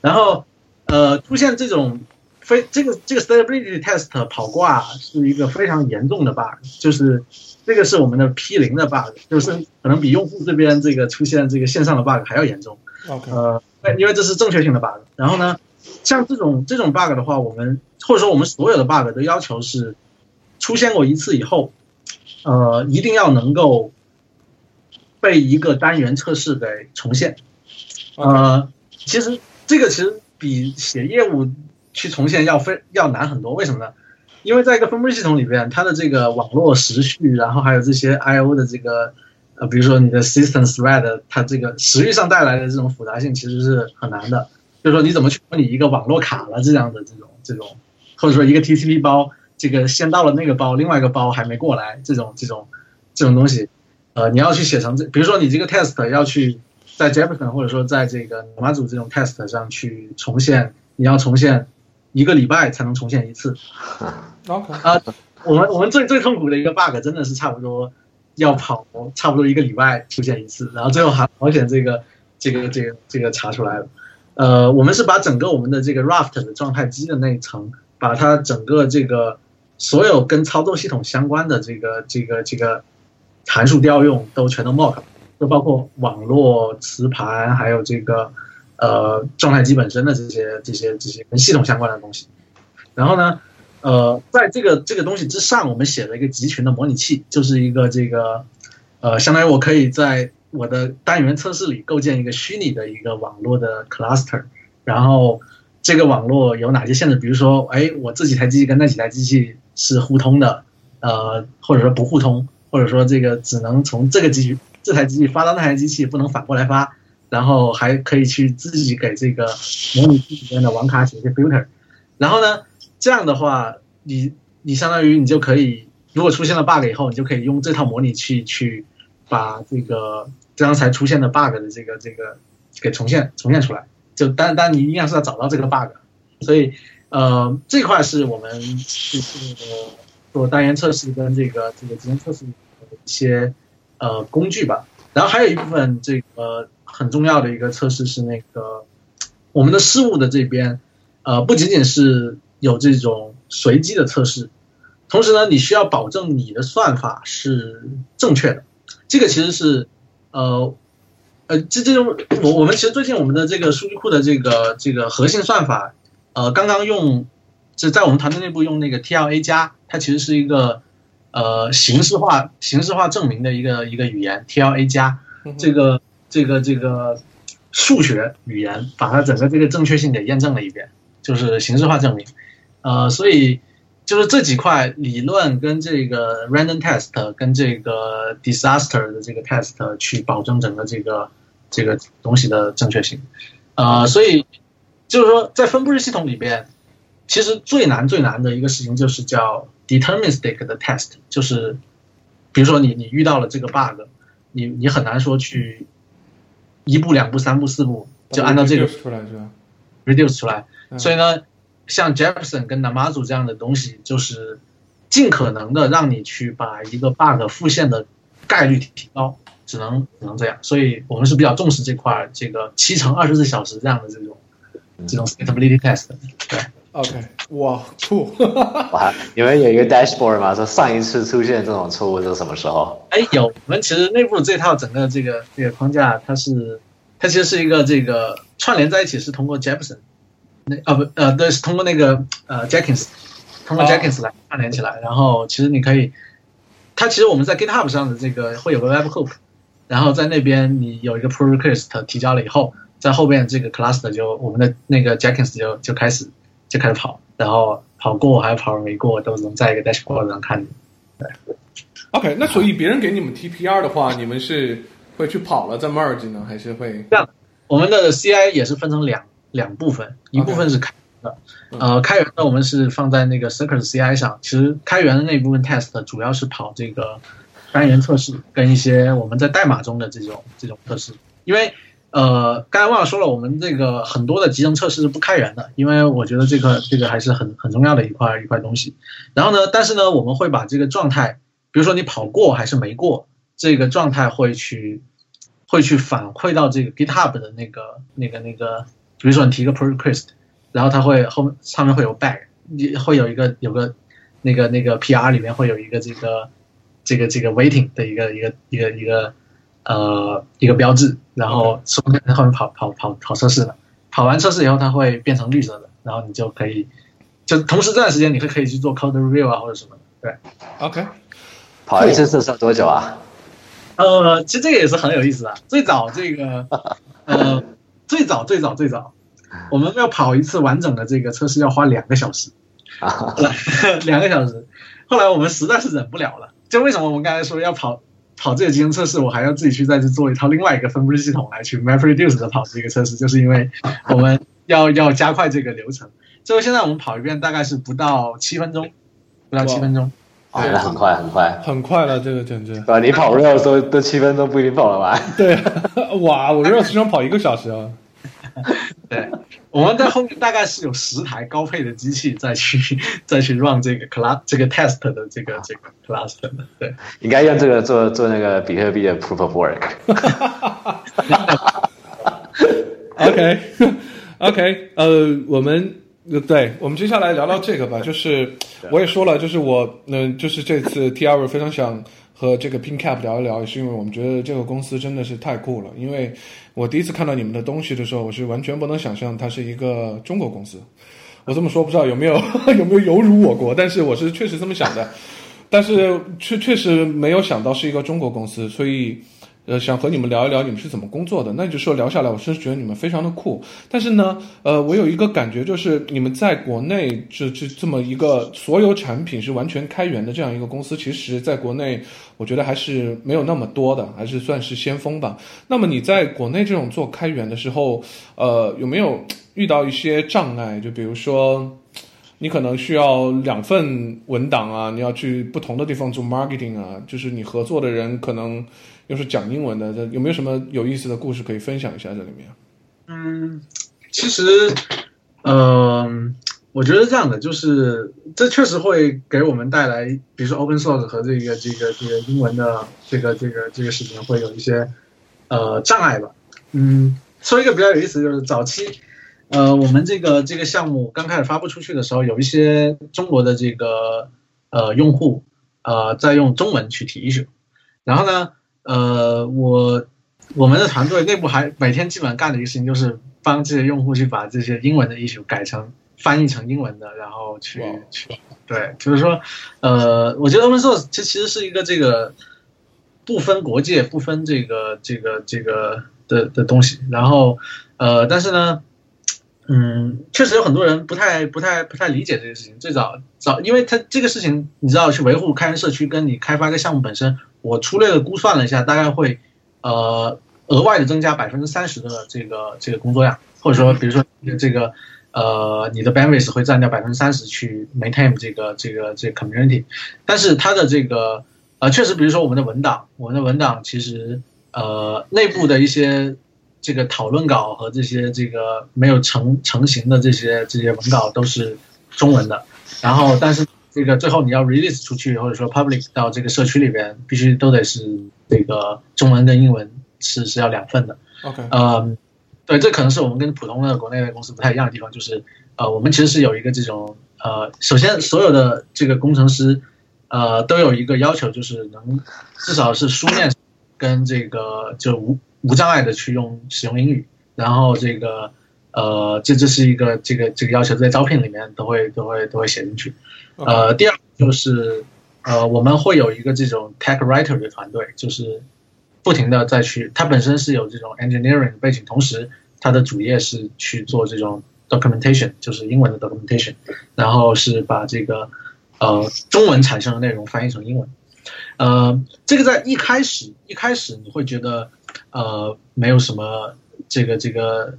然后呃，出现这种非这个这个 stability test 跑挂是一个非常严重的 bug，就是。这个是我们的 P 零的 bug，就是可能比用户这边这个出现这个线上的 bug 还要严重。OK，呃，因为这是正确性的 bug。然后呢，像这种这种 bug 的话，我们或者说我们所有的 bug 都要求是出现过一次以后，呃，一定要能够被一个单元测试给重现。呃，其实这个其实比写业务去重现要非要难很多。为什么呢？因为在一个分布式系统里边，它的这个网络时序，然后还有这些 I/O 的这个，呃，比如说你的 system thread，它这个时域上带来的这种复杂性其实是很难的。就是说你怎么去模拟一个网络卡了这样的这种这种，或者说一个 TCP 包，这个先到了那个包，另外一个包还没过来，这种这种这种东西，呃，你要去写成这，比如说你这个 test 要去在 Jefferson 或者说在这个马祖这种 test 上去重现，你要重现。一个礼拜才能重现一次，OK。啊，我们我们最最痛苦的一个 bug 真的是差不多要跑差不多一个礼拜出现一次，然后最后还好险这个这个这个这个查出来了，呃，我们是把整个我们的这个 Raft 的状态机的那一层，把它整个这个所有跟操作系统相关的这个这个这个函数调用都全都 mock，就包括网络磁盘还有这个。呃，状态机本身的这些、这些、这些跟系统相关的东西，然后呢，呃，在这个这个东西之上，我们写了一个集群的模拟器，就是一个这个，呃，相当于我可以在我的单元测试里构建一个虚拟的一个网络的 cluster，然后这个网络有哪些限制？比如说，哎，我这几台机器跟那几台机器是互通的，呃，或者说不互通，或者说这个只能从这个机器这台机器发到那台机器，不能反过来发。然后还可以去自己给这个模拟器里面的网卡写一些 filter，然后呢，这样的话，你你相当于你就可以，如果出现了 bug 以后，你就可以用这套模拟器去把这个刚才出现的 bug 的这个这个给重现重现出来。就但但你一定是要找到这个 bug，所以呃这块是我们就是做单元测试跟这个这个集成测试的一些呃工具吧。然后还有一部分这个。很重要的一个测试是那个我们的事务的这边，呃，不仅仅是有这种随机的测试，同时呢，你需要保证你的算法是正确的。这个其实是，呃，呃，这这种我我们其实最近我们的这个数据库的这个这个核心算法，呃，刚刚用，就在我们团队内部用那个 TLA 加，它其实是一个呃形式化形式化证明的一个一个语言 TLA 加。这个这个这个数学语言，把它整个这个正确性给验证了一遍，就是形式化证明。呃，所以就是这几块理论跟这个 random test 跟这个 disaster 的这个 test 去保证整个这个这个东西的正确性。呃，所以就是说，在分布式系统里边，其实最难最难的一个事情就是叫 deterministic 的 test，就是比如说你你遇到了这个 bug，你你很难说去一步两步三步四步就按照这个出来是吧？reduce 出来，所以呢，像 Jefferson 跟 Namazu 这样的东西，就是尽可能的让你去把一个 bug 复现的概率提高。只能只能这样，所以我们是比较重视这块这个七乘二十四小时这样的这种这种 stability test。对，OK，哇，酷！哇，你们有一个 dashboard 吗？说上一次出现这种错误是什么时候？哎，有，我们其实内部这套整个这个这个框架，它是它其实是一个这个串联在一起，是通过 Jefferson，那啊不呃对，是通过那个呃 Jenkins，通过 Jenkins 来串联起来，然后其实你可以，它其实我们在 GitHub 上的这个会有个 webhook。然后在那边你有一个 pull request 提交了以后，在后边这个 cluster 就我们的那个 Jenkins 就就开始就开始跑，然后跑过还有跑没过都能在一个 dashboard 上看。对，OK，那所以别人给你们 TPR 的话，你们是会去跑了再 merge 呢，还是会这样？我们的 CI 也是分成两两部分，一部分是开的，呃，开源的我们是放在那个 Circus CI 上，其实开源的那部分 test 主要是跑这个。单元测试跟一些我们在代码中的这种这种测试，因为呃，刚才忘了说了，我们这个很多的集成测试是不开源的，因为我觉得这个这个还是很很重要的一块一块东西。然后呢，但是呢，我们会把这个状态，比如说你跑过还是没过，这个状态会去会去反馈到这个 GitHub 的那个那个那个，比如说你提个 pull request，然后它会后面上面会有 bag，你会有一个有个那个那个 PR 里面会有一个这个。这个这个 waiting 的一个一个一个一个呃一个标志，然后说在后面跑跑跑跑测试了，跑完测试以后它会变成绿色的，然后你就可以就同时这段时间你会可以去做 code review 啊或者什么的，对，OK，跑一次测试多久啊？呃，其实这个也是很有意思啊。最早这个呃最早最早最早我们要跑一次完整的这个测试要花两个小时，两个小时，后来我们实在是忍不了了。就为什么我们刚才说要跑跑这个集成测试，我还要自己去再去做一套另外一个分布式系统来去 MapReduce 的跑这个测试，就是因为我们要要加快这个流程。最后现在我们跑一遍大概是不到七分钟，不到七分钟，对，那很快很快很快了，这个简直。啊，你跑 Rails 都都七分钟不一定跑得完。对，哇，我 Rails 经常跑一个小时啊。对，我们在后面大概是有十台高配的机器再去 再去 run 这个 class 这个 test 的这个这个 cluster 的，对，应该用这个做做那个比特币的 proof of work。OK OK，呃，我们对，我们接下来聊聊这个吧，就是我也说了，就是我嗯，就是这次 T R 非常想。和这个 PinCap 聊一聊，是因为我们觉得这个公司真的是太酷了。因为我第一次看到你们的东西的时候，我是完全不能想象它是一个中国公司。我这么说不知道有没有有没有有辱我国，但是我是确实这么想的。但是确确实没有想到是一个中国公司，所以。呃，想和你们聊一聊你们是怎么工作的。那就说聊下来，我是觉得你们非常的酷。但是呢，呃，我有一个感觉，就是你们在国内这这这么一个所有产品是完全开源的这样一个公司，其实在国内我觉得还是没有那么多的，还是算是先锋吧。那么你在国内这种做开源的时候，呃，有没有遇到一些障碍？就比如说，你可能需要两份文档啊，你要去不同的地方做 marketing 啊，就是你合作的人可能。又是讲英文的，这有没有什么有意思的故事可以分享一下？这里面，嗯，其实，嗯，我觉得这样的就是，这确实会给我们带来，比如说 open source 和这个这个这个英文的这个这个这个事情会有一些呃障碍吧。嗯，说一个比较有意思，就是早期，呃，我们这个这个项目刚开始发布出去的时候，有一些中国的这个呃用户呃在用中文去提出然后呢。呃，我我们的团队内部还每天基本上干的一个事情就是帮这些用户去把这些英文的 issue 改成翻译成英文的，然后去去对，就是说，呃，我觉得 open source 其实其实是一个这个不分国界、不分这个这个这个的的东西。然后呃，但是呢，嗯，确实有很多人不太不太不太理解这个事情。最早早，因为他这个事情，你知道，去维护开源社区，跟你开发一个项目本身，我粗略的估算了一下，大概会呃额外的增加百分之三十的这个这个工作量，或者说，比如说这个。呃，你的 bandwidth 会占掉百分之三十去 maintain 这个这个这个 community，但是它的这个呃，确实，比如说我们的文档，我们的文档其实呃内部的一些这个讨论稿和这些这个没有成成型的这些这些文稿都是中文的，然后但是这个最后你要 release 出去或者说 public 到这个社区里边，必须都得是这个中文跟英文是是要两份的。OK，嗯。对，这可能是我们跟普通的国内的公司不太一样的地方，就是，呃，我们其实是有一个这种，呃，首先所有的这个工程师，呃，都有一个要求，就是能至少是书面跟这个就无无障碍的去用使用英语，然后这个，呃，这这是一个这个这个要求，在招聘里面都会都会都会写进去。呃，第二就是，呃，我们会有一个这种 tech writer 的团队，就是。不停的再去，他本身是有这种 engineering 背景，同时他的主业是去做这种 documentation，就是英文的 documentation，然后是把这个呃中文产生的内容翻译成英文。呃，这个在一开始一开始你会觉得呃没有什么这个这个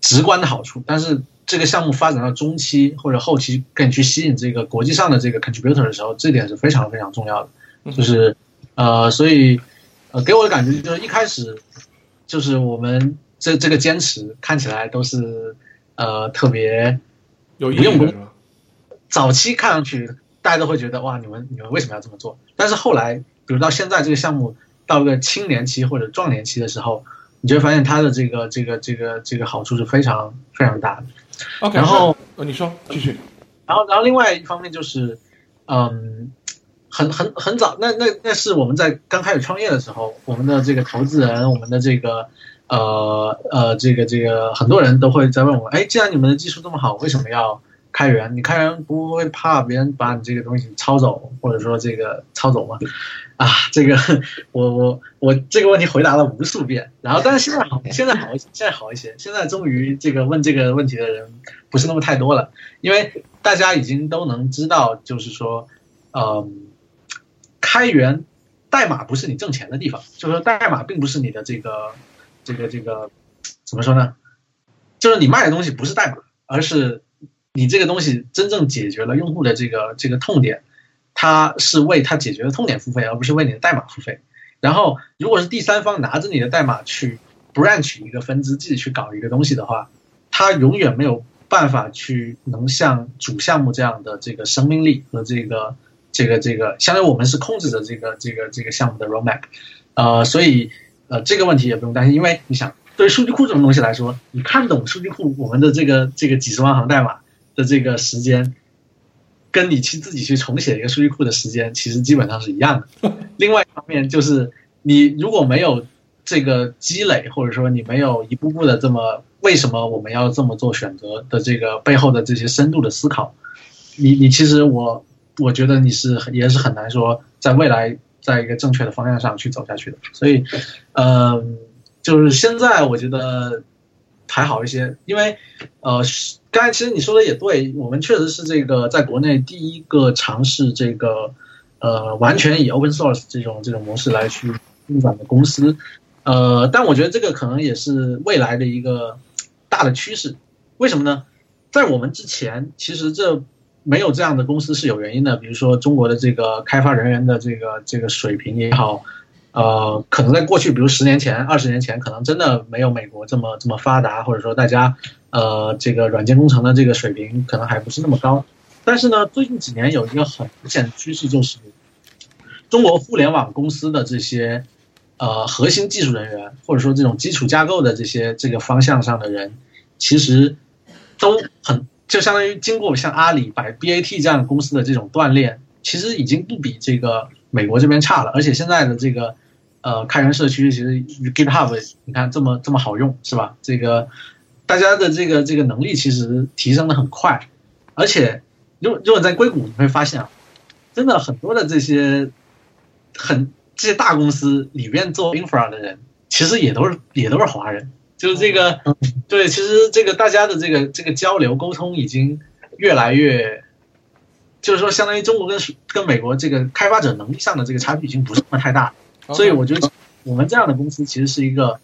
直观的好处，但是这个项目发展到中期或者后期，跟你去吸引这个国际上的这个 contributor 的时候，这点是非常非常重要的，就是呃所以。呃，给我的感觉就是一开始，就是我们这这个坚持看起来都是呃特别有用功。早期看上去大家都会觉得哇，你们你们为什么要这么做？但是后来，比如到现在这个项目到一个青年期或者壮年期的时候，你就会发现它的这个这个这个这个好处是非常非常大的。OK，然后呃你说继续。然后然后另外一方面就是嗯。很很很早，那那那是我们在刚开始创业的时候，我们的这个投资人，我们的这个呃呃，这个这个很多人都会在问我，哎，既然你们的技术这么好，为什么要开源？你开源不会怕别人把你这个东西抄走，或者说这个抄走吗？啊，这个我我我这个问题回答了无数遍，然后但是现在好，现在好一些，现在好一些，现在终于这个问这个问题的人不是那么太多了，因为大家已经都能知道，就是说，嗯。开源代码不是你挣钱的地方，就是说代码并不是你的这个这个这个怎么说呢？就是你卖的东西不是代码，而是你这个东西真正解决了用户的这个这个痛点，它是为它解决的痛点付费，而不是为你的代码付费。然后，如果是第三方拿着你的代码去 branch 一个分支，自己去搞一个东西的话，它永远没有办法去能像主项目这样的这个生命力和这个。这个这个，相当于我们是控制着这个这个这个项目的 roadmap，呃，所以呃这个问题也不用担心，因为你想，对于数据库这种东西来说，你看懂数据库我们的这个这个几十万行代码的这个时间，跟你去自己去重写一个数据库的时间，其实基本上是一样的。另外一方面就是，你如果没有这个积累，或者说你没有一步步的这么为什么我们要这么做选择的这个背后的这些深度的思考，你你其实我。我觉得你是也是很难说，在未来在一个正确的方向上去走下去的。所以，嗯，就是现在我觉得还好一些，因为呃，刚才其实你说的也对，我们确实是这个在国内第一个尝试这个呃完全以 open source 这种这种模式来去运转的公司。呃，但我觉得这个可能也是未来的一个大的趋势。为什么呢？在我们之前，其实这。没有这样的公司是有原因的，比如说中国的这个开发人员的这个这个水平也好，呃，可能在过去，比如十年前、二十年前，可能真的没有美国这么这么发达，或者说大家呃这个软件工程的这个水平可能还不是那么高。但是呢，最近几年有一个很明显的趋势，就是中国互联网公司的这些呃核心技术人员，或者说这种基础架构的这些这个方向上的人，其实都很。就相当于经过像阿里、百 BAT 这样的公司的这种锻炼，其实已经不比这个美国这边差了。而且现在的这个呃开源社区，其实 GitHub 你看这么这么好用，是吧？这个大家的这个这个能力其实提升的很快。而且如如果在硅谷你会发现啊，真的很多的这些很这些大公司里面做 infra 的人，其实也都是也都是华人。就是这个，对，其实这个大家的这个这个交流沟通已经越来越，就是说，相当于中国跟跟美国这个开发者能力上的这个差距已经不是那么太大。所以我觉得我们这样的公司其实是一个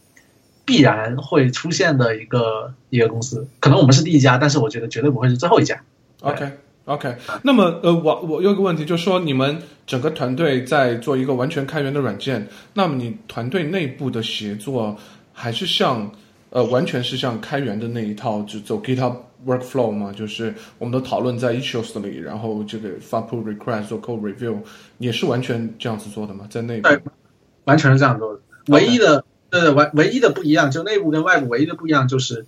必然会出现的一个一个公司。可能我们是第一家，但是我觉得绝对不会是最后一家。OK。OK，那么呃，我我有个问题，就是说你们整个团队在做一个完全开源的软件，那么你团队内部的协作还是像呃完全是像开源的那一套，就走 GitHub workflow 吗？就是我们都讨论在 issues 里，然后这个发 pull request 做 code review，也是完全这样子做的吗？在内部？对，完全是这样做的。唯一的对对，唯唯一的不一样，就内部跟外部唯一的不一样就是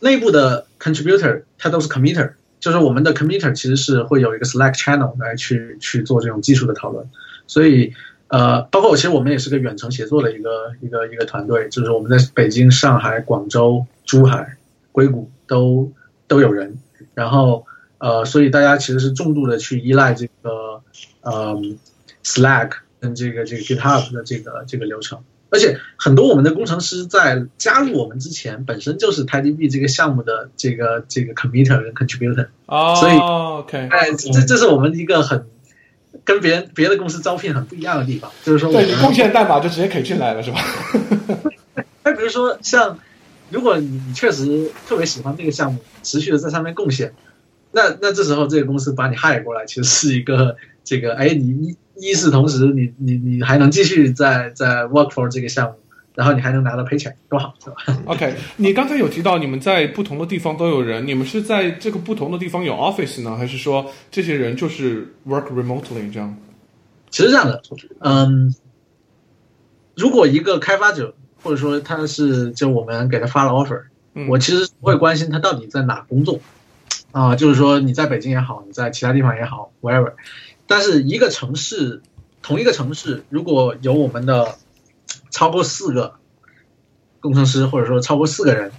内部的 contributor 它都是 committer。就是我们的 committer 其实是会有一个 Slack channel 来去去做这种技术的讨论，所以呃，包括其实我们也是个远程协作的一个一个一个团队，就是我们在北京、上海、广州、珠海、硅谷都都有人，然后呃，所以大家其实是重度的去依赖这个呃 Slack 跟这个这个 GitHub 的这个这个流程。而且很多我们的工程师在加入我们之前，本身就是 TiDB 这个项目的这个这个 committer 跟 contributor，所以 OK，哎，这这是我们一个很跟别人别的公司招聘很不一样的地方，就是说，对你贡献代码就直接可以进来了，是吧？那 比如说像，如果你你确实特别喜欢这个项目，持续的在上面贡献，那那这时候这个公司把你 hire 过来，其实是一个这个，哎，你你。一是同时，你你你还能继续在在 work for 这个项目，然后你还能拿到赔钱，多好，是吧？OK，你刚才有提到你们在不同的地方都有人，你们是在这个不同的地方有 office 呢，还是说这些人就是 work remotely 这样？其实这样的，嗯，如果一个开发者或者说他是就我们给他发了 offer，我其实不会关心他到底在哪工作，啊，就是说你在北京也好，你在其他地方也好，wherever。但是一个城市，同一个城市，如果有我们的超过四个工程师，或者说超过四个人，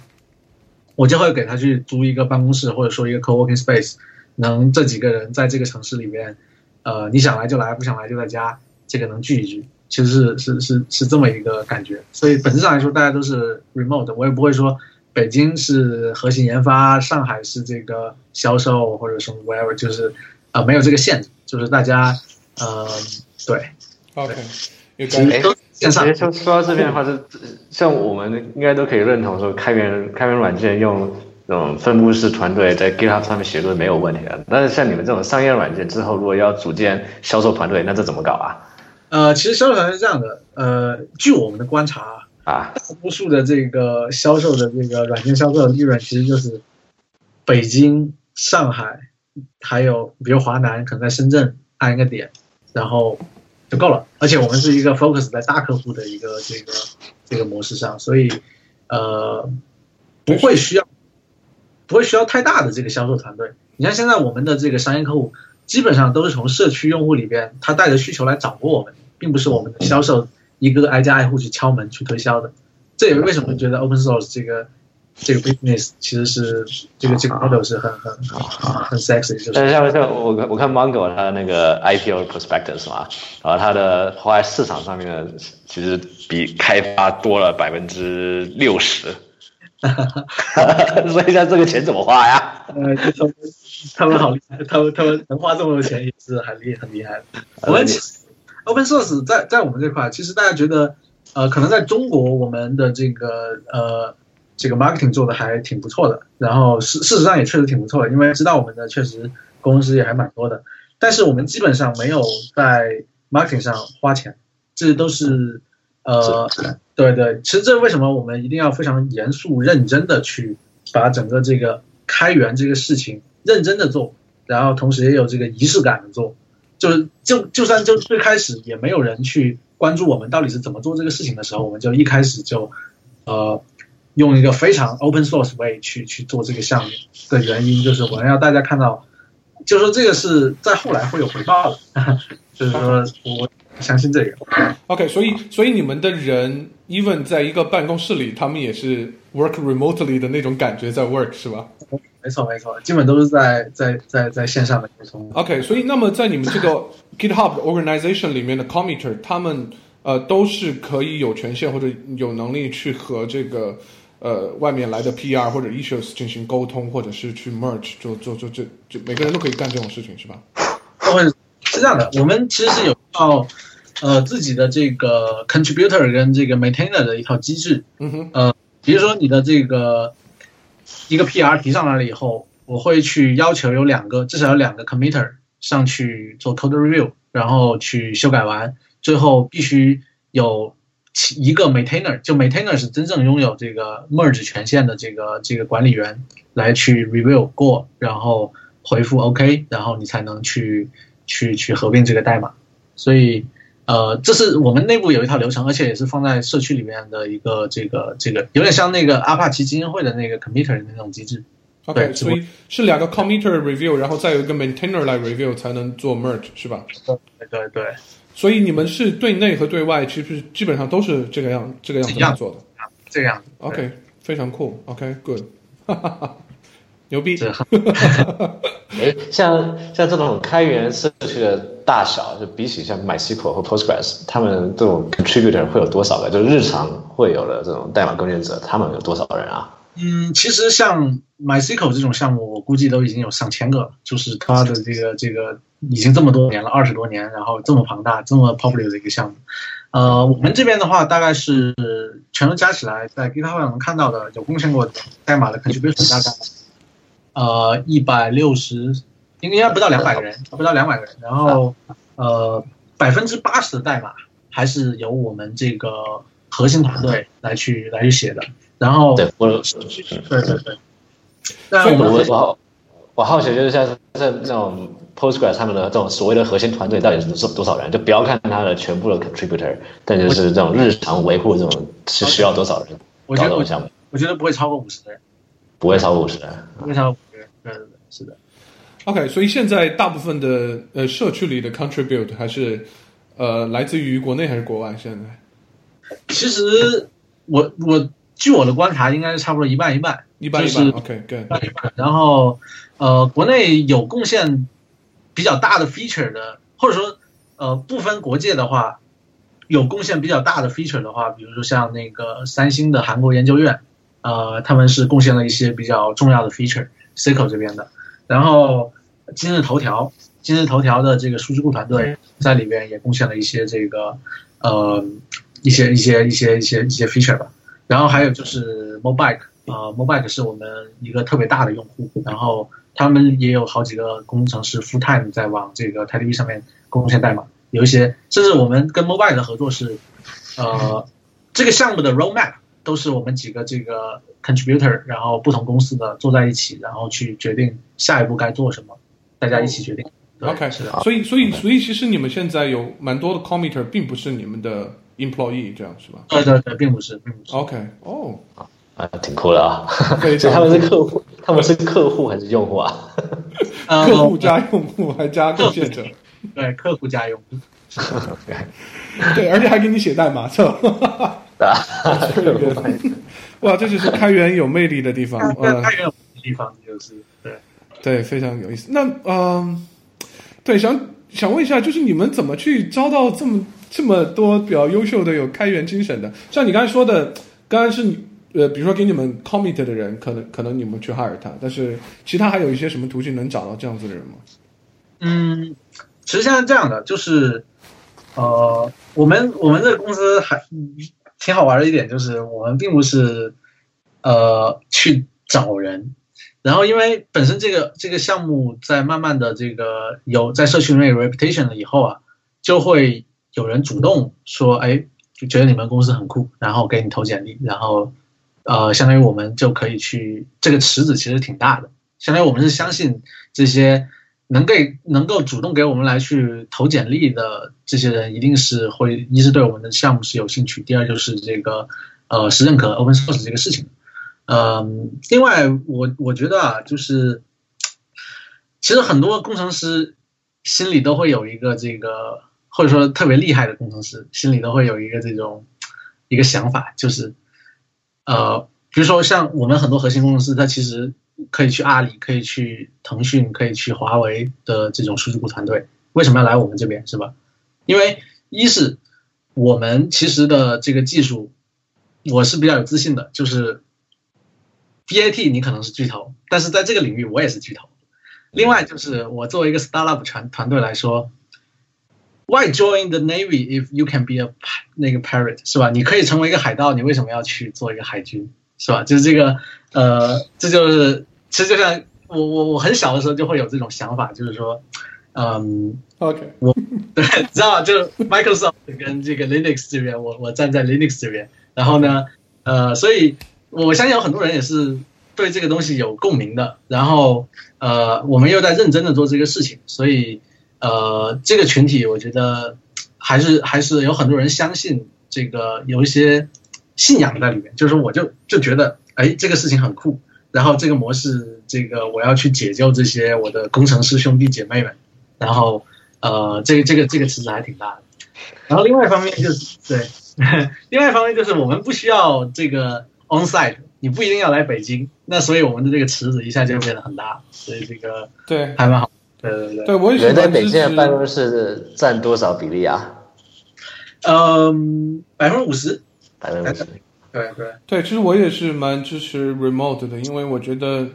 我就会给他去租一个办公室，或者说一个 co-working space，能这几个人在这个城市里边，呃，你想来就来，不想来就在家，这个能聚一聚，其实是是是是这么一个感觉。所以本质上来说，大家都是 remote，我也不会说北京是核心研发，上海是这个销售或者什么 whatever，就是啊，没有这个限制。就是大家，呃，对，OK，其实说说到这边的话，是像我们应该都可以认同说，开源开源软件用这种分布式团队在 GitHub 上面写是没有问题的。但是像你们这种商业软件之后，如果要组建销售团队，那这怎么搞啊？呃，其实销售团队是这样的，呃，据我们的观察啊，大多数的这个销售的这个软件销售的利润，其实就是北京、上海。还有，比如华南可能在深圳安一个点，然后就够了。而且我们是一个 focus 在大客户的一个这个这个模式上，所以呃不会需要不会需要太大的这个销售团队。你像现在我们的这个商业客户，基本上都是从社区用户里边他带着需求来找过我们，并不是我们的销售一个个挨家挨户去敲门去推销的。这也为什么觉得 open source 这个。这个 business 其实是这个这个 model 是很很很 sexy，就是。但是像像我我看 Mongo 它那个 IPO prospectus 嘛，然后它的后来市场上面的其实比开发多了百分之六十，所以像这个钱怎么花呀？呃，他们他们好厉害，他们他们能花这么多钱也是很厉很厉害的。我们 open source 在在我们这块，其实大家觉得呃，可能在中国我们的这个呃。这个 marketing 做的还挺不错的，然后事事实上也确实挺不错的，因为知道我们的确实公司也还蛮多的，但是我们基本上没有在 marketing 上花钱，这都是呃，对对，其实这为什么我们一定要非常严肃认真的去把整个这个开源这个事情认真的做，然后同时也有这个仪式感的做，就是就就算就最开始也没有人去关注我们到底是怎么做这个事情的时候，我们就一开始就呃。用一个非常 open source way 去去做这个项目的原因，就是我们要大家看到，就是说这个是在后来会有回报的，就是说我相信这个。OK，所以所以你们的人 even 在一个办公室里，他们也是 work remotely 的那种感觉在 work 是吧？没错没错，基本都是在在在在线上的沟通。OK，所以那么在你们这个 GitHub organization 里面的 committer，他们呃都是可以有权限或者有能力去和这个呃外面来的 PR 或者 issues 进行沟通，或者是去 merge，就就就就就每个人都可以干这种事情，是吧？会是这样的，我们其实是有一套呃自己的这个 contributor 跟这个 maintainer 的一套机制。嗯哼，呃，比如说你的这个一个 PR 提上来了以后，我会去要求有两个，至少有两个 committer 上去做 code review，然后去修改完，最后必须有其一个 maintainer，就 maintainer 是真正拥有这个 merge 权限的这个这个管理员来去 review 过，然后回复 OK，然后你才能去去去合并这个代码。所以，呃，这是我们内部有一套流程，而且也是放在社区里面的一个这个这个，有点像那个阿帕奇基金会的那个 committer 的那种机制。OK，对所以是两个 committer review，然后再有一个 maintainer 来 review 才能做 merge，是吧？对对对，所以你们是对内和对外，其实基本上都是这个样这个样子一样做的。这个样子。OK，非常酷。OK，good，、牛逼。是诶，像像这种开源社区的大小，就比起像 MySQL 和 Postgres，他们这种 contributor 会有多少个？就日常会有的这种代码贡献者，他们有多少人啊？嗯，其实像 MySQL 这种项目，我估计都已经有上千个了，就是它的这个这个已经这么多年了，二十多年，然后这么庞大、这么 popular 的一个项目。呃，我们这边的话，大概是全都加起来，在 GitHub 上能看到的有贡献过代码的 contributor 大概呃一百六十，应该不到两百个人，不到两百个人。然后呃，百分之八十的代码还是由我们这个核心团队来去来去写的。然后对，我对对对。那我我们我好我好奇就是像像那种 Postgres 他们的这种所谓的核心团队到底是多多少人？就不要看他的全部的 contributor，但就是这种日常维护这种是需要多少人我觉得我搞这种项目？我觉得不会超过五十人，不会超过五十人。不会超过五十人。对对对，是的。OK，所以现在大部分的呃社区里的 contribute 还是呃来自于国内还是国外？现在其实我我据我的观察，应该是差不多一半一半，一般一半。就是 OK，good、一半一半。然后呃，国内有贡献比较大的 feature 的，或者说呃不分国界的话，有贡献比较大的 feature 的话，比如说像那个三星的韩国研究院，呃，他们是贡献了一些比较重要的 feature，SQL 这边的。然后今日头条，今日头条的这个数据库团队在里边也贡献了一些这个呃一些一些一些一些一些 feature 吧。然后还有就是 Mobike，呃，Mobike 是我们一个特别大的用户，然后他们也有好几个工程师 full time 在往这个 TiDB 上面贡献代码，有一些甚至我们跟 Mobike 的合作是，呃，这个项目的 roadmap 都是我们几个这个 contributor，然后不同公司的坐在一起，然后去决定下一步该做什么，大家一起决定。对 OK，是的，所以所以所以其实你们现在有蛮多的 committer，并不是你们的 employee，这样是吧对对对，并不是，并不是。？OK，哦，啊，挺酷的啊！非所以常他们是客户，他们是客户还是用户啊？呃客户加用户还加贡献者，对客户加用户。对，而且还给你写代码，是哇，这就是开源有魅力的地方，呃，太远的地方就是对。对，非常有意思。那嗯、对，想想问一下，就是你们怎么去招到这么这么多比较优秀的有开源精神的？像你刚才说的，刚刚是你呃，比如说给你们 commit 的人，可能可能你们去 hire 他，但是其他还有一些什么途径能找到这样子的人吗？嗯，其实现在这样的，就是呃，我们我们这个公司还挺好玩的一点，就是我们并不是呃去找人，然后因为本身这个这个项目在慢慢的这个有在社区内 reputation 了以后啊，就会有人主动说，哎，就觉得你们公司很酷，然后给你投简历，然后呃，相当于我们就可以去这个池子其实挺大的，相当于我们是相信这些能给能够主动给我们来去投简历的这些人，一定是会一是对我们的项目是有兴趣，第二就是这个呃是认可 open source 这个事情。嗯，另外我我觉得啊，就是其实很多工程师心里都会有一个这个，或者说特别厉害的工程师心里都会有一个这种一个想法，就是呃，比如说像我们很多核心工程师，他其实可以去阿里，可以去腾讯，可以去华为的这种数据库团队，为什么要来我们这边，是吧？因为一是我们其实的这个技术，我是比较有自信的，就是 BAT 你可能是巨头，但是在这个领域我也是巨头。另外就是我作为一个 startup 团团队来说，Why join the navy if you can be a 那个 pirate 是吧？你可以成为一个海盗，你为什么要去做一个海军是吧？就是这个呃，这就是其实就像我我我很小的时候就会有这种想法，就是说，嗯，OK，我 对知道就是 Microsoft 跟这个 Linux 这边，我我站在 Linux 这边，然后呢，呃，所以我相信有很多人也是。对这个东西有共鸣的，然后呃，我们又在认真的做这个事情，所以呃，这个群体我觉得还是还是有很多人相信这个有一些信仰在里面，就是我就就觉得哎，这个事情很酷，然后这个模式，这个我要去解救这些我的工程师兄弟姐妹们，然后呃，这个这个这个池子还挺大的，然后另外一方面就是对，另外一方面就是我们不需要这个 on site。你不一定要来北京，那所以我们的这个池子一下就变得很大，所以这个对还蛮好。对对对，对我觉得在北京的办公室占多少比例啊？嗯，百分之五十。百分之五十。对对对，其实我也是蛮支持 remote 的，因为我觉得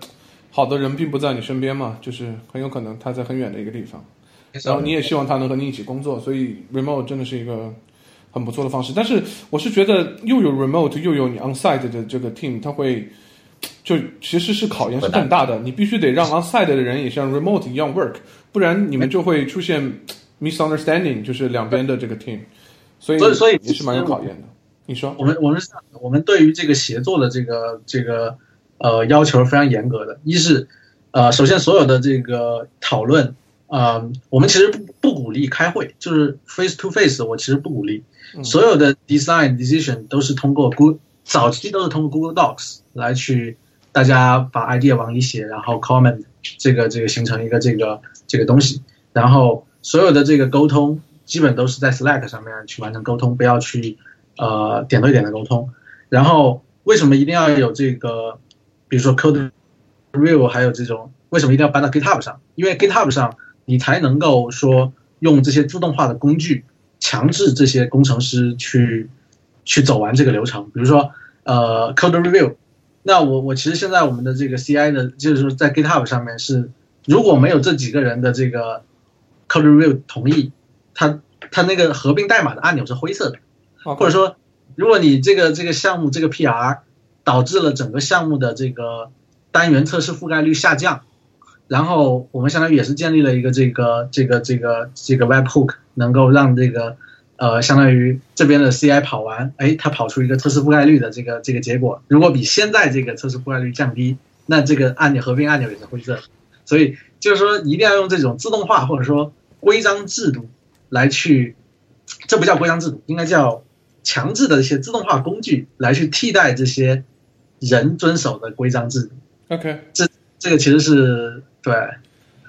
好的人并不在你身边嘛，就是很有可能他在很远的一个地方，然后你也希望他能和你一起工作，所以 remote 真的是一个。很不错的方式，但是我是觉得又有 remote 又有你 onsite 的这个 team，他会就其实是考验是更大的。你必须得让 onsite 的人也像 remote 一样 work，不然你们就会出现 misunderstanding，就是两边的这个 team。所以所以也是蛮有考验的。你说我们我们是我们对于这个协作的这个这个呃要求非常严格的。一是呃首先所有的这个讨论啊，我们其实不不鼓励开会，就是 face to face，我其实不鼓励。所有的 design decision 都是通过 Google，早期都是通过 Google Docs 来去，大家把 idea 往里写，然后 comment 这个这个形成一个这个这个东西，然后所有的这个沟通基本都是在 Slack 上面去完成沟通，不要去呃点对点的沟通。然后为什么一定要有这个，比如说 code review，还有这种为什么一定要搬到 GitHub 上？因为 GitHub 上你才能够说用这些自动化的工具。强制这些工程师去去走完这个流程，比如说呃，code review。那我我其实现在我们的这个 CI 的，就是说在 GitHub 上面是如果没有这几个人的这个 code review 同意，他他那个合并代码的按钮是灰色的，或者说如果你这个这个项目这个 PR 导致了整个项目的这个单元测试覆盖率下降。然后我们相当于也是建立了一个这个这个这个这个 web hook，能够让这个呃相当于这边的 CI 跑完，哎，它跑出一个测试覆盖率的这个这个结果。如果比现在这个测试覆盖率降低，那这个按钮合并按钮也是灰色。所以就是说一定要用这种自动化或者说规章制度来去，这不叫规章制度，应该叫强制的一些自动化工具来去替代这些人遵守的规章制度。OK，这这个其实是。对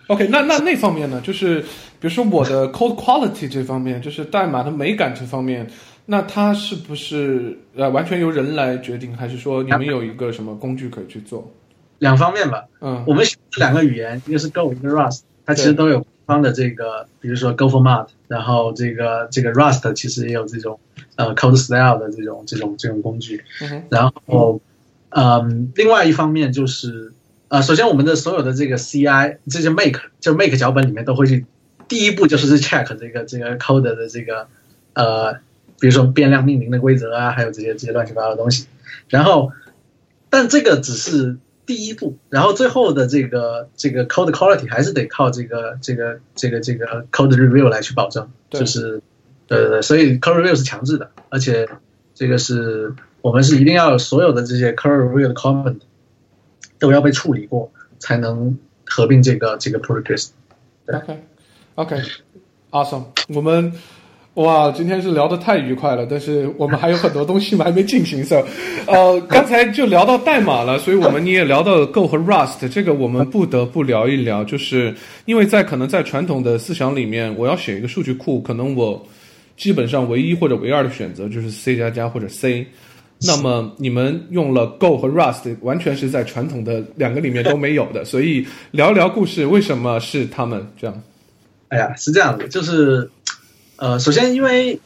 ，OK，那那那方面呢？就是比如说我的 code quality 这方面，就是代码的美感这方面，那它是不是呃完全由人来决定，还是说你们有一个什么工具可以去做？两方面吧。嗯，我们这两个语言，一个是 Go，一个 Rust，它其实都有方的这个，比如说 Go format，然后这个这个 Rust 其实也有这种呃 code style 的这种这种这种工具。嗯然后嗯，另外一方面就是。啊，首先我们的所有的这个 CI 这些 make 就 make 脚本里面都会去，第一步就是去 check 这个这个 code 的这个呃，比如说变量命名的规则啊，还有这些这些乱七八糟的东西。然后，但这个只是第一步，然后最后的这个这个 code quality 还是得靠这个这个这个这个 code review 来去保证。就是，对对对，所以 code review 是强制的，而且这个是我们是一定要有所有的这些 code review 的 comment。都要被处理过，才能合并这个这个 project。OK，OK，Awesome。我们哇，今天是聊得太愉快了，但是我们还有很多东西还没进行。So，呃，刚才就聊到代码了，所以我们你也聊到 Go 和 Rust，这个我们不得不聊一聊，就是因为在可能在传统的思想里面，我要写一个数据库，可能我基本上唯一或者唯二的选择就是 C 加加或者 C。那么你们用了 Go 和 Rust，完全是在传统的两个里面都没有的，所以聊聊故事，为什么是他们这样？哎呀，是这样子，就是，呃，首先因为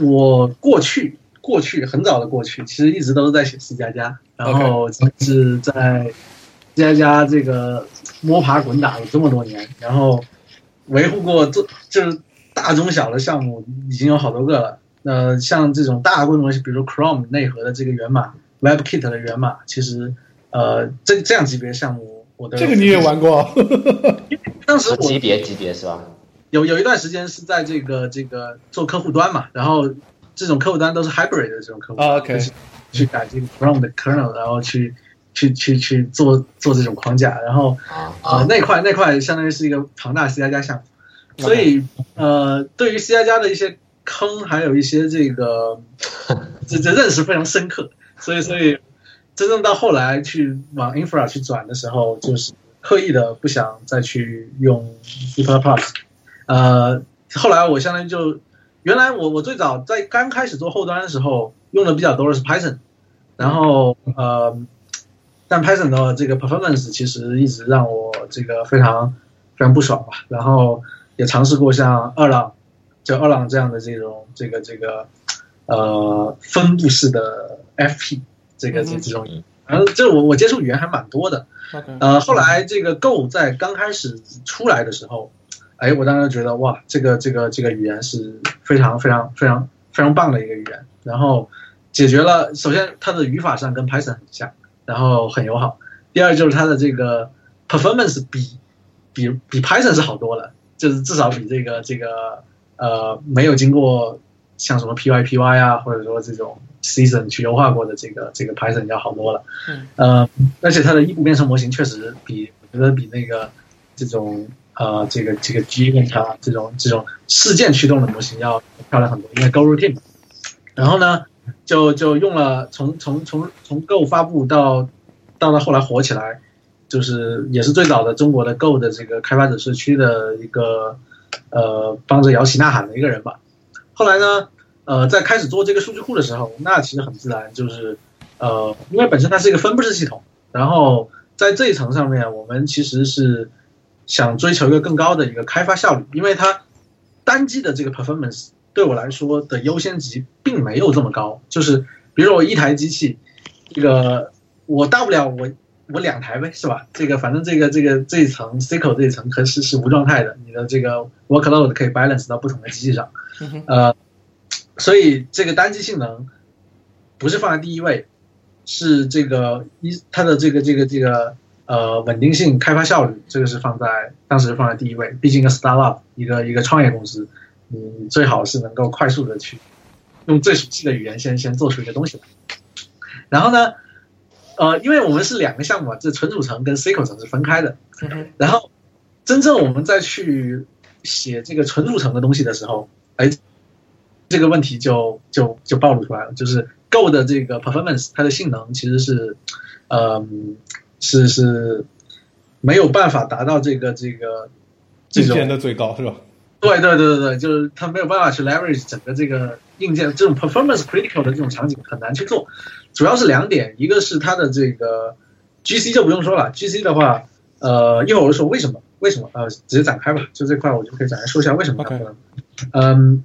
我过去过去很早的过去，其实一直都是在写 C 加加，然后是在 C 加加这个摸爬滚打了这么多年，然后维护过这就是大中小的项目已经有好多个了。呃，像这种大规模，比如 Chrome 内核的这个源码，WebKit 的源码，其实，呃，这这样级别项目，我的这个你也玩过？当时级别级别是吧？有有一段时间是在这个这个做客户端嘛，然后这种客户端都是 Hybrid 的这种客户端，OK，去改这个 Chrome 的 kernel，然后去去去去做做这种框架，然后啊那块那块相当于是一个庞大 C 加加项目，所以呃，对于 C 加加的一些。坑还有一些这个，这这认识非常深刻，所以所以真正到后来去往 infra 去转的时候，就是刻意的不想再去用 C++。呃，后来我相当于就原来我我最早在刚开始做后端的时候用的比较多的是 Python，然后呃，但 Python 的这个 performance 其实一直让我这个非常非常不爽吧，然后也尝试过像二浪。就二郎这样的这种这个这个，呃，分布式的 FP 这个这这种，然后这我我接触语言还蛮多的，呃，后来这个 Go 在刚开始出来的时候，哎，我当时觉得哇，这个这个这个语言是非常非常非常非常棒的一个语言，然后解决了首先它的语法上跟 Python 很像，然后很友好，第二就是它的这个 performance 比比比 Python 是好多了，就是至少比这个这个。呃，没有经过像什么 PyPy 啊，或者说这种 Season 去优化过的这个这个 Python 要好多了。嗯。呃，而且它的异步编程模型确实比我觉得比那个这种呃这个这个 G 跟它这种这种事件驱动的模型要漂亮很多，因为 GoRoutine。然后呢，就就用了从从从从 Go 发布到到了后来火起来，就是也是最早的中国的 Go 的这个开发者社区的一个。呃，帮着摇旗呐喊的一个人吧。后来呢，呃，在开始做这个数据库的时候，那其实很自然，就是呃，因为本身它是一个分布式系统，然后在这一层上面，我们其实是想追求一个更高的一个开发效率，因为它单机的这个 performance 对我来说的优先级并没有这么高。就是比如说我一台机器，这个我大不了我。我两台呗，是吧？这个反正这个这个这一层 C 口这一层可是是无状态的，你的这个 workload 可以 balance 到不同的机器上，呃，所以这个单机性能不是放在第一位，是这个一它的这个这个这个呃稳定性、开发效率，这个是放在当时放在第一位。毕竟一个 startup 一个一个创业公司，你最好是能够快速的去用最熟悉的语言先先做出一个东西来，然后呢？呃，因为我们是两个项目啊，这存储层跟 SQL 层是分开的。然后，真正我们再去写这个存储层的东西的时候，哎，这个问题就就就暴露出来了，就是 Go 的这个 performance 它的性能其实是，呃，是是没有办法达到这个这个硬件的最高，是吧？对对对对对，就是它没有办法去 leverage 整个这个硬件这种 performance critical 的这种场景很难去做。主要是两点，一个是它的这个 GC 就不用说了，GC 的话，呃，一会儿我就说为什么，为什么，呃，直接展开吧，就这块我就可以展开说一下为什么。嗯，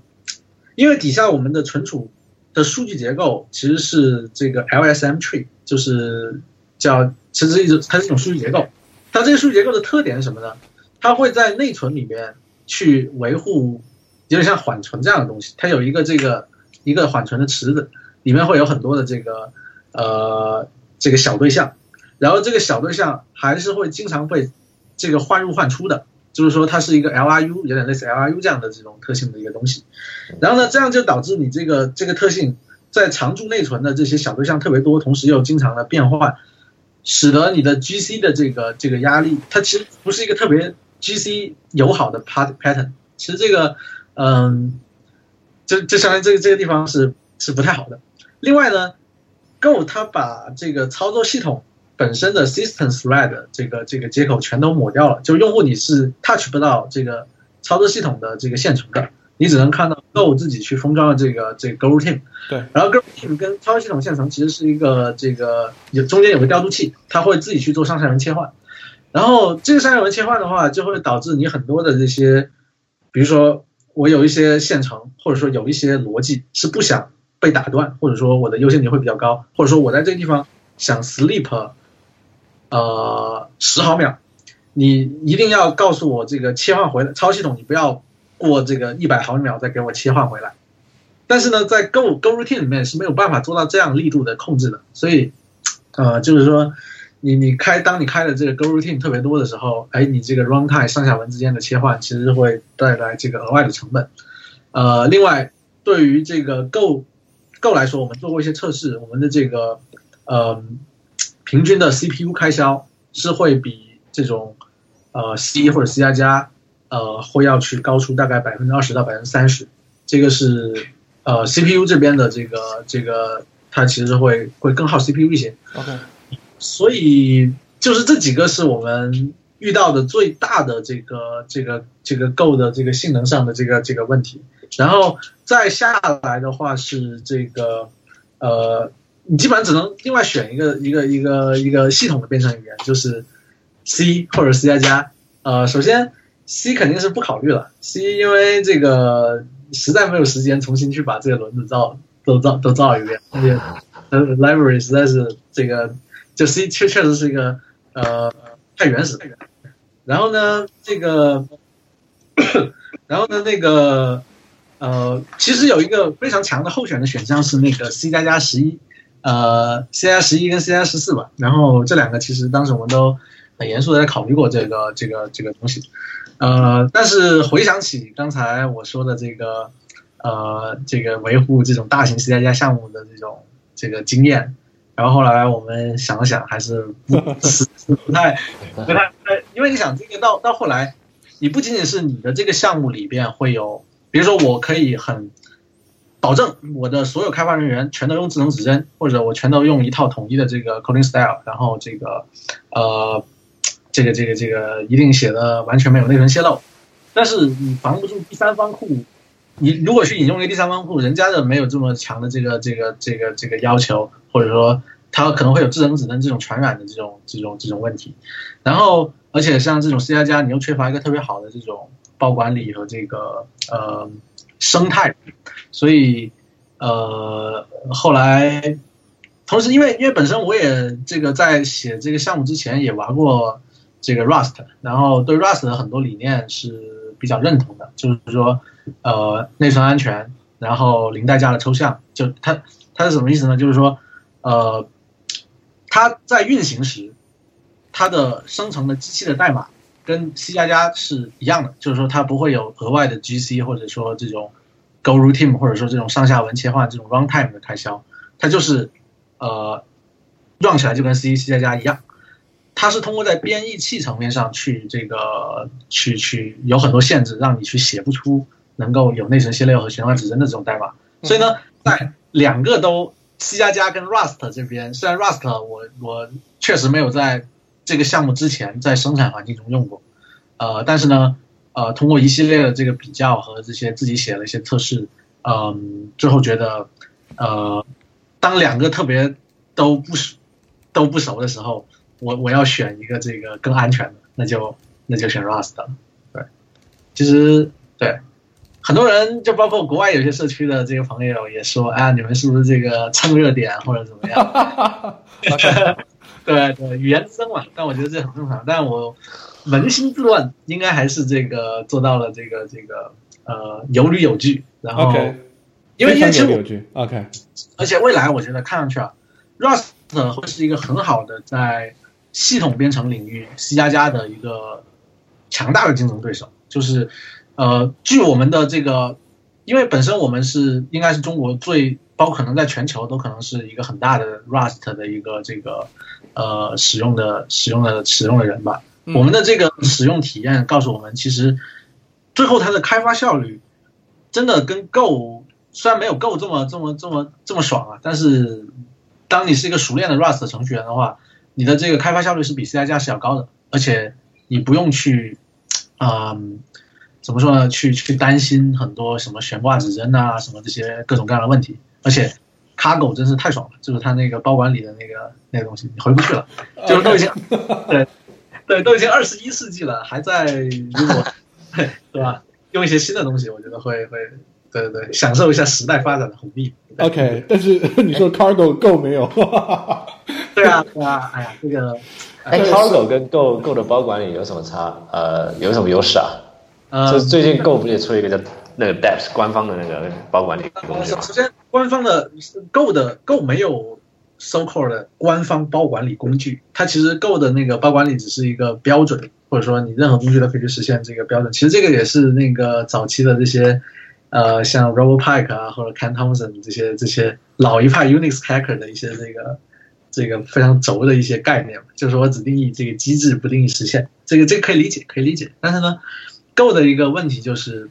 因为底下我们的存储的数据结构其实是这个 LSM tree，就是叫其实一种它是一种数据结构，它这个数据结构的特点是什么呢？它会在内存里面去维护，有点像缓存这样的东西，它有一个这个一个缓存的池子。里面会有很多的这个呃这个小对象，然后这个小对象还是会经常被这个换入换出的，就是说它是一个 LRU，有点类似 LRU 这样的这种特性的一个东西。然后呢，这样就导致你这个这个特性在常驻内存的这些小对象特别多，同时又经常的变换，使得你的 GC 的这个这个压力，它其实不是一个特别 GC 友好的 part pattern。其实这个嗯，就就相当于这个这个地方是是不太好的。另外呢，Go 它把这个操作系统本身的 System Thread 这个这个接口全都抹掉了，就用户你是 touch 不到这个操作系统的这个线程的，你只能看到 Go 自己去封装的这个这个 Go Routine。对，然后 Go Routine 跟操作系统线程其实是一个这个有中间有个调度器，它会自己去做上下文切换。然后这个上下文切换的话，就会导致你很多的这些，比如说我有一些线程，或者说有一些逻辑是不想被打断，或者说我的优先级会比较高，或者说我在这个地方想 sleep，呃，十毫秒，你一定要告诉我这个切换回来，超系统你不要过这个一百毫秒再给我切换回来。但是呢，在 Go Go Routine 里面是没有办法做到这样力度的控制的，所以，呃，就是说。你你开，当你开的这个 Go Routine 特别多的时候，哎，你这个 Runtime 上下文之间的切换其实会带来这个额外的成本。呃，另外，对于这个 Go Go 来说，我们做过一些测试，我们的这个呃平均的 CPU 开销是会比这种呃 C 或者 C 加加呃会要去高出大概百分之二十到百分之三十。这个是呃 CPU 这边的这个这个它其实会会更耗 CPU 一些。OK。所以就是这几个是我们遇到的最大的这个这个这个 Go 的这个性能上的这个这个问题，然后再下来的话是这个呃，你基本上只能另外选一个一个一个一个系统的编程语言，就是 C 或者 C 加加。呃，首先 C 肯定是不考虑了，C 因为这个实在没有时间重新去把这个轮子造都造都造一遍，而且 library 实在是这个。就 C 确确实是一个呃太原始，然后呢这个，然后呢那个呃其实有一个非常强的候选的选项是那个 C 加加十一，呃 C 加十一跟 C 加十四吧，然后这两个其实当时我们都很严肃的在考虑过这个这个这个东西，呃但是回想起刚才我说的这个呃这个维护这种大型 C 加加项目的这种这个经验。然后后来我们想了想，还是不 不太 不太，因为你想这个到到后来，你不仅仅是你的这个项目里边会有，比如说我可以很保证我的所有开发人员全都用智能指针，或者我全都用一套统一的这个 coding style，然后这个呃这个这个这个一定写的完全没有内存泄露，但是你防不住第三方库，你如果去引用一个第三方库，人家的没有这么强的这个这个这个这个要求。或者说，它可能会有智能指针这种传染的这种这种这种问题，然后而且像这种 C 加加，你又缺乏一个特别好的这种包管理和这个呃生态，所以呃后来，同时因为因为本身我也这个在写这个项目之前也玩过这个 Rust，然后对 Rust 的很多理念是比较认同的，就是说呃内存安全，然后零代价的抽象，就它它是什么意思呢？就是说。呃，它在运行时，它的生成的机器的代码跟 C 加加是一样的，就是说它不会有额外的 GC 或者说这种 Go Routine 或者说这种上下文切换这种 Runtime 的开销，它就是呃 run 起来就跟 C C 加加一样，它是通过在编译器层面上去这个去去有很多限制，让你去写不出能够有内存泄漏和循环指针的这种代码，所以呢，在两个都。C 加加跟 Rust 这边，虽然 Rust 我我确实没有在这个项目之前在生产环境中用过，呃，但是呢，呃，通过一系列的这个比较和这些自己写了一些测试，嗯，最后觉得，呃，当两个特别都不熟都不熟的时候，我我要选一个这个更安全的，那就那就选 Rust 了。对，其实对。很多人就包括国外有些社区的这个朋友也说，啊，你们是不是这个蹭热点或者怎么样？对对，语言之争嘛。但我觉得这很正常。但我扪心自问，应该还是这个做到了这个这个呃有理有据。然后，因为因为其实 OK，而且未来我觉得看上去啊，Rust 会是一个很好的在系统编程领域 C 加加的一个强大的竞争对手，就是。呃，据我们的这个，因为本身我们是应该是中国最，包括可能在全球都可能是一个很大的 Rust 的一个这个呃使用的使用的使用的人吧。我们的这个使用体验告诉我们，其实最后它的开发效率真的跟 Go 虽然没有 Go 这么这么这么这么爽啊，但是当你是一个熟练的 Rust 程序员的话，你的这个开发效率是比 C 加加是要高的，而且你不用去，嗯。怎么说呢？去去担心很多什么悬挂指针啊，什么这些各种各样的问题。而且，Cargo 真是太爽了，就是它那个包管理的那个那个东西，你回不去了，就是都已经对 对，都已经二十一世纪了，还在如果 对对吧？用一些新的东西，我觉得会会对对对，享受一下时代发展的红利。OK，但是你说 Cargo Go 没有？对啊对啊，哎呀，这个哎，Cargo 跟 Go Go 的包管理有什么差？呃，有什么优势啊？就是最近 Go 不也出一个叫那个 Depth 官方的那个包管理工具吗？首先，官方的 Go 的 Go 没有 so called 的官方包管理工具，它其实 Go 的那个包管理只是一个标准，或者说你任何工具都可以去实现这个标准。其实这个也是那个早期的这些呃，像 Robert Pike 啊或者 Ken Thompson 这些这些老一派 Unix hacker 的一些这个这个非常轴的一些概念，就是我只定义这个机制，不定义实现。这个这个可以理解，可以理解。但是呢？Go 的一个问题就是，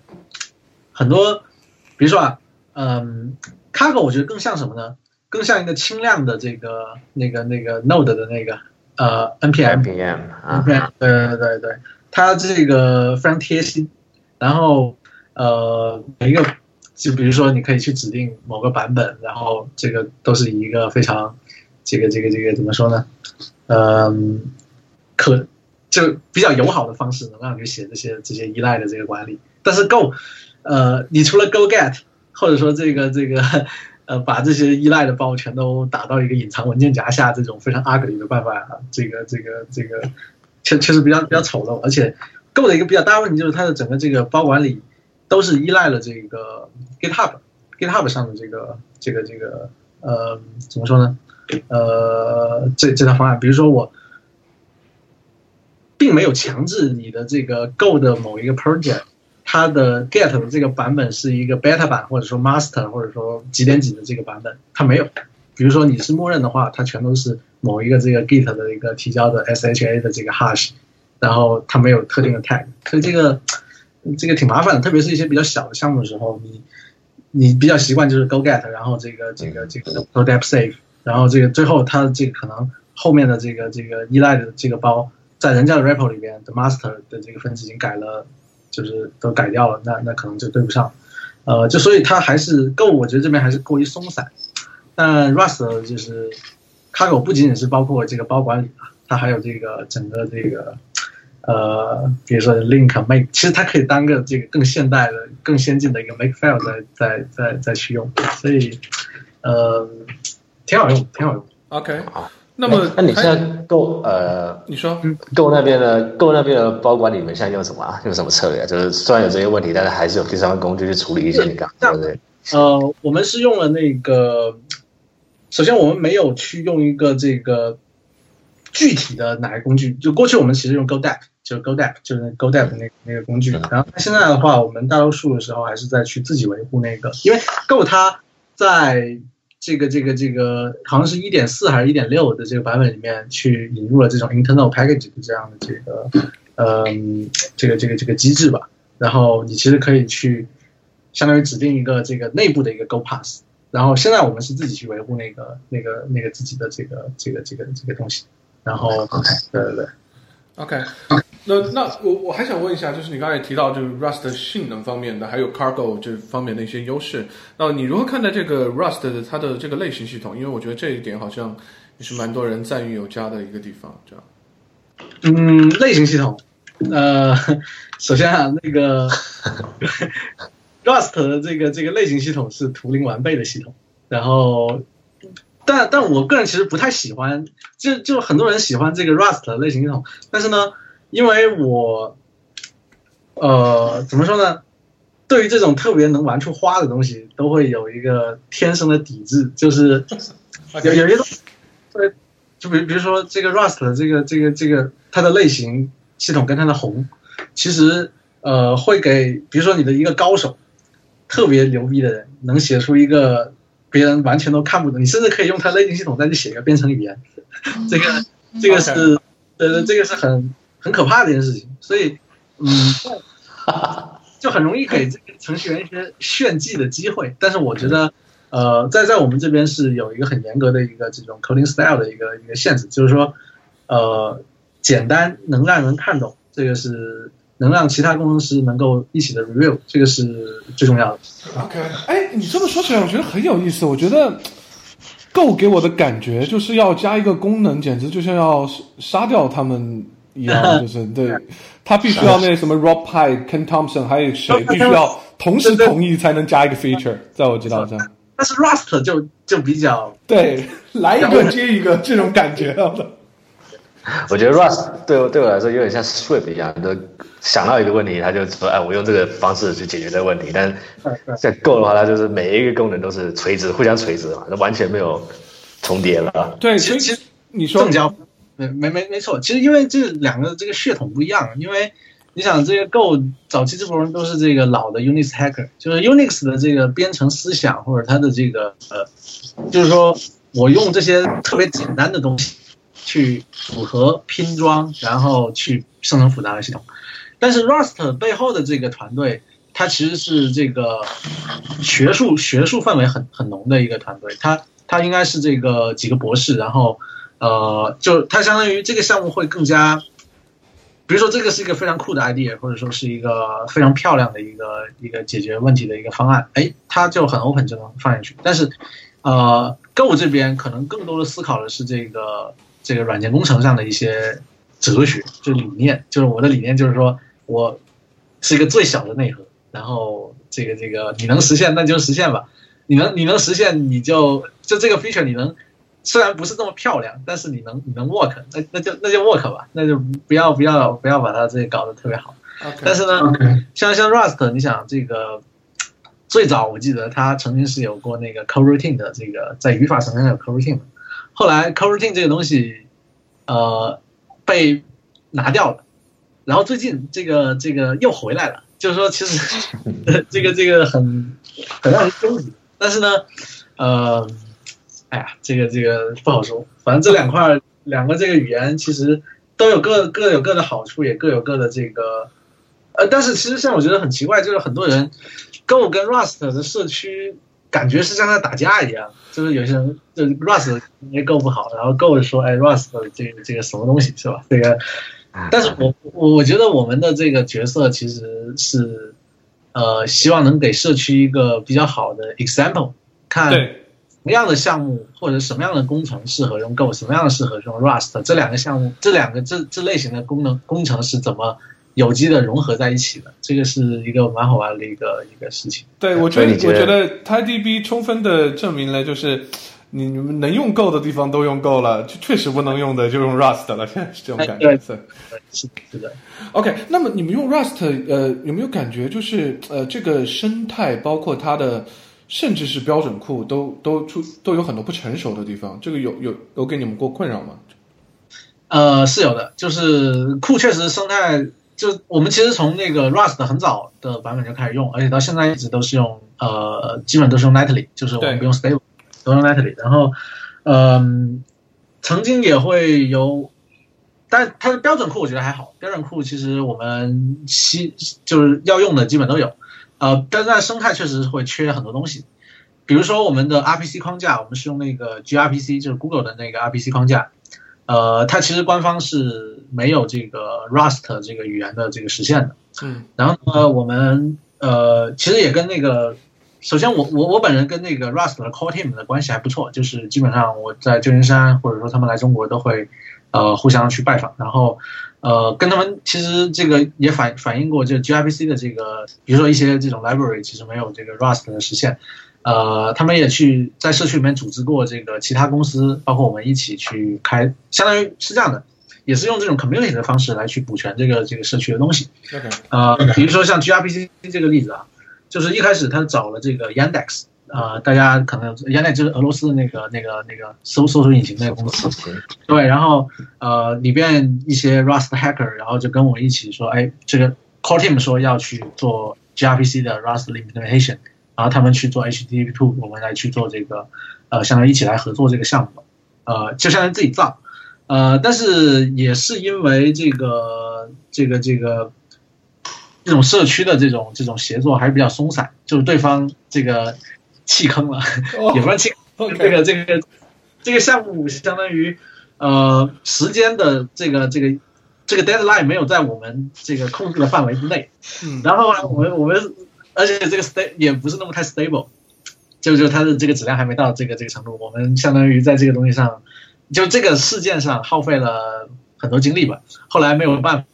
很多，比如说啊，嗯，Cargo 我觉得更像什么呢？更像一个轻量的这个那个那个 Node 的那个呃 NPM，NPM 啊，对对对对，它这个非常贴心，然后呃每一个就比如说你可以去指定某个版本，然后这个都是一个非常这个这个这个怎么说呢？嗯，可。就比较友好的方式能让你写这些这些依赖的这个管理，但是 Go，呃，你除了 Go Get，或者说这个这个，呃，把这些依赖的包全都打到一个隐藏文件夹下这种非常 ugly 的办法，这个这个这个，确确实比较比较丑陋。而且 Go 的一个比较大问题就是它的整个这个包管理都是依赖了这个 GitHub，GitHub 上的这个这个这个呃怎么说呢？呃，这这套方案，比如说我。并没有强制你的这个 Go 的某一个 project，它的 Get 的这个版本是一个 Beta 版，或者说 Master，或者说几点几的这个版本，它没有。比如说你是默认的话，它全都是某一个这个 Git 的一个提交的 SHA 的这个 Hash，然后它没有特定的 Tag，所以这个这个挺麻烦的。特别是一些比较小的项目的时候，你你比较习惯就是 Go Get，然后这个这个这个 Go Dep Save，然后这个最后它这个可能后面的这个这个依赖的这个包。在人家的 repo 里边的 master 的这个分子已经改了，就是都改掉了，那那可能就对不上，呃，就所以它还是够，我觉得这边还是过于松散。但 Rust 就是 Cargo 不仅仅是包括这个包管理啊，它还有这个整个这个呃，比如说 link make，其实它可以当个这个更现代的、更先进的一个 make file 再再再再去用，所以呃，挺好用，挺好用。OK 好。那么，那你现在够呃，你说够那边的够那边的包管理，你们现在用什么啊？用什么策略？就是虽然有这些问题，但是还是有第三方工具去处理一些，你讲对不对？呃，我们是用了那个，首先我们没有去用一个这个具体的哪个工具，就过去我们其实用 GoDep，就是 GoDep，就是 GoDep 那那个工具。然后现在的话，我们大多数的时候还是在去自己维护那个，因为 Go 它在。这个这个这个好像是一点四还是一点六的这个版本里面去引入了这种 internal package 的这样的这个嗯这个这个这个机制吧，然后你其实可以去相当于指定一个这个内部的一个 go pass，然后现在我们是自己去维护那个那个那个自己的这个这个这个这个东西，然后 OK 对对对。OK，那那我我还想问一下，就是你刚才提到就是 Rust 性能方面的，还有 Cargo 这方面的一些优势，那你如何看待这个 Rust 的它的这个类型系统？因为我觉得这一点好像也是蛮多人赞誉有加的一个地方，这样。嗯，类型系统，呃，首先啊，那个 Rust 的这个这个类型系统是图灵完备的系统，然后。但但我个人其实不太喜欢，就就很多人喜欢这个 Rust 类型系统，但是呢，因为我，呃，怎么说呢？对于这种特别能玩出花的东西，都会有一个天生的抵制，就是 有有一种，对，就比比如说这个 Rust 的这个这个这个它的类型系统跟它的红，其实呃会给，比如说你的一个高手，特别牛逼的人，能写出一个。别人完全都看不懂，你甚至可以用它类型系统再去写一个编程语言，这个这个是呃这个是很很可怕的一件事情，所以嗯，就很容易给这个程序员一些炫技的机会。但是我觉得呃在在我们这边是有一个很严格的一个这种 coding style 的一个一个限制，就是说呃简单能让人看懂，这个是能让其他工程师能够一起的 review，这个是最重要的。OK，哎，你这么说起来，我觉得很有意思。我觉得 Go 给我的感觉就是要加一个功能，简直就像要杀掉他们一样，就是对，他必须要那什么 Rob Pie、Ken Thompson 还有谁必须要同时同意才能加一个 feature，在我知道上。但是 Rust 就就比较对，来一个接一个这种感觉的。我觉得 Rust 对我对我来说有点像 Swift 一样，都想到一个问题，他就说：“哎，我用这个方式去解决这个问题。”但在 Go 的话，它就是每一个功能都是垂直，互相垂直嘛，那完全没有重叠了。对，其实其实你说正交，没没没没错。其实因为这两个这个血统不一样，因为你想这个 Go 早期这波人都是这个老的 Unix hacker，就是 Unix 的这个编程思想或者它的这个呃，就是说我用这些特别简单的东西。去组合拼装，然后去生成复杂的系统。但是 Rust 背后的这个团队，它其实是这个学术学术氛围很很浓的一个团队。它它应该是这个几个博士，然后呃，就它相当于这个项目会更加，比如说这个是一个非常酷的 idea，或者说是一个非常漂亮的一个一个解决问题的一个方案，哎，它就很 open 就能放进去。但是呃，Go 这边可能更多的思考的是这个。这个软件工程上的一些哲学，就理念，就是我的理念，就是说我是一个最小的内核，然后这个这个你能实现那就实现吧，你能你能实现你就就这个 feature 你能虽然不是这么漂亮，但是你能你能 work，那那就那就 work 吧，那就不要不要不要把它这搞得特别好。但是呢，像像 Rust，你想这个最早我记得它曾经是有过那个 coroutine 的这个在语法层面上有 coroutine。后来 coroutine 这个东西，呃，被拿掉了，然后最近这个这个又回来了，就是说其实这个这个很很让人纠结，但是呢，呃，哎呀，这个这个不好说，反正这两块两个这个语言其实都有各各有各的好处，也各有各的这个，呃，但是其实像我觉得很奇怪，就是很多人 Go 跟 Rust 的社区。感觉是像在打架一样，就是有些人就 Rust 也 Go 不好，然后 Go 说哎 Rust 这个这个什么东西是吧？这个，但是我我我觉得我们的这个角色其实是，呃，希望能给社区一个比较好的 example，看什么样的项目或者什么样的工程适合用 Go，什么样的适合用 Rust，这两个项目这两个这这类型的功能工程是怎么。有机的融合在一起的，这个是一个蛮好玩的一个一个事情。对，我觉得我觉得 TiDB 充分的证明了，就是你你们能用够的地方都用够了，就确实不能用的就用 Rust 了，现 在是这种感觉。对，是是的。OK，那么你们用 Rust，呃，有没有感觉就是呃，这个生态包括它的，甚至是标准库都都出都有很多不成熟的地方，这个有有有给你们过困扰吗？呃，是有的，就是库确实生态。就我们其实从那个 Rust 很早的版本就开始用，而且到现在一直都是用，呃，基本都是用 Nightly，就是我们不用 Stable，都用 Nightly。然后，嗯，曾经也会有，但它的标准库我觉得还好，标准库其实我们希就是要用的基本都有，呃，但是在生态确实会缺很多东西，比如说我们的 RPC 框架，我们是用那个 gRPC，就是 Google 的那个 RPC 框架。呃，它其实官方是没有这个 Rust 这个语言的这个实现的。嗯。然后呢，我们呃，其实也跟那个，首先我我我本人跟那个 Rust 的 Core Team 的关系还不错，就是基本上我在旧金山或者说他们来中国都会呃互相去拜访，然后呃跟他们其实这个也反反映过，就 gRPC 的这个，比如说一些这种 library 其实没有这个 Rust 的实现。呃，他们也去在社区里面组织过这个其他公司，包括我们一起去开，相当于是这样的，也是用这种 community 的方式来去补全这个这个社区的东西。呃，比如说像 gRPC 这个例子啊，就是一开始他找了这个 Yandex，呃，大家可能 Yandex 就是俄罗斯的那个那个那个搜搜索引擎那个公司，对，然后呃里边一些 Rust hacker，然后就跟我一起说，哎，这个 core team 说要去做 gRPC 的 Rust implementation。然后他们去做 HTTP two，我们来去做这个，呃，相当于一起来合作这个项目，呃，就相当于自己造，呃，但是也是因为这个这个这个这种社区的这种这种协作还是比较松散，就是对方这个弃坑了，也不算弃，这个这个这个项目相当于呃时间的这个这个这个 deadline 没有在我们这个控制的范围之内。嗯，然后呢，我们我们而且这个 sta 也不是那么太 stable，就就它的这个质量还没到这个这个程度。我们相当于在这个东西上，就这个事件上耗费了很多精力吧。后来没有办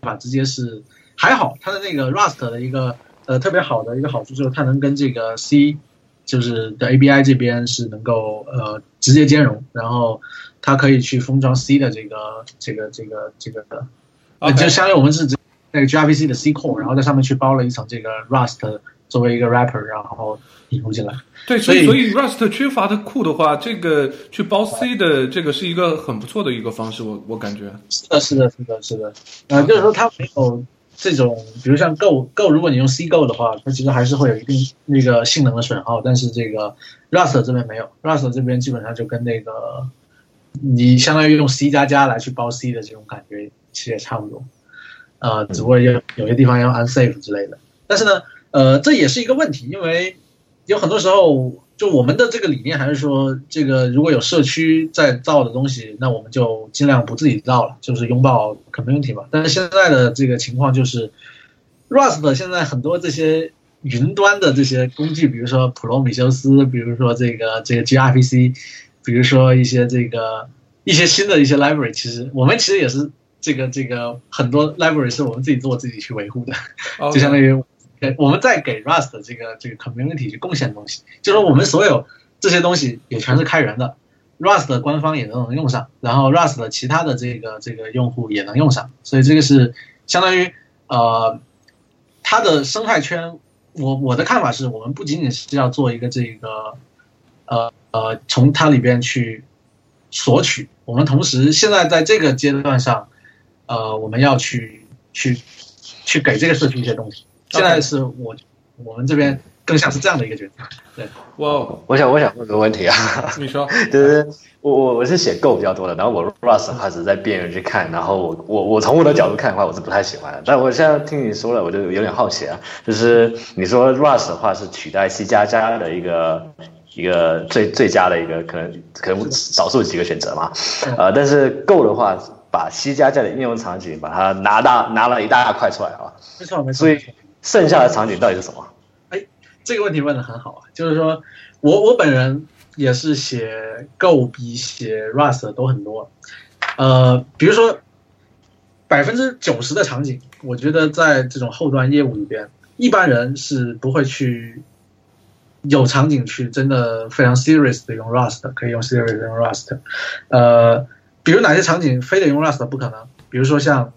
法，直接是还好，它的那个 Rust 的一个呃特别好的一个好处就是它能跟这个 C 就是的 ABI 这边是能够呃直接兼容，然后它可以去封装 C 的这个这个这个这个，就相当于我们是直那个 gRPC 的 C core，然后在上面去包了一层这个 Rust 作为一个 wrapper，然后引入进来。对，所所以以所以 Rust 缺乏的库的话，这个去包 C 的这个是一个很不错的一个方式，我我感觉。是的，是的，是的，是的，呃，就是说它没有这种，比如像 Go Go，如果你用 C Go 的话，它其实还是会有一定那个性能的损耗，但是这个 Rust 这边没有，Rust 这边基本上就跟那个你相当于用 C 加加来去包 C 的这种感觉，其实也差不多，呃，只不过有有些地方要 unsafe 之类的，但是呢，呃，这也是一个问题，因为有很多时候，就我们的这个理念还是说，这个如果有社区在造的东西，那我们就尽量不自己造了，就是拥抱 community 嘛。但是现在的这个情况就是，Rust 现在很多这些云端的这些工具，比如说普罗米修斯，比如说这个这个 gRPC，比如说一些这个一些新的一些 library，其实我们其实也是这个这个很多 library 是我们自己做自己去维护的。就相当于我们在给 Rust 这个这个 community 去贡献东西，就是我们所有这些东西也全是开源的，Rust 的官方也都能用上，然后 Rust 的其他的这个这个用户也能用上，所以这个是相当于呃它的生态圈。我我的看法是我们不仅仅是要做一个这个呃呃从它里边去索取，我们同时现在在这个阶段上，呃我们要去去去给这个社区一些东西。现在是我我们这边更像是这样的一个角色。对，哇哦，我想我想问个问题啊，你说，就是我我我是写 Go 比较多的，然后我 Rust 的话只是在边缘去看，然后我我我从我的角度看的话，我是不太喜欢的。但我现在听你说了，我就有点好奇啊，就是你说 Rust 的话是取代 C 加加的一个一个最最佳的一个可能可能少数几个选择嘛，呃，但是 Go 的话把 C 加加的应用场景把它拿大拿了一大块出来啊，没错没错。所以剩下的场景到底是什么？哎这个问题问的很好啊，就是说我我本人也是写 Go 比写 Rust 都很多，呃，比如说百分之九十的场景，我觉得在这种后端业务里边，一般人是不会去有场景去真的非常 serious 的用 Rust，可以用 serious 用 Rust，呃，比如哪些场景非得用 Rust 不可能？比如说像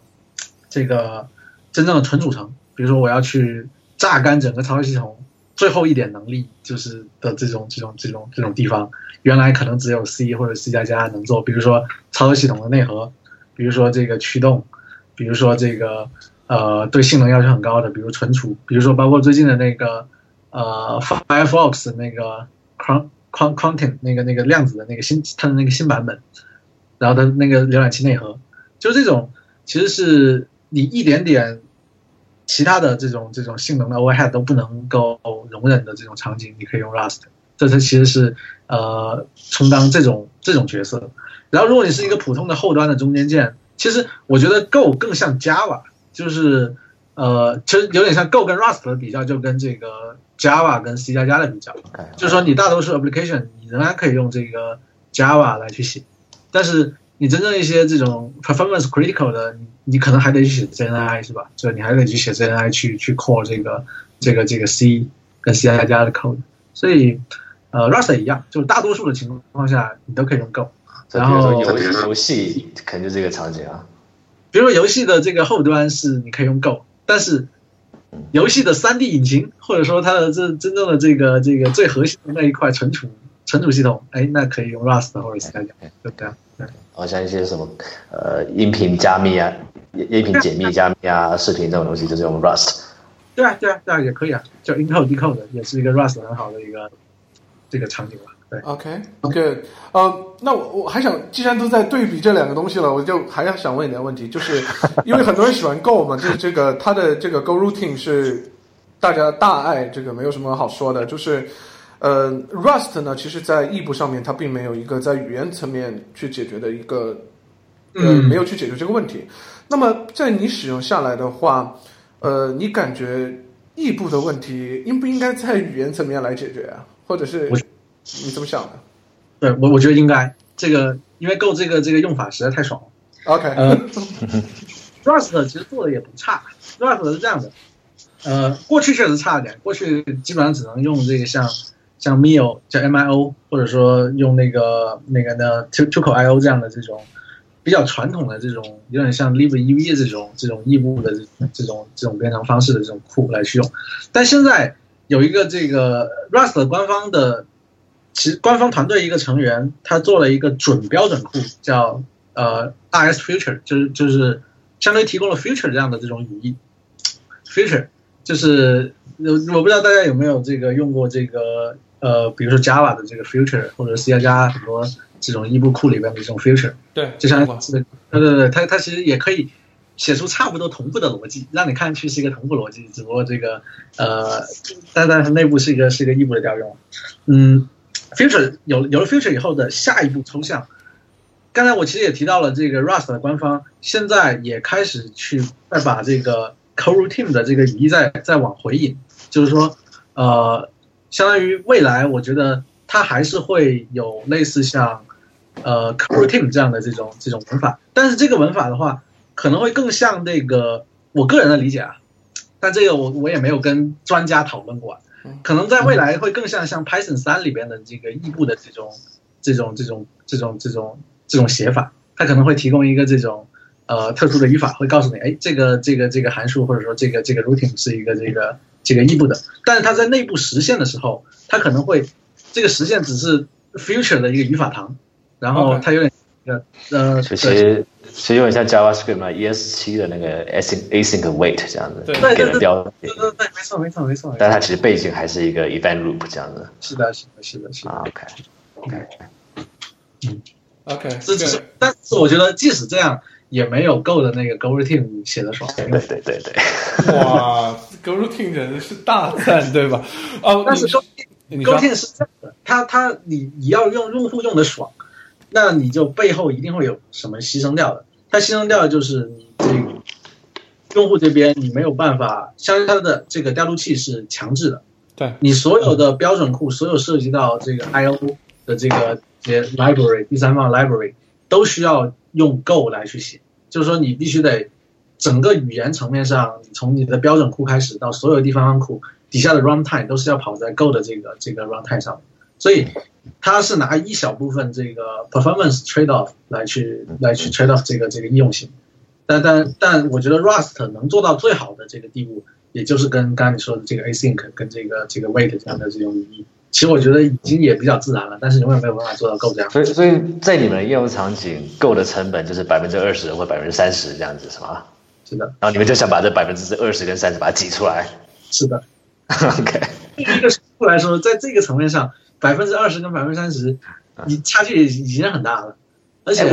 这个真正的纯组成，比如说我要去榨干整个操作系统。最后一点能力就是的这种这种这种这种地方，原来可能只有 C 或者 C 加加能做，比如说操作系统的内核，比如说这个驱动，比如说这个呃对性能要求很高的，比如存储，比如说包括最近的那个呃 Firefox 那个 Con Con Content 那个那个量子的那个新它的那个新版本，然后它那个浏览器内核，就这种其实是你一点点。其他的这种这种性能的 overhead 都不能够容忍的这种场景，你可以用 Rust，这它其实是呃充当这种这种角色。然后如果你是一个普通的后端的中间件，其实我觉得 Go 更像 Java，就是呃其实有点像 Go 跟 Rust 的比较，就跟这个 Java 跟 C 加加的比较，就是说你大多数 application 你仍然可以用这个 Java 来去写，但是你真正一些这种 performance critical 的，你你可能还得去写 ZNI 是吧？就你还得去写 ZNI 去去 call 这个这个这个 C 跟 C 加加的 code。所以呃 Rust 也一样，就是大多数的情况下你都可以用 Go。然后游游戏肯定就这个场景啊，比如说游戏的这个后端是你可以用 Go，但是游戏的 3D 引擎或者说它的这真正的这个这个最核心的那一块存储存储系统，哎，那可以用 Rust 或者 C 加加，就这样。好像一些什么呃音频加密啊、音频解密加密啊、视频这种东西，就是用 Rust。对啊，对啊，对啊，也可以啊，叫 encode decode 也是一个 Rust 很好的一个这个场景吧。对，OK，OK，呃，那我我还想，既然都在对比这两个东西了，我就还要想问你的问题，就是因为很多人喜欢 Go 嘛，就是这个它的这个 Go routine 是大家大爱，这个没有什么好说的，就是。呃，Rust 呢，其实在异步上面，它并没有一个在语言层面去解决的一个呃，没有去解决这个问题。那么在你使用下来的话，呃，你感觉异步的问题应不应该在语言层面来解决啊？或者是你怎么想的？对我，我觉得应该这个，因为 Go 这个这个用法实在太爽了。OK，呃，Rust 其实做的也不差。Rust 是这样的，呃，过去确实差点，过去基本上只能用这个像像 Mio 叫 MIO，或者说用那个那个呢 Two Two IO 这样的这种比较传统的这种有点像 libev 这种这种异步的这种这种编程方式的这种库来去用。但现在有一个这个 Rust 官方的，其实官方团队一个成员他做了一个准标准库，叫呃 RS Future，就是就是相当于提供了 Future 这样的这种语义。Future 就是我不知道大家有没有这个用过这个呃，比如说 Java 的这个 Future 或者 C 加加很多这种异步库里边的这种 Future，对，就像对对对，它它其实也可以写出差不多同步的逻辑，让你看上去是一个同步逻辑，只不过这个呃，但但是内部是一个是一个异步的调用。嗯，Future 有有了 Future 以后的下一步抽象，刚才我其实也提到了这个 Rust 的官方现在也开始去再把这个 coroutine 的这个语义再再往回引，就是说呃，相当于未来我觉得它还是会有类似像呃 coroutine 这样的这种这种文法，但是这个文法的话可能会更像那个我个人的理解啊，但这个我我也没有跟专家讨论过，可能在未来会更像像 Python 三里边的这个异步的这种这种这种这种这种这种写法，它可能会提供一个这种呃特殊的语法，会告诉你，哎，这个这个这个函数或者说这个这个 routine 是一个这个这个异步的，但是它在内部实现的时候，它可能会这个实现只是 future 的一个语法堂，然后它有点呃呃，其实其实有点像 JavaScript 嘛，ES 七的那个 async async await 这样子，对。对对给人标对对对，没错没错没错，但它其实背景还是一个 event loop 这样子。是的是的是的是的。啊，OK，，OK。OK，这只是，但是我觉得即使这样，也没有 Go 的那个 Go Routine 写的爽。对对对对，哇，Go Routine 简直是大赞，对吧？哦，但是你 Go 你 Go 是这样的，它它你你要用用户用的爽，那你就背后一定会有什么牺牲掉的。它牺牲掉的就是你这个用户这边你没有办法，相当于它的这个调度器是强制的，对你所有的标准库，所有涉及到这个 I/O 的这个这些 library 第三方 library 都需要用 Go 来去写，就是说你必须得整个语言层面上，从你的标准库开始到所有地方库底下的 runtime 都是要跑在 Go 的这个这个 runtime 上，所以它是拿一小部分这个 performance trade off 来去来去 trade off 这个这个应用性，但但但我觉得 Rust 能做到最好的这个地步，也就是跟刚刚你说的这个 async 跟这个这个 wait 这样的这种语义，其实我觉得已经也比较自然了，但是永远没有办法做到 Go 这样。所以所以在你们的应用场景，Go 的成本就是百分之二十或百分之三十这样子是吗？是的，然后你们就想把这百分之二十跟三十把它挤出来是的。OK，对于一个数来说，在这个层面上，百分之二十跟百分之三十，你差距已经很大了。而且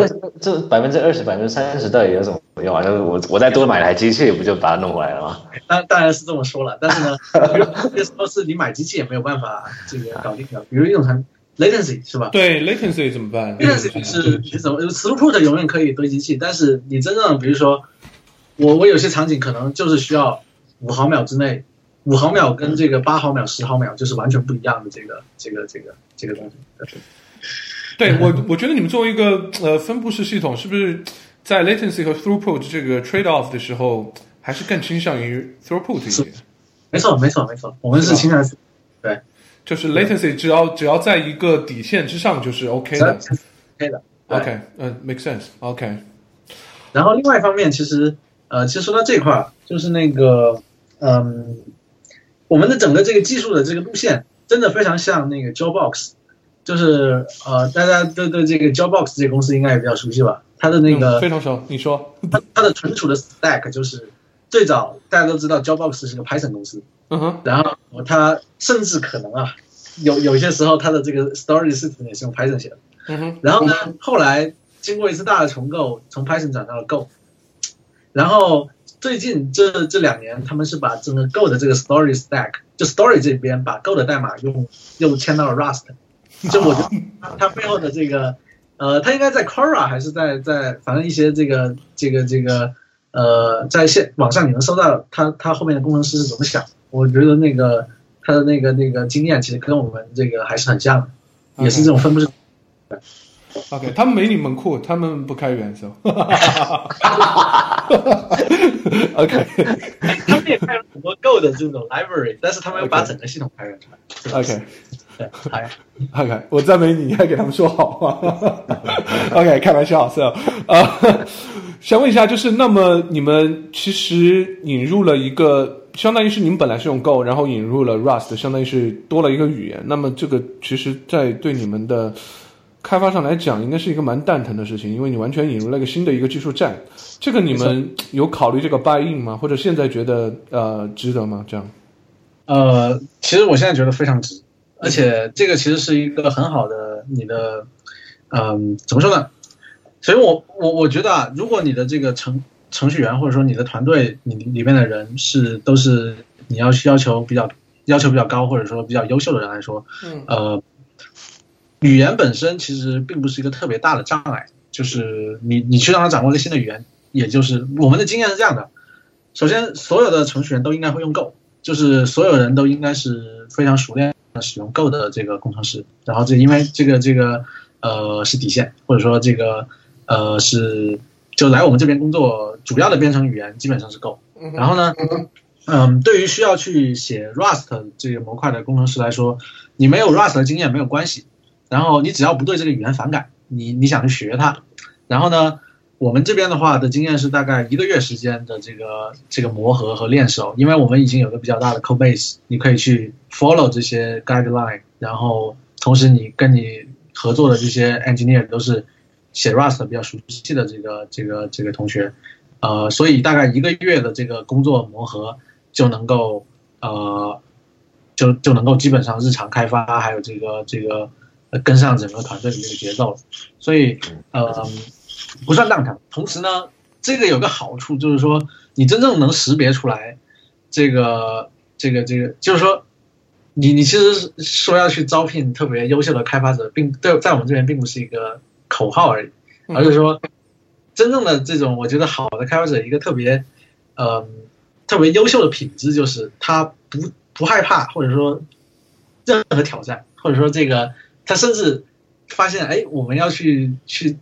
这百分之二十、百分之三十到底有什么用啊？就是我我再多买台机器，不就把它弄回来了吗？当当然是这么说了，但是呢，有些时候是你买机器也没有办法这个搞定的。比如一种成 latency 是吧对 latency 怎么办？latency 是你怎么 throughput 永远可以堆机器，但是你真正比如说，我我有些场景可能就是需要五毫秒之内，五毫秒跟这个八毫秒、十毫秒就是完全不一样的这个这个这个这个东西。对对我，我觉得你们作为一个呃分布式系统，是不是在 latency 和 throughput 这个 trade off 的时候，还是更倾向于 throughput 一点？没错，没错，没错，我们是倾向于对就是 latency 只要只要在一个底线之上就是 OK 的。OK 的。OK，嗯、m a k e sense。OK，然后另外一方面，其实呃，其实说到这块儿，就是那个嗯，我们的整个这个技术的这个路线，真的非常像那个 Jawbox，就是呃，大家对对这个 Jawbox 这个公司应该也比较熟悉吧？它的那个嗯、非常熟，你说，它它的存储的 stack 就是最早大家都知道 Jawbox 是个 Python 公司，嗯哼，然后它甚至可能啊，有有些时候它的这个 storage system 也是用 Python 写的。嗯哼，然后呢，后来经过一次大的重构，从 Python 转到了 Go，然后最近这这两年，他们是把整个 Go 的这个 Story Stack，就 Story 这边把 Go 的代码用又迁到了 Rust，就我觉得它它背后的这个呃，它应该在 Quora 还是在在反正一些这个这个这个呃，在线网上你能搜到它它后面的工程师是怎么想。我觉得那个他的那个那个经验其实跟我们这个还是很像的，也是这种分布式。OK，他们没你们酷，他们不开源是吧？OK，他们也开了很多 Go 的这种 library，但是他们要把整个系统开源出来。OK，对，好，OK，我赞美你，你还给他们说好话。OK，开玩笑是吧？啊，想问一下，就是那么你们其实引入了一个。相当于是你们本来是用 Go，然后引入了 Rust，相当于是多了一个语言。那么这个其实，在对你们的开发上来讲，应该是一个蛮蛋疼的事情，因为你完全引入了一个新的一个技术栈。这个你们有考虑这个 buy in 吗？或者现在觉得呃值得吗？这样？呃，其实我现在觉得非常值，而且这个其实是一个很好的你的，嗯，怎么说呢？所以我我我觉得啊，如果你的这个程程序员或者说你的团队，你里面的人是都是你要要求比较要求比较高或者说比较优秀的人来说，嗯，呃，语言本身其实并不是一个特别大的障碍，就是你你去让他掌握一个新的语言，也就是我们的经验是这样的，首先所有的程序员都应该会用 Go，就是所有人都应该是非常熟练的使用 Go 的这个工程师，然后这因为这个这个呃是底线，或者说这个呃是。就来我们这边工作，主要的编程语言基本上是 Go。然后呢，嗯，对于需要去写 Rust 这个模块的工程师来说，你没有 Rust 的经验没有关系。然后你只要不对这个语言反感，你你想去学它。然后呢，我们这边的话的经验是大概一个月时间的这个这个磨合和练手，因为我们已经有个比较大的 code base，你可以去 follow 这些 guideline。然后同时你跟你合作的这些 engineer 都是。写 Rust 比较熟悉的这个这个这个同学，呃，所以大概一个月的这个工作磨合就能够呃，就就能够基本上日常开发还有这个这个跟上整个团队的这个节奏，所以呃不算蛋疼。同时呢，这个有个好处就是说，你真正能识别出来这个这个这个，就是说你你其实说要去招聘特别优秀的开发者，并对在我们这边并不是一个。口号而已，而是说，真正的这种，我觉得好的开发者一个特别，呃，特别优秀的品质就是他不不害怕，或者说任何挑战，或者说这个他甚至发现，哎，我们要去去，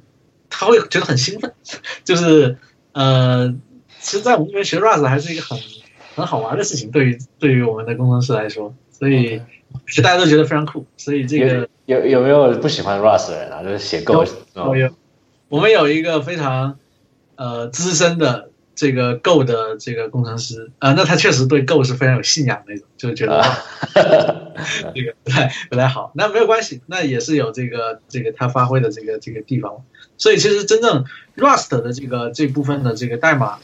他会觉得很兴奋，就是呃，其实，在我们这边学 Rust 还是一个很很好玩的事情，对于对于我们的工程师来说，所以。是大家都觉得非常酷，所以这个有有没有不喜欢 Rust 的人啊？就是写 Go，有有，我们有一个非常呃资深的这个 Go 的这个工程师啊，那他确实对 Go 是非常有信仰那种，就觉得 这个不太不太好。那没有关系，那也是有这个这个他发挥的这个这个地方。所以其实真正 Rust 的这个这部分的这个代码，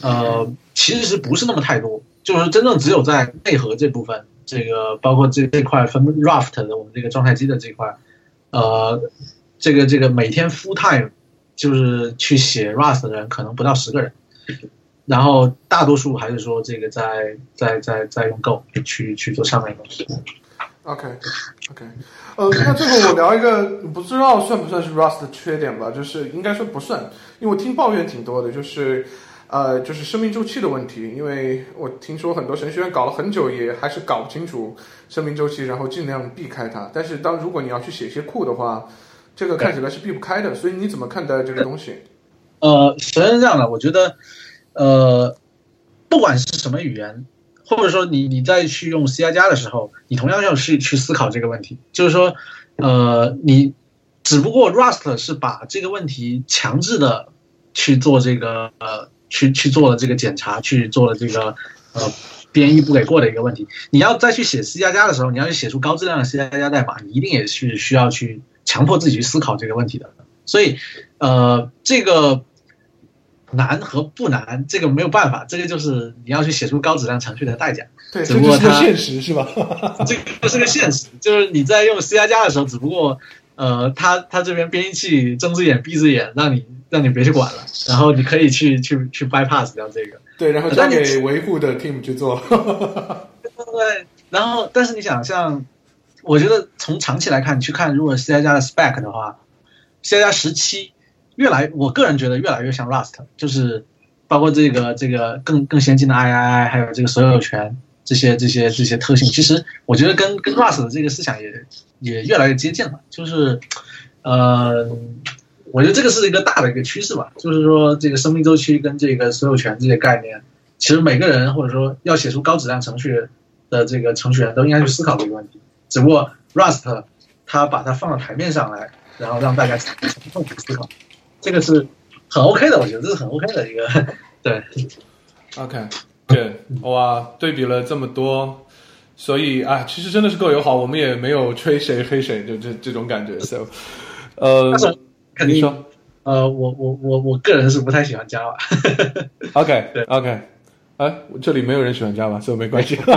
呃，其实是不是那么太多？就是真正只有在内核这部分。这个包括这这块分 Raft 的我们这个状态机的这块，呃，这个这个每天 full time 就是去写 Rust 的人可能不到十个人，然后大多数还是说这个在在在在用 Go 去去做上面的东西。OK OK，呃，那这个我聊一个不知道算不算是 Rust 的缺点吧，就是应该说不算，因为我听抱怨挺多的，就是。呃，就是生命周期的问题，因为我听说很多程序员搞了很久，也还是搞不清楚生命周期，然后尽量避开它。但是，当如果你要去写一些库的话，这个看起来是避不开的。所以，你怎么看待这个东西？呃，首先是这样的，我觉得，呃，不管是什么语言，或者说你你在去用 C 加加的时候，你同样要去去思考这个问题，就是说，呃，你只不过 Rust 是把这个问题强制的去做这个呃。去去做了这个检查，去做了这个呃编译不给过的一个问题。你要再去写 C 加加的时候，你要去写出高质量的 C 加加代码，你一定也是需要去强迫自己去思考这个问题的。所以，呃，这个难和不难，这个没有办法，这个就是你要去写出高质量程序的代价。对，只不过它现实，是吧？这个是个现实，就是你在用 C 加加的时候，只不过呃，他他这边编译器睁只眼闭只眼，让你。让你别去管了，然后你可以去去去 bypass 掉这个。对，然后交给维护的 team 去做。对，然后但是你想，像我觉得从长期来看，你去看如果 C 加加的 spec 的话 C 加加十七越来，我个人觉得越来越像 Rust，就是包括这个这个更更先进的 III，还有这个所有权这些这些这些特性，其实我觉得跟跟 Rust 的这个思想也也越来越接近了。就是呃，我觉得这个是一个大的一个趋势吧，就是说这个生命周期跟这个所有权这些概念，其实每个人或者说要写出高质量程序的这个程序员都应该去思考这个问题。只不过 Rust 它把它放到台面上来。然后让大家从痛苦思考，这个是很 OK 的，我觉得这是很 OK 的一个对。OK，对，哇，对比了这么多，所以啊，其实真的是够友好，我们也没有吹谁黑谁，就这这种感觉。So，呃，肯定说，呃，我我我我个人是不太喜欢 Java。OK，对，OK，哎，这里没有人喜欢 Java，所以没关系。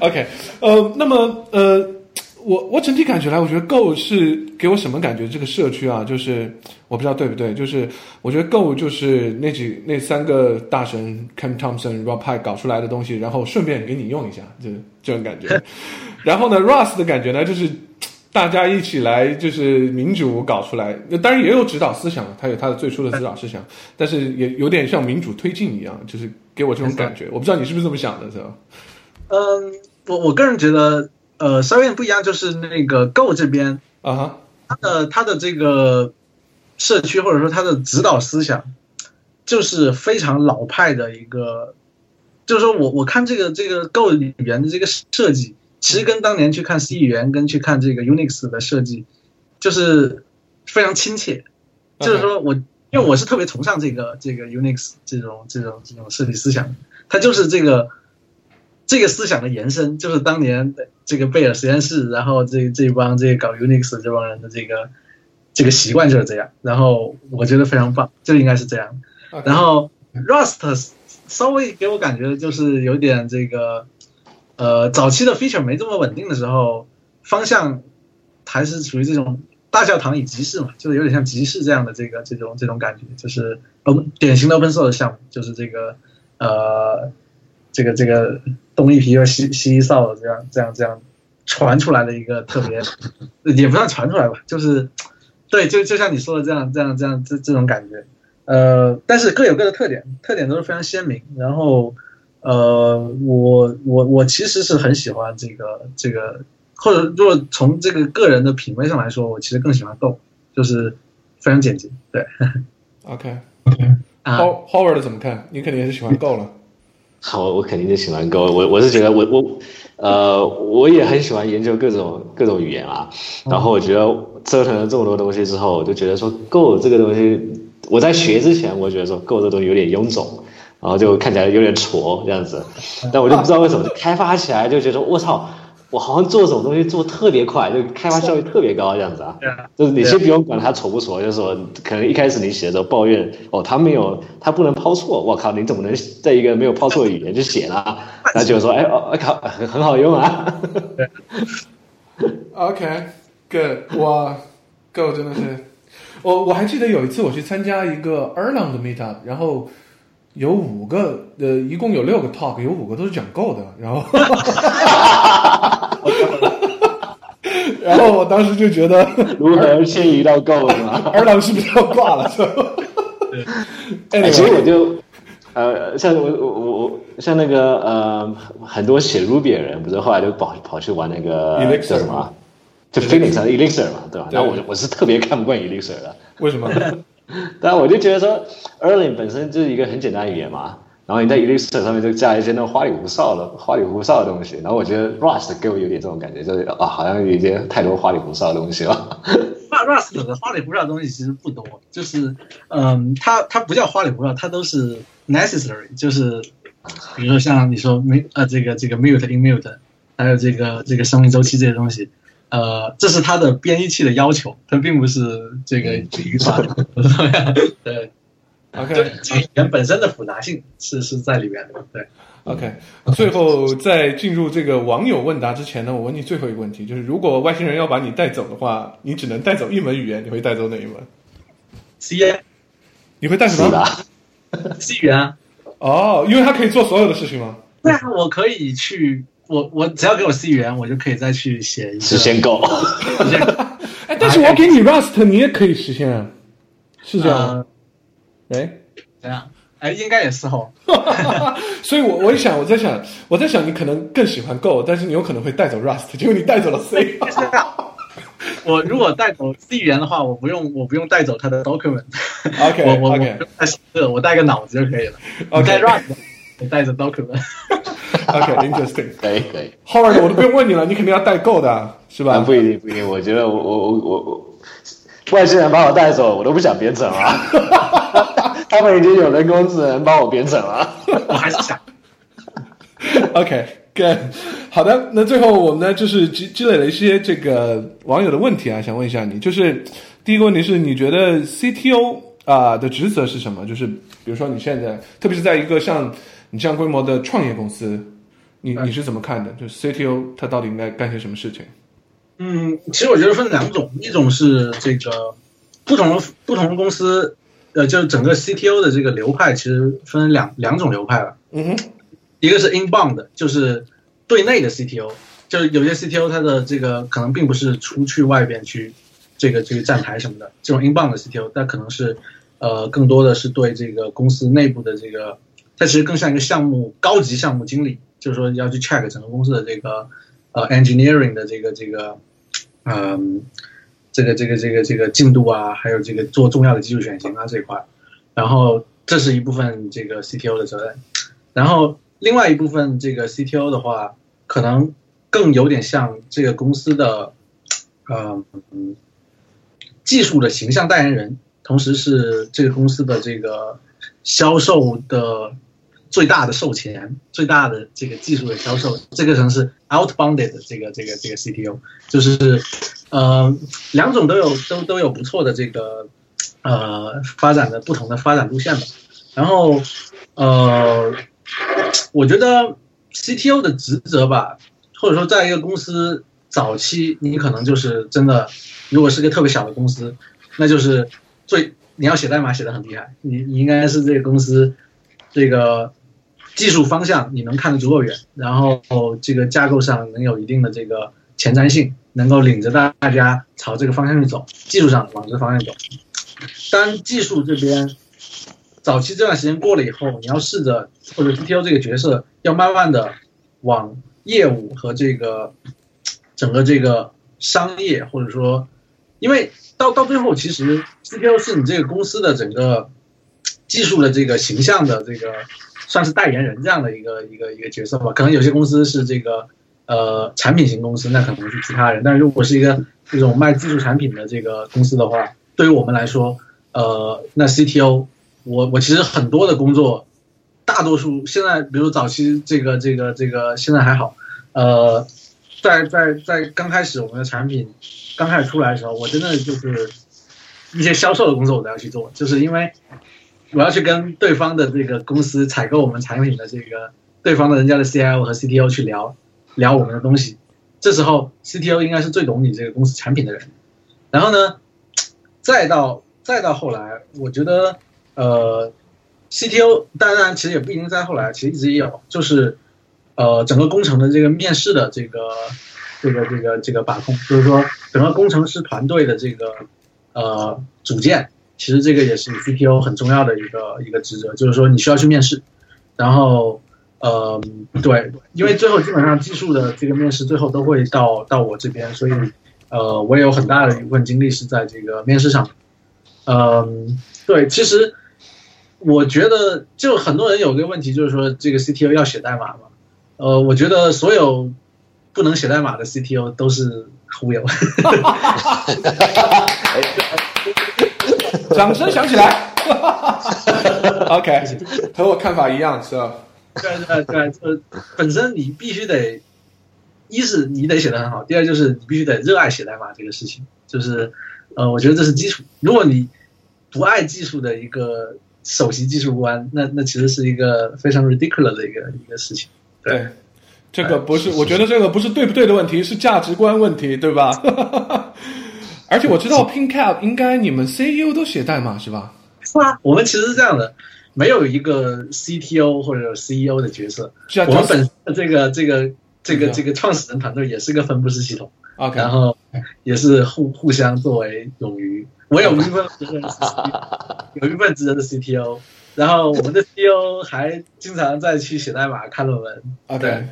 OK，呃，那么呃。我我整体感觉来，我觉得 Go 是给我什么感觉？这个社区啊，就是我不知道对不对，就是我觉得 Go 就是那几那三个大神 Cam Thompson、Rob Pike 搞出来的东西，然后顺便给你用一下，就这种感觉。然后呢，Rust 的感觉呢，就是大家一起来，就是民主搞出来。当然也有指导思想，它有它的最初的指导思想，但是也有点像民主推进一样，就是给我这种感觉。我不知道你是不是这么想的，是吧？嗯，我我个人觉得。呃，稍微有点不一样，就是那个 Go 这边啊，它的它的这个社区或者说它的指导思想，就是非常老派的一个，就是说我我看这个这个 Go 语言的这个设计，其实跟当年去看 C 语言跟去看这个 Unix 的设计，就是非常亲切。就是说我因为我是特别崇尚这个这个 Unix 这种这种这种设计思想，它就是这个。这个思想的延伸就是当年这个贝尔实验室，然后这这帮这搞 Unix 这帮人的这个这个习惯就是这样，然后我觉得非常棒，就应该是这样。然后 Rust 稍微给我感觉就是有点这个，呃，早期的 feature 没这么稳定的时候，方向还是属于这种大教堂以集市嘛，就是有点像集市这样的这个这种这种感觉，就是嗯，典型的 open source 项目，就是这个呃。这个这个东一皮又西西一扫的这样这样这样传出来的一个特别，也不算传出来吧，就是对，就就像你说的这样这样这样这这种感觉，呃，但是各有各的特点，特点都是非常鲜明。然后呃，我我我其实是很喜欢这个这个，或者如果从这个个人的品味上来说，我其实更喜欢 Go，就是非常简洁。对，OK OK，啊，Howard 怎么看？你肯定也是喜欢 Go 了。我我肯定就喜欢 Go，我我是觉得我我呃我也很喜欢研究各种各种语言啊，然后我觉得折腾了这么多东西之后，我就觉得说 Go 这个东西，我在学之前我觉得说 Go 这东西有点臃肿，然后就看起来有点挫这样子，但我就不知道为什么开发起来就觉得我操。我好像做什么东西做特别快，就开发效率特别高这样子啊。就是你先不用管它丑不丑，就是说可能一开始你写的时候抱怨哦，他没有，他不能抛错。我靠，你怎么能在一个没有抛错的语言去写呢？那就说哎哦，靠，很很好用啊。OK，Good，哇，Go 真的是，我我还记得有一次我去参加一个 Erlang 的 Meetup，然后。有五个，呃，一共有六个 talk，有五个都是讲 Go 的，然后，然后我当时就觉得 如何迁移到 Go 是吗？二郎是不是要挂了？哎，其实我就，呃，像我我我我像那个呃，很多写 Ruby 的人，不是后来就跑跑去玩那个叫什么？就 Phoenix 的 Elixir 嘛，对吧？然后我我是特别看不惯 Elixir 的，为什么？但我就觉得说，Erlang 本身就是一个很简单语言嘛，然后你在 Elixir 上面就加一些那种花里胡哨的、花里胡哨的东西，然后我觉得 Rust 给我有点这种感觉，就是啊，好像有一些太多花里胡哨的东西了。那 Rust 的花里胡哨的东西其实不多，就是嗯，它它不叫花里胡哨，它都是 necessary，就是比如说像你说 m 呃这个这个 mute in mute，还有这个这个生命周期这些东西。呃，这是它的编译器的要求，它并不是这个语法 对，OK，这语言本身的复杂性是是在里面的。对，OK。最后在进入这个网友问答之前呢，我问你最后一个问题，就是如果外星人要把你带走的话，你只能带走一门语言，你会带走哪一门？C。你会带什么？C 语言。哦，因为它可以做所有的事情吗？对啊，我可以去我我只要给我 C 语言，我就可以再去写一个实现 Go。哎，但是我给你 Rust，你也可以实现啊，是这样？呃哎，怎样？哎，应该也是哦。所以我我一想，我在想，我在想，你可能更喜欢 Go，但是你有可能会带走 Rust，结果你带走了 C。我如果带走 C 语言的话，我不用我不用带走它的 document，OK 我我 OK 我带个我带个脑子就可以了。OK 你带 Rust，我带着 document。OK，interesting。可以可以，Howard，我都不用问你了，你肯定要带 Go 的，是吧？不一定不一定。我觉得我我我我我，外星人把我带走，我都不想编程了。他们已经有人工智能帮我编程了。我还是想 OK，good，、好的，那最后我们呢，就是积积累了一些这个网友的问题啊，想问一下你，就是第一个问题是，你觉得 CTO 啊、的职责是什么？就是比如说你现在，特别是在一个像你这样规模的创业公司，你你是怎么看的？就是 CTO 他到底应该干些什么事情？嗯，其实我觉得分两种，一种是这个不同的不同的公司，呃，就是整个 CTO 的这个流派，其实分两两种流派了。嗯哼，一个是 inbound，就是对内的 CTO，就是有些 CTO 他的这个可能并不是出去外边去这个这个站台什么的，这种 inbound 的 CTO，但可能是呃更多的是对这个公司内部的这个，它其实更像一个项目高级项目经理，就是说要去 check 整个公司的这个呃 engineering 的这个这个嗯、这个这个这个这个进度啊，还有这个做重要的技术选型啊这一块，然后这是一部分这个 CTO 的责任。然后另外一部分这个 CTO 的话，可能更有点像这个公司的嗯技术的形象代言人，同时是这个公司的这个销售的最大的售前、最大的这个技术的销售，这个城市 outbounded 的这个这个这个 CTO，就是呃两种都有都都有不错的这个呃发展的不同的发展路线吧。然后呃，我觉得 CTO 的职责吧，或者说在一个公司早期，你可能就是真的，如果是个特别小的公司，那就是最你要写代码写的很厉害，你你应该是这个公司这个技术方向你能看得足够远，然后这个架构上能有一定的这个前瞻性，能够领着大大家朝这个方向去走，技术上往这个方向走。当技术这边早期这段时间过了以后，你要试着或者 CTO 这个角色要慢慢的往业务和这个整个这个商业或者说，因为到到最后其实 CTO 是你这个公司的整个技术的这个形象的这个算是代言人这样的一个一个一个角色吧。可能有些公司是这个呃产品型公司，那可能是其他人。但如果是一个这种卖技术产品的这个公司的话，对于我们来说，呃，那 CTO 我我其实很多的工作，大多数现在比如早期这个这个这个现在还好，呃，在在在刚开始我们的产品刚开始出来的时候，我真的就是一些销售的工作我都要去做，就是因为我要去跟对方的这个公司采购我们产品的这个对方的人家的 CIO 和 CTO 去聊聊我们的东西，这时候 CTO 应该是最懂你这个公司产品的人，然后呢，再到再到后来，我觉得呃，CTO 当然其实也不一定在后来，其实一直也有，就是呃整个工程的这个面试的这个这个这个这个把控，就是说整个工程师团队的这个呃组建，其实这个也是 CTO 很重要的一个一个职责，就是说你需要去面试，然后呃对，因为最后基本上技术的这个面试最后都会到到我这边，所以呃我也有很大的一部分精力是在这个面试上。嗯，对，其实我觉得就很多人有个问题，就是说这个 CTO 要写代码嘛。呃，我觉得所有不能写代码的 CTO 都是忽悠。掌声响起来。OK，和我看法一样是吧？对对对，就本身你必须得，一是你得写的很好，第二就是你必须得热爱写代码这个事情，就是呃，我觉得这是基础。如果你不爱技术的一个首席技术官，那那其实是一个非常 ridiculous 的一个一个事情。对，这个不是，我觉得这个不是对不对的问题，是价值观问题，对吧？而且我知道 PinCap 应该你们 CEO 都写代码是吧？是啊，我们其实是这样的，没有一个 CTO 或者 CEO 的角色，是啊，我们本这个这个这个这个创始人团队也是个分布式系统，OK，然后也是互互相作为冗余。我有一份责任是有一份职责是 CTO，然后我们的 CTO 还经常在去写代码、看论文。OK，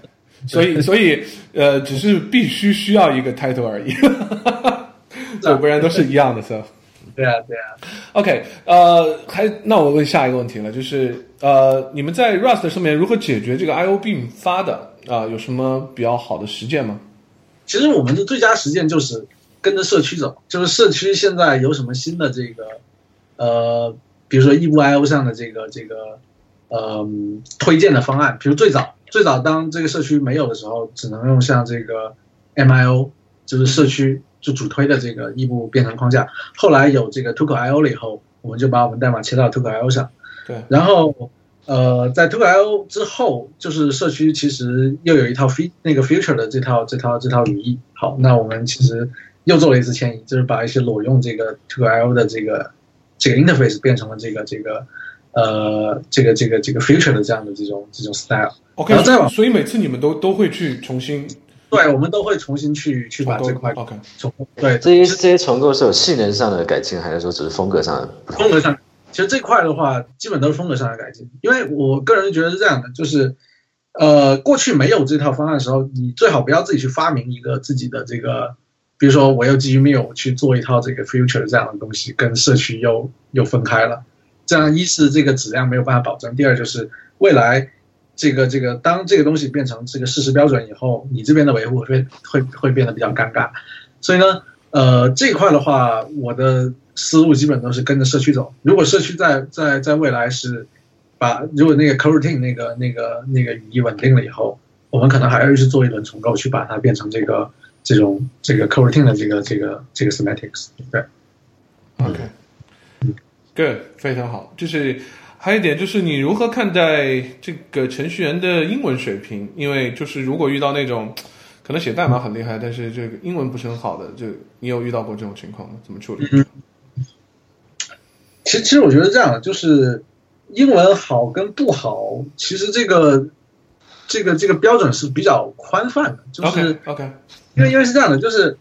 所以所以呃，只是必须需要一个 title 而已，对，不然都是一样的，是吧？对啊，对啊。OK，呃，还那我问下一个问题了，就是呃，你们在 Rust 上面如何解决这个 IO 并发的啊？有什么比较好的实践吗？其实我们的最佳实践就是跟着社区走，就是社区现在有什么新的这个呃，比如说异步 IO 上的这个这个呃推荐的方案，比如最早最早当这个社区没有的时候，只能用像这个 MIO，就是社区。就主推的这个异步编程框架，后来有这个 Toco IO 了以后，我们就把我们代码切到 Toco IO 上。对。然后，呃，在 Toco IO 之后，就是社区其实又有一套 f 那个 future 的这套这套这套语义。好，那我们其实又做了一次迁移，就是把一些裸用这个 Toco IO 的这个这个 interface 变成了这个这个呃这个这个这个 future 的这样的这种这种 style。OK。然后再往，所以每次你们都都会去重新。对，我们都会重新去去把这块重对这些这些重构是有性能上的改进，还是说只是风格上的？风格上，其实这块的话，基本都是风格上的改进。因为我个人觉得是这样的，就是呃，过去没有这套方案的时候，你最好不要自己去发明一个自己的这个，比如说我又基于 Mill 去做一套这个 Future 这样的东西，跟社区又又分开了。这样一是这个质量没有办法保证，第二就是未来。这个这个，当这个东西变成这个事实标准以后，你这边的维护会会会变得比较尴尬。所以呢，呃，这块的话，我的思路基本都是跟着社区走。如果社区在在在未来是把如果那个 coroutine 那个那个那个语义稳定了以后，我们可能还要去做一轮重构，去把它变成这个这种这个 coroutine 的这个这个这个 semantics。对，OK，good，非常好，就是。还有一点就是，你如何看待这个程序员的英文水平？因为就是如果遇到那种可能写代码很厉害，但是这个英文不是很好的，就你有遇到过这种情况吗？怎么处理？其实，其实我觉得这样，就是英文好跟不好，其实这个这个这个标准是比较宽泛的。就是 OK，因为因为是这样的，就是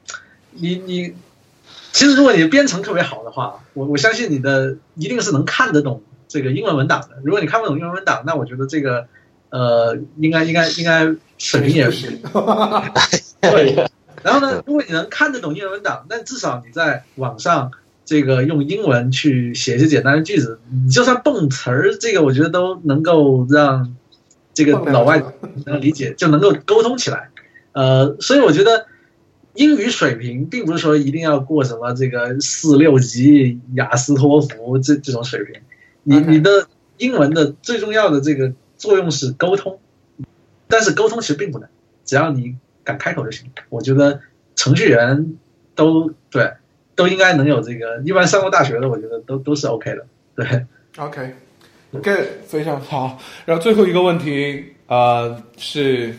你你其实如果你的编程特别好的话，我我相信你的一定是能看得懂。这个英文文档的，如果你看不懂英文文档，那我觉得这个，呃，应该应该应该水平也是。对。然后呢，如果你能看得懂英文文档，那至少你在网上这个用英文去写一些简单的句子，你就算蹦词儿，这个我觉得都能够让这个老外能理解，就能够沟通起来。呃，所以我觉得英语水平并不是说一定要过什么这个四六级雅思托福这这种水平。你你的英文的最重要的这个作用是沟通，但是沟通其实并不难，只要你敢开口就行。我觉得程序员都对都应该能有这个，一般上过大学的，我觉得都都是 OK 的。对，OK，Good，非常好。然后最后一个问题啊是，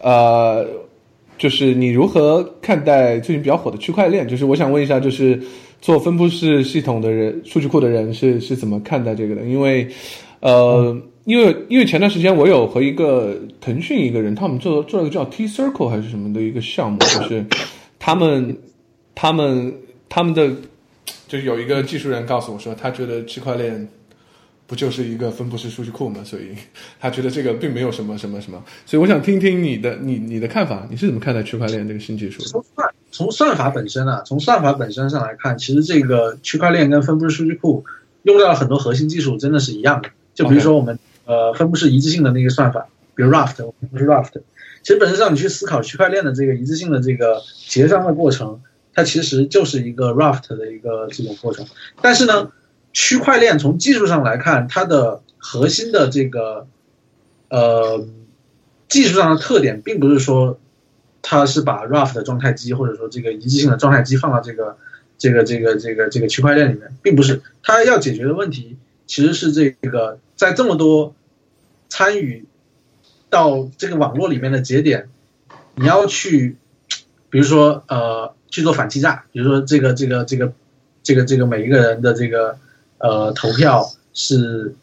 呃，就是你如何看待最近比较火的区块链？就是我想问一下，就是。做分布式系统的人，数据库的人是是怎么看待这个的？因为，呃，因为因为前段时间我有和一个腾讯一个人，他们做做了个叫 T Circle 还是什么的一个项目，就是他们他们他们的就是有一个技术人告诉我说，他觉得区块链。不就是一个分布式数据库嘛？所以 他觉得这个并没有什么什么什么。所以我想听听你的你你的看法，你是怎么看待区块链这个新技术？从算从算法本身啊，从算法本身上来看，其实这个区块链跟分布式数据库用到了很多核心技术，真的是一样的。就比如说我们呃分布式一致性的那个算法，比如 Raft，不是 Raft。其实本质上你去思考区块链的这个一致性的这个协商的过程，它其实就是一个 Raft 的一个这种过程。但是呢？区块链从技术上来看，它的核心的这个呃技术上的特点，并不是说他是把 Raft 的状态机或者说这个一致性的状态机放到这个这个这个这个这个区块链里面，并不是他要解决的问题，其实是这个在这么多参与到这个网络里面的节点，你要去比如说呃去做反欺诈，比如说这个这个这个这个这个每一个人的这个。呃，投票是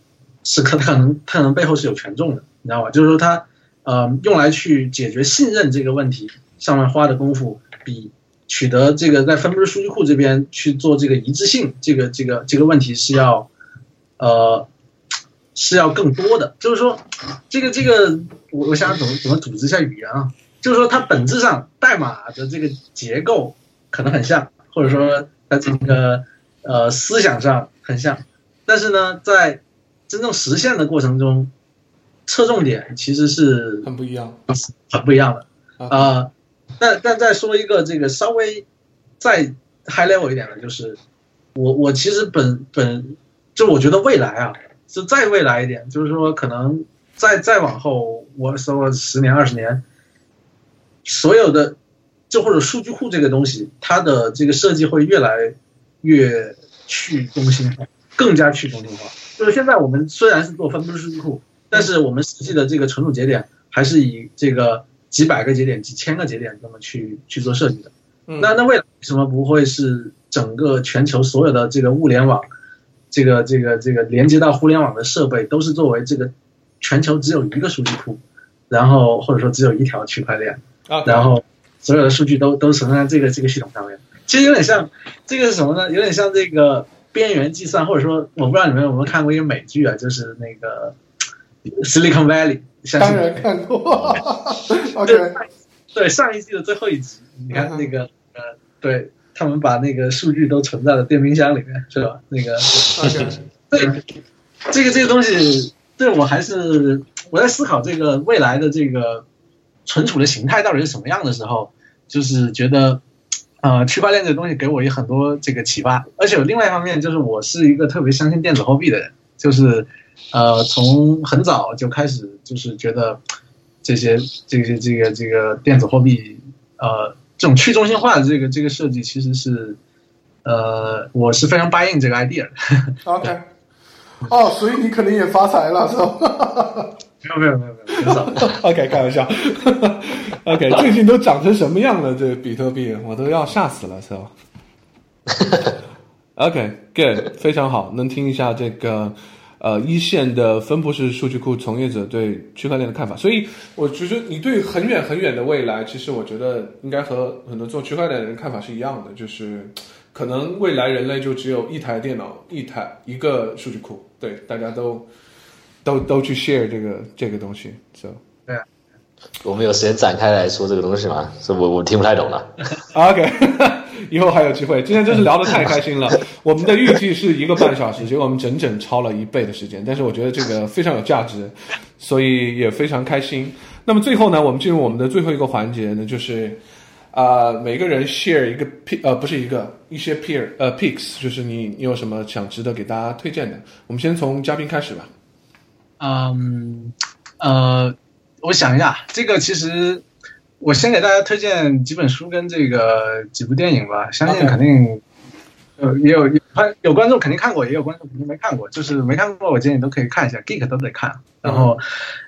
是可可能他可能背后是有权重的，你知道吧？就是说他呃，用来去解决信任这个问题上面花的功夫，比取得这个在分布式数据库这边去做这个一致性这个这个这个问题是要，呃，是要更多的。就是说，这个这个，我我想怎么怎么组织一下语言啊？就是说，它本质上代码的这个结构可能很像，或者说它这个呃思想上很像，但是呢，在真正实现的过程中，侧重点其实是很不一样，很不一样的啊。但但再说一个这个稍微再 high level 一点的，就是我我其实本本就我觉得未来啊，是再未来一点，就是说可能再再往后，我说十年二十年。所有的，就或者数据库这个东西，它的这个设计会越来越去中心化，更加去中心化。就是现在我们虽然是做分布式数据库，但是我们实际的这个存储节点还是以这个几百个节点、几千个节点这么去去做设计的。那那未来为什么不会是整个全球所有的这个物联网，这个这个这个连接到互联网的设备都是作为这个全球只有一个数据库，然后或者说只有一条区块链？啊，然后所有的数据都都存在这个这个系统上面，其实有点像这个是什么呢？有点像这个边缘计算，或者说我不知道你们有没有看过一个美剧啊，就是那个 Silicon Valley。当然看过。OK。对上一季的最后一集，你看那个呃，对他们把那个数据都存在了电冰箱里面，是吧？那个。对。这个这个东西，对我还是我在思考这个未来的这个。存储的形态到底是什么样的时候，就是觉得，呃，区块链这个东西给我也很多这个启发。而且有另外一方面，就是我是一个特别相信电子货币的人，就是，呃，从很早就开始就是觉得，这些这些这个这个电子货币，呃，这种去中心化的这个这个设计，其实是，呃，我是非常 buy in 这个 idea 的。OK，哦，所以你肯定也发财了，是吧？没有没有没有没有，很少。OK，开玩笑。OK，最近都涨成什么样了？这个比特币，我都要吓死了，是吧？OK，Good，非常好，能听一下这个呃一线的分布式数据库从业者对区块链的看法。所以，我觉得你对很远很远的未来，其实我觉得应该和很多做区块链的人看法是一样的，就是可能未来人类就只有一台电脑，一台一个数据库，对，大家都。都都去 share 这个这个东西，so 对，我们有时间展开来说这个东西吗？是我我听不太懂了。OK，以后还有机会。今天真是聊得太开心了。我们的预计是一个半小时，结果我们整整超了一倍的时间。但是我觉得这个非常有价值，所以也非常开心。那么最后呢，我们进入我们的最后一个环节呢，就是啊，每个人 share 一个 p 呃，不是一个一些 peer 呃 picks，就是你你有什么想值得给大家推荐的？我们先从嘉宾开始吧。嗯，呃，我想一下，这个其实我先给大家推荐几本书跟这个几部电影吧。相信肯定，呃，也有有有观众肯定看过，也有观众肯定没看过。就是没看过，我建议都可以看一下，Geek 都得看。然后，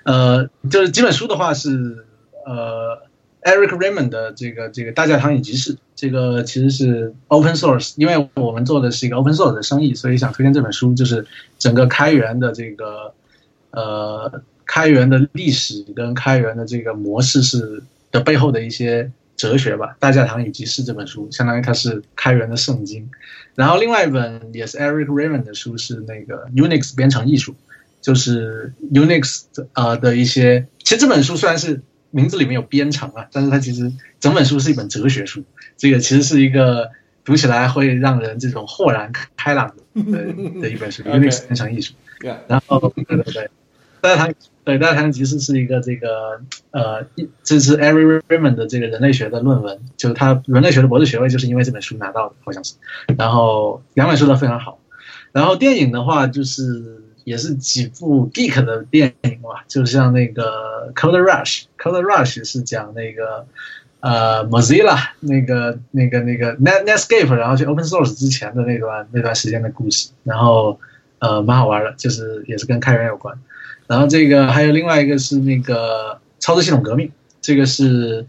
呃，就是几本书的话是呃，Eric Raymond 的这个这个大教堂与集市，这个其实是 Open Source，因为我们做的是一个 Open Source 的生意，所以想推荐这本书，就是整个开源的这个。呃，开源的历史跟开源的这个模式是的背后的一些哲学吧，《大教堂与集市》这本书相当于它是开源的圣经。然后另外一本也是 Eric Raymond 的书是那个 Unix 编程艺术，就是 Unix 呃的一些。其实这本书虽然是名字里面有编程啊，但是它其实整本书是一本哲学书。这个其实是一个读起来会让人这种豁然开朗的的一本书，Unix 编程艺术。然后对对对。大家谈对大家谈其实是一个这个呃，这是 Eric Raymond 的这个人类学的论文，就是他人类学的博士学位就是因为这本书拿到的，好像是。然后两本书都非常好。然后电影的话，就是也是几部 geek 的电影嘛，就像那个 Code Rush，Code Rush 是讲那个呃 Mozilla 那个那个那个 Net Netscape，然后去 Open Source 之前的那段那段时间的故事，然后呃蛮好玩的，就是也是跟开源有关。然后这个还有另外一个是那个操作系统革命，这个是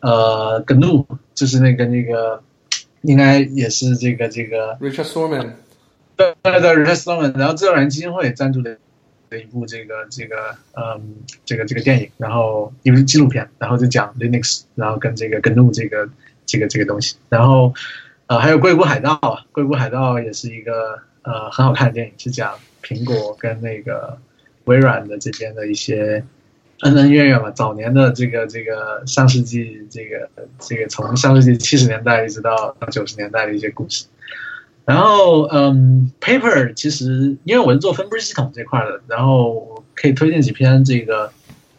呃 GNU，就是那个那个应该也是这个这个 Richard Stallman，对对对 Richard Stallman，然后自然人基金会赞助的的一部这个这个嗯这个这个电影，然后一部纪录片，然后就讲 Linux，然后跟这个跟 GNU 这个这个这个东西，然后呃还有《硅谷海盗》，《硅谷海盗》也是一个呃很好看的电影，是讲苹果跟那个微软的这边的一些。恩恩怨怨吧，早年的这个这个上世纪这个这个从上世纪七十年代一直到九十年代的一些故事。然后，嗯，paper 其实因为我是做分布式系统这块的，然后我可以推荐几篇这个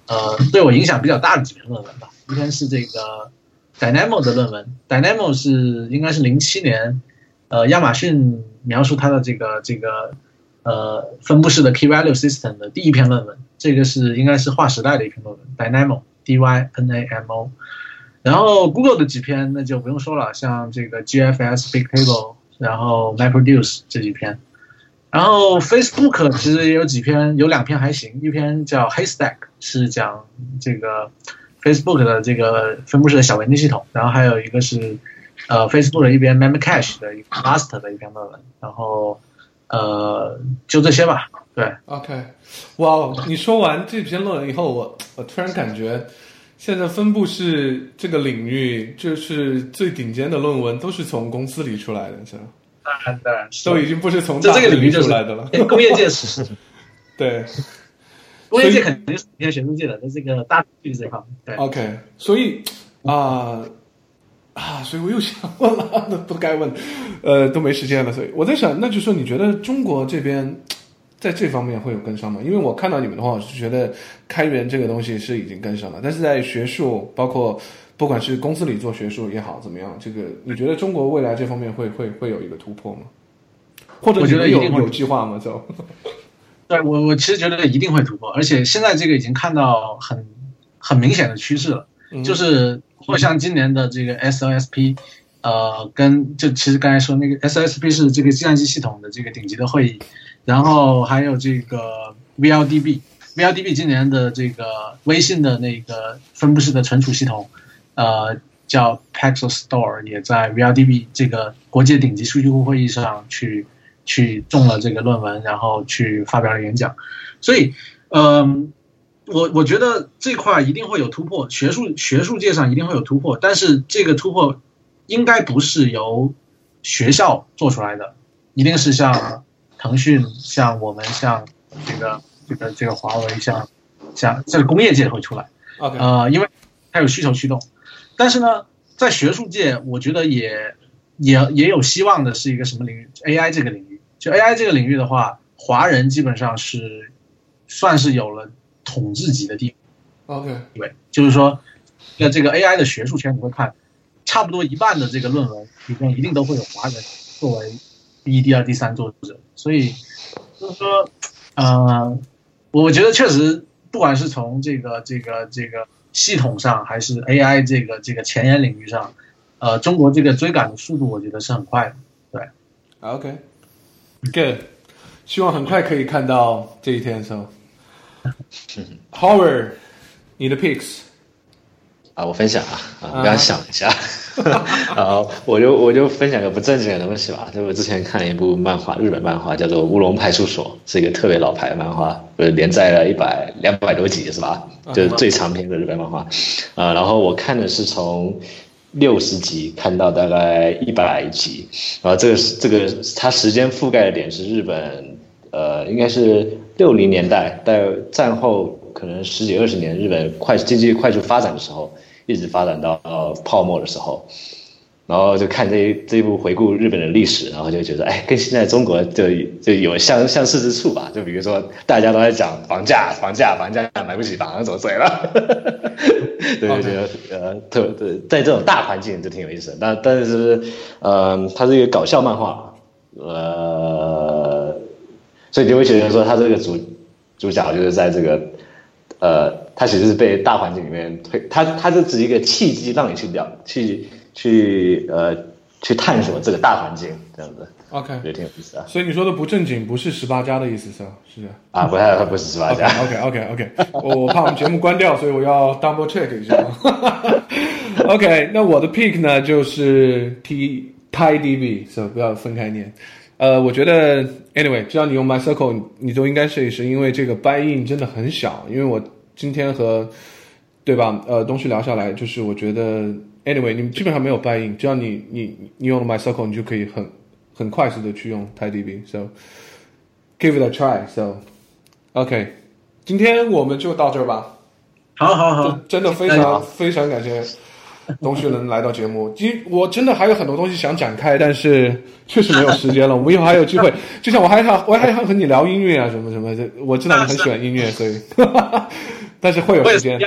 呃对我影响比较大的几篇论文吧。一篇是这个 Dynamo 的论文，Dynamo 是应该是零七年，呃，亚马逊描述它的这个这个。呃，分布式的 key value system 的第一篇论文，这个是应该是划时代的一篇论文，Dynamo，D Y N A M O。然后 Google 的几篇那就不用说了，像这个 GFS Big Table，然后 MapReduce 这几篇。然后 Facebook 其实也有几篇，有两篇还行，一篇叫 Haystack，是讲这个 Facebook 的这个分布式的小文件系统，然后还有一个是呃 Facebook 的一边 Memcache 的一个 Master 的一篇论文，然后。呃，就这些吧。对，OK，哇，你说完这篇论文以后，我我突然感觉，现在分布式这个领域，就是最顶尖的论文都是从公司里出来的，是吧？当然，当然，都已经不是从这这个领域出来的了。工业界是，对，工业界肯定是偏学术界的，在这个大数据这一块。对，OK，所以啊。啊，所以我又想问了，那不该问，呃，都没时间了。所以我在想，那就说你觉得中国这边在这方面会有跟上吗？因为我看到你们的话，我是觉得开源这个东西是已经跟上了，但是在学术，包括不管是公司里做学术也好，怎么样，这个你觉得中国未来这方面会会会有一个突破吗？或者我觉得有有计划吗？就 对我我其实觉得一定会突破，而且现在这个已经看到很很明显的趋势了，就是。或像今年的这个 SOSP，呃，跟就其实刚才说那个 SOSP 是这个计算机系统的这个顶级的会议，然后还有这个 VLDB，VLDB 今年的这个微信的那个分布式的存储系统，呃，叫 Paxos Store，也在 VLDB 这个国际顶级数据库会议上去去中了这个论文，然后去发表了演讲，所以，嗯。我我觉得这块一定会有突破，学术学术界上一定会有突破，但是这个突破应该不是由学校做出来的，一定是像腾讯、像我们、像这个这个这个华为、像像这个工业界会出来。呃，因为它有需求驱动，但是呢，在学术界，我觉得也也也有希望的是一个什么领域？AI 这个领域，就 AI 这个领域的话，华人基本上是算是有了。统治级的地，OK，对，就是说，那这个 AI 的学术圈你会看，差不多一半的这个论文里面一定都会有华人作为第一、第二、第三作者，所以就是说，呃，我觉得确实，不管是从这个这个这个系统上，还是 AI 这个这个前沿领域上，呃，中国这个追赶的速度，我觉得是很快的。对，OK，Good，希望很快可以看到这一天的时候。Howard，你的 picks 啊，我分享啊啊，我刚想一下，然后我就我就分享个不正经的东西吧。就我之前看了一部漫画，日本漫画叫做《乌龙派出所》，是一个特别老牌的漫画，呃，连载了一百两百多集是吧？就是最长篇的日本漫画啊。然后我看的是从六十集看到大概一百集，然后这个是这个它时间覆盖的点是日本，呃，应该是。六零年代在战后可能十几二十年，日本快经济快速发展的时候，一直发展到呃泡沫的时候，然后就看这一这一部回顾日本的历史，然后就觉得哎，跟现在中国就就有相相似之处吧。就比如说大家都在讲房价，房价，房价买不起房怎么睡了？对，觉得呃特对，在这种大环境就挺有意思。但但是呃，它是一个搞笑漫画，呃。所以就会觉得说，他这个主主角就是在这个，呃，他其实是被大环境里面推，他他就只是一个契机，让你去了，去去呃去探索这个大环境这样子。OK，也挺有意思啊。所以你说的不正经，不是十八加的意思是吧？是啊，不太不是十八加。OK OK OK，我我怕我们节目关掉，所以我要 double check 一下。OK，那我的 pick 呢就是 T TiDB，是吧？不要分开念。呃，我觉得 anyway，只要你用 MyCircle，你你都应该试一试，因为这个 buy in 真的很小。因为我今天和对吧，呃，东西聊下来，就是我觉得 anyway，你基本上没有 buy in，只要你你你用了 MyCircle，你就可以很很快速的去用 TiDB。So give it a try. So OK，今天我们就到这儿吧。好好好，真的非常非常感谢。东旭能来到节目，其实我真的还有很多东西想展开，但是 确实没有时间了。我们以后还有机会，就像我还想，我还想和你聊音乐啊，什么什么的。我知道你很喜欢音乐，所以，但是会有时间。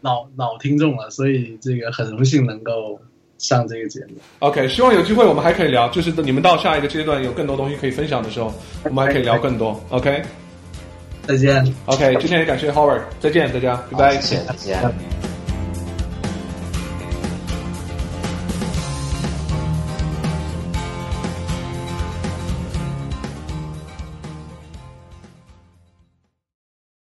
老老听众了，所以这个很荣幸能够上这个节目。OK，希望有机会我们还可以聊，就是你们到下一个阶段有更多东西可以分享的时候，我们还可以聊更多。OK，再见。OK，今天也感谢 Howard，再见大家，拜拜。谢谢，再见。